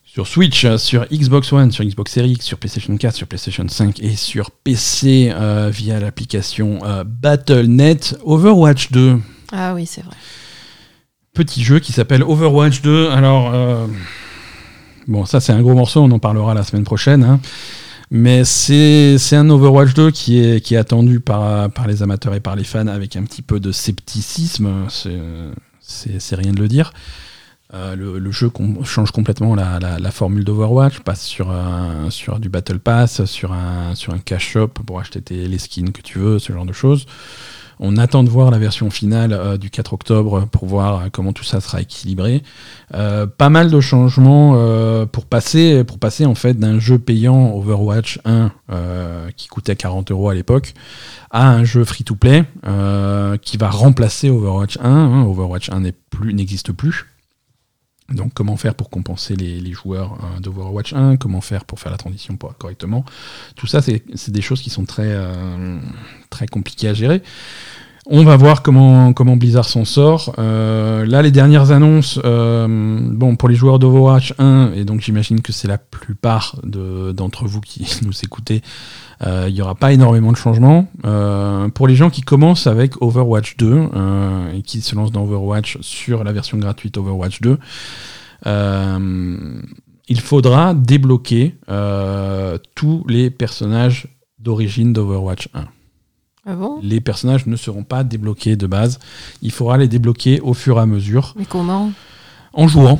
sur Switch, sur Xbox One, sur Xbox Series X, sur PlayStation 4, sur PlayStation 5 et sur PC euh, via l'application euh, Battle.net Overwatch 2 Ah oui, c'est vrai. petit jeu qui s'appelle Overwatch 2. Alors, euh, bon, ça c'est un gros morceau, on en parlera la semaine prochaine. hein. Mais c'est un Overwatch 2 qui est, qui est attendu par, par les amateurs et par les fans avec un petit peu de scepticisme. C'est- rien de le dire. Euh, le, jeu change complètement la, la- formule d'Overwatch, passe sur, sur du Battle Pass, sur un, sur un cash shop pour acheter tes- les skins que tu veux, ce genre de choses. On attend de voir la version finale euh, du 4 octobre pour voir euh, comment tout ça sera équilibré. Euh, pas mal de changements pour passer, en fait d'un jeu payant Overwatch 1 euh, qui coûtait 40 euros à l'époque à un jeu free-to-play qui va remplacer Overwatch 1. hein. Overwatch 1 n'est plus, n'existe plus. Donc comment faire pour compenser les, les joueurs euh, d'Overwatch 1 Comment faire pour faire la transition correctement? Tout ça, c'est c'est des choses qui sont très, euh, très compliquées à gérer. On va voir comment, comment Blizzard s'en sort. Euh, là, les dernières annonces, euh, bon, pour les joueurs d'Overwatch 1, et donc j'imagine que c'est la plupart de- d'entre vous qui nous écoutez, euh, il n'y aura pas énormément de changements. Pour les gens qui commencent avec Overwatch 2 euh, et qui se lancent dans Overwatch sur la version gratuite Overwatch 2, euh, il faudra débloquer tous les personnages d'origine d'Overwatch 1 Ah bon les personnages ne seront pas débloqués de base. Il faudra les débloquer au fur et à mesure Mais comment en jouant.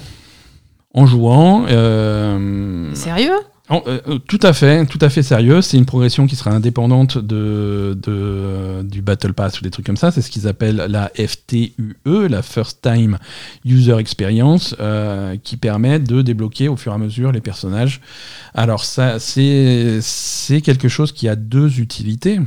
En jouant. euh, Sérieux en- euh, euh, tout à fait, tout à fait sérieux. C'est une progression qui sera indépendante de, de- du Battle Pass ou des trucs comme ça. C'est ce qu'ils appellent la FTUE, la First Time User Experience, euh, qui permet de débloquer au fur et à mesure les personnages. Alors ça, c'est quelque chose qui a deux utilités.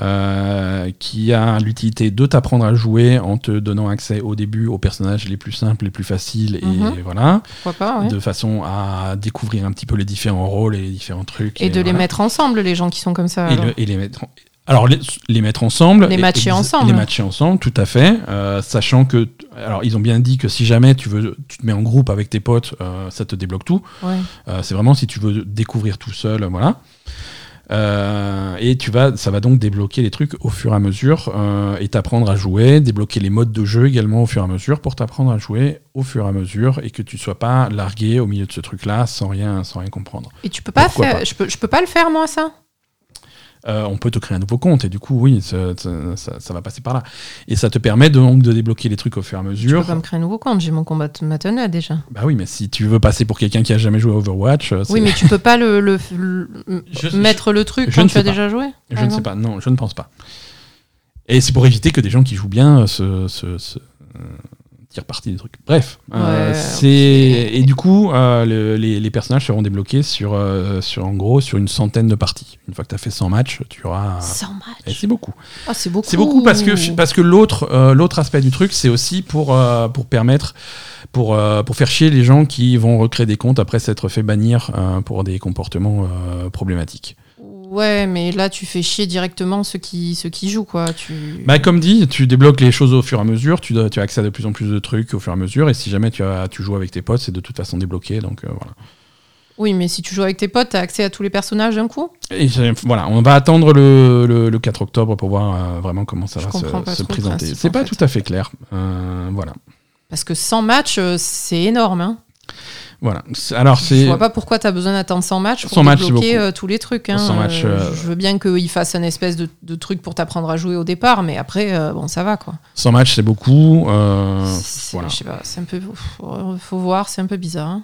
Euh, qui a l'utilité de t'apprendre à jouer en te donnant accès au début aux personnages les plus simples, les plus faciles, et Mhm. voilà Pourquoi pas, ouais. de façon à découvrir un petit peu les différents rôles et les différents trucs. Et de les mettre ensemble, les gens qui sont comme ça. Et, alors. le- et les mettre. en- Alors, les, les mettre ensemble. Les et- matcher et- ensemble. Les matcher ensemble, tout à fait. euh, sachant que. Alors, ils ont bien dit que si jamais tu veux, tu te mets en groupe avec tes potes, euh, ça te débloque tout. Ouais. Euh, c'est vraiment si tu veux découvrir tout seul, voilà. Euh, et tu vas, ça va donc débloquer les trucs au fur et à mesure euh, et t'apprendre à jouer, débloquer les modes de jeu également au fur et à mesure pour t'apprendre à jouer au fur et à mesure et que tu sois pas largué au milieu de ce truc-là sans rien, sans rien comprendre. Et tu peux pas Pourquoi faire. pas Je, peux, je peux pas le faire, moi, ça? Euh, on peut te créer un nouveau compte et du coup oui, ça, ça- ça- ça va passer par là. Et ça te permet donc de débloquer les trucs au fur et à Je mesure. peux pas me créer un nouveau compte, j'ai mon combat maintenant déjà. Bah oui, mais si tu veux passer pour quelqu'un qui a jamais joué à Overwatch, euh, Oui, mais tu peux pas le, le- le- Je- mettre le truc je quand ne tu as sais pas. déjà joué Je ne sais pas, non, je ne pense pas. Et c'est pour éviter que des gens qui jouent bien euh, se, se- se, tirent parti des trucs. Bref, euh, c'est et du coup, euh, le- les, les personnages seront débloqués sur, euh, sur en gros sur une centaine de parties. Une fois que tu as fait 100 matchs, tu auras. 100 Et matchs. c'est beaucoup. Ah, c'est beaucoup. C'est beaucoup parce que parce que l'autre l'autre aspect du truc, c'est aussi pour pour permettre pour euh, pour faire chier les gens qui vont recréer des comptes après s'être fait bannir euh, pour des comportements euh, problématiques. Ouais, mais là, tu fais chier directement ceux qui, ceux qui jouent, quoi. Tu... Bah, comme dit, tu débloques les choses au fur et à mesure, tu, dois- tu as accès à de plus en plus de trucs au fur et à mesure, et si jamais tu, as, tu joues avec tes potes, c'est de toute façon débloqué, donc euh, voilà. Oui, mais si tu joues avec tes potes, t'as accès à tous les personnages d'un coup? Et voilà, on va attendre le, le- le 4 octobre pour voir euh, vraiment comment ça Je va se, présenter. C'est pas fait. tout à fait clair. Euh, voilà. Parce que 100 matchs, c'est énorme. Hein. Voilà. C'est- Alors, Je vois pas pourquoi t'as besoin d'attendre 100 matchs pour 100 matchs, c'est débloquer beaucoup. euh, tous les trucs. Hein. 100 matchs, Euh, euh, Je veux bien qu'ils fassent un espèce de, de truc pour t'apprendre à jouer au départ, mais après, euh, bon, ça va, quoi. 100 matchs, c'est beaucoup. voilà. Je sais pas, c'est un peu... Faut, faut voir, c'est un peu bizarre. hein.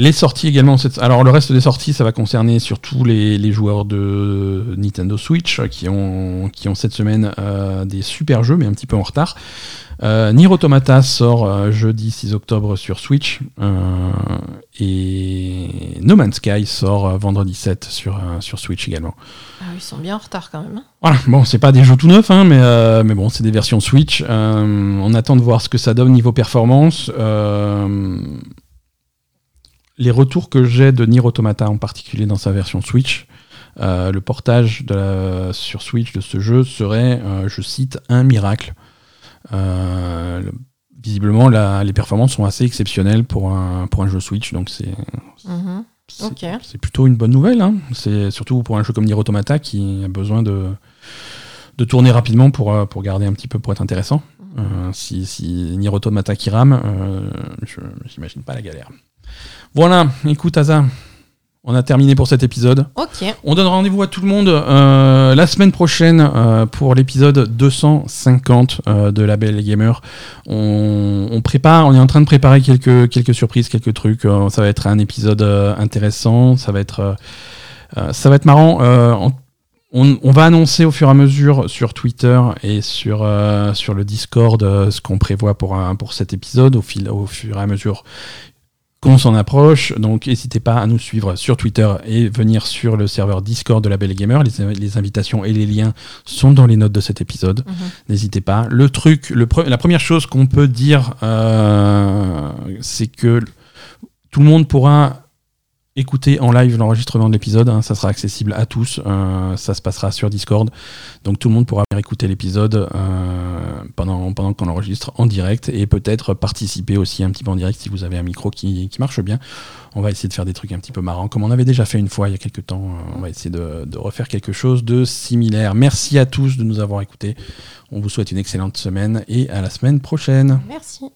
Les sorties également. Alors le reste des sorties, ça va concerner surtout les, les joueurs de Nintendo Switch qui ont, qui ont cette semaine euh, des super jeux, mais un petit peu en retard. Euh, Nier Automata sort euh, jeudi 6 octobre sur Switch euh, et No Man's Sky sort vendredi 7 sur, sur Switch également. Ah, ils sont bien en retard quand même. hein. Voilà, bon, c'est pas des jeux tout neufs, hein, mais, euh, mais bon, c'est des versions Switch. Euh, on attend de voir ce que ça donne niveau performance. Euh, les retours que j'ai de Nier Automata, en particulier dans sa version Switch, euh, le portage de la- sur Switch de ce jeu serait, euh, je cite, un miracle. Euh, le- visiblement, la- les performances sont assez exceptionnelles pour un, pour un jeu Switch, donc c'est Mhm. c'est plutôt une bonne nouvelle. hein. C'est surtout pour un jeu comme Nier Automata qui a besoin de, de tourner rapidement pour, pour garder un petit peu pour être intéressant. Euh, si, si Nier Automata qui rame, je j'imagine pas la galère. Voilà, écoute Asa, on a terminé pour cet épisode. Ok. On donne rendez-vous à tout le monde euh, la semaine prochaine euh, pour l'épisode 250 euh, de La Belle Gamer. On, on prépare, on est en train de préparer quelques, quelques surprises, quelques trucs. Ça va être un épisode intéressant, ça va être, ça va être marrant. En- on, on va annoncer au fur et à mesure sur Twitter et sur, sur le Discord ce qu'on prévoit pour, un- pour cet épisode au, fil, au fur et à mesure qu'on s'en approche. Donc n'hésitez pas à nous suivre sur Twitter et venir sur le serveur Discord de la Belle Gamer. Les, les invitations et les liens sont dans les notes de cet épisode. Mhm. N'hésitez pas. Le truc, le pre- la première chose qu'on peut dire, euh, c'est que tout le monde pourra écouter en live l'enregistrement de l'épisode. hein. ça sera accessible à tous. Euh, ça se passera sur Discord. Donc tout le monde pourra écouter l'épisode euh, pendant, pendant qu'on enregistre en direct et peut-être participer aussi un petit peu en direct si vous avez un micro qui, qui marche bien. On va essayer de faire des trucs un petit peu marrants, comme on avait déjà fait une fois il y a quelques temps. Euh, On va essayer de refaire quelque chose de similaire. Merci à tous de nous avoir écoutés. On vous souhaite une excellente semaine et à la semaine prochaine. Merci.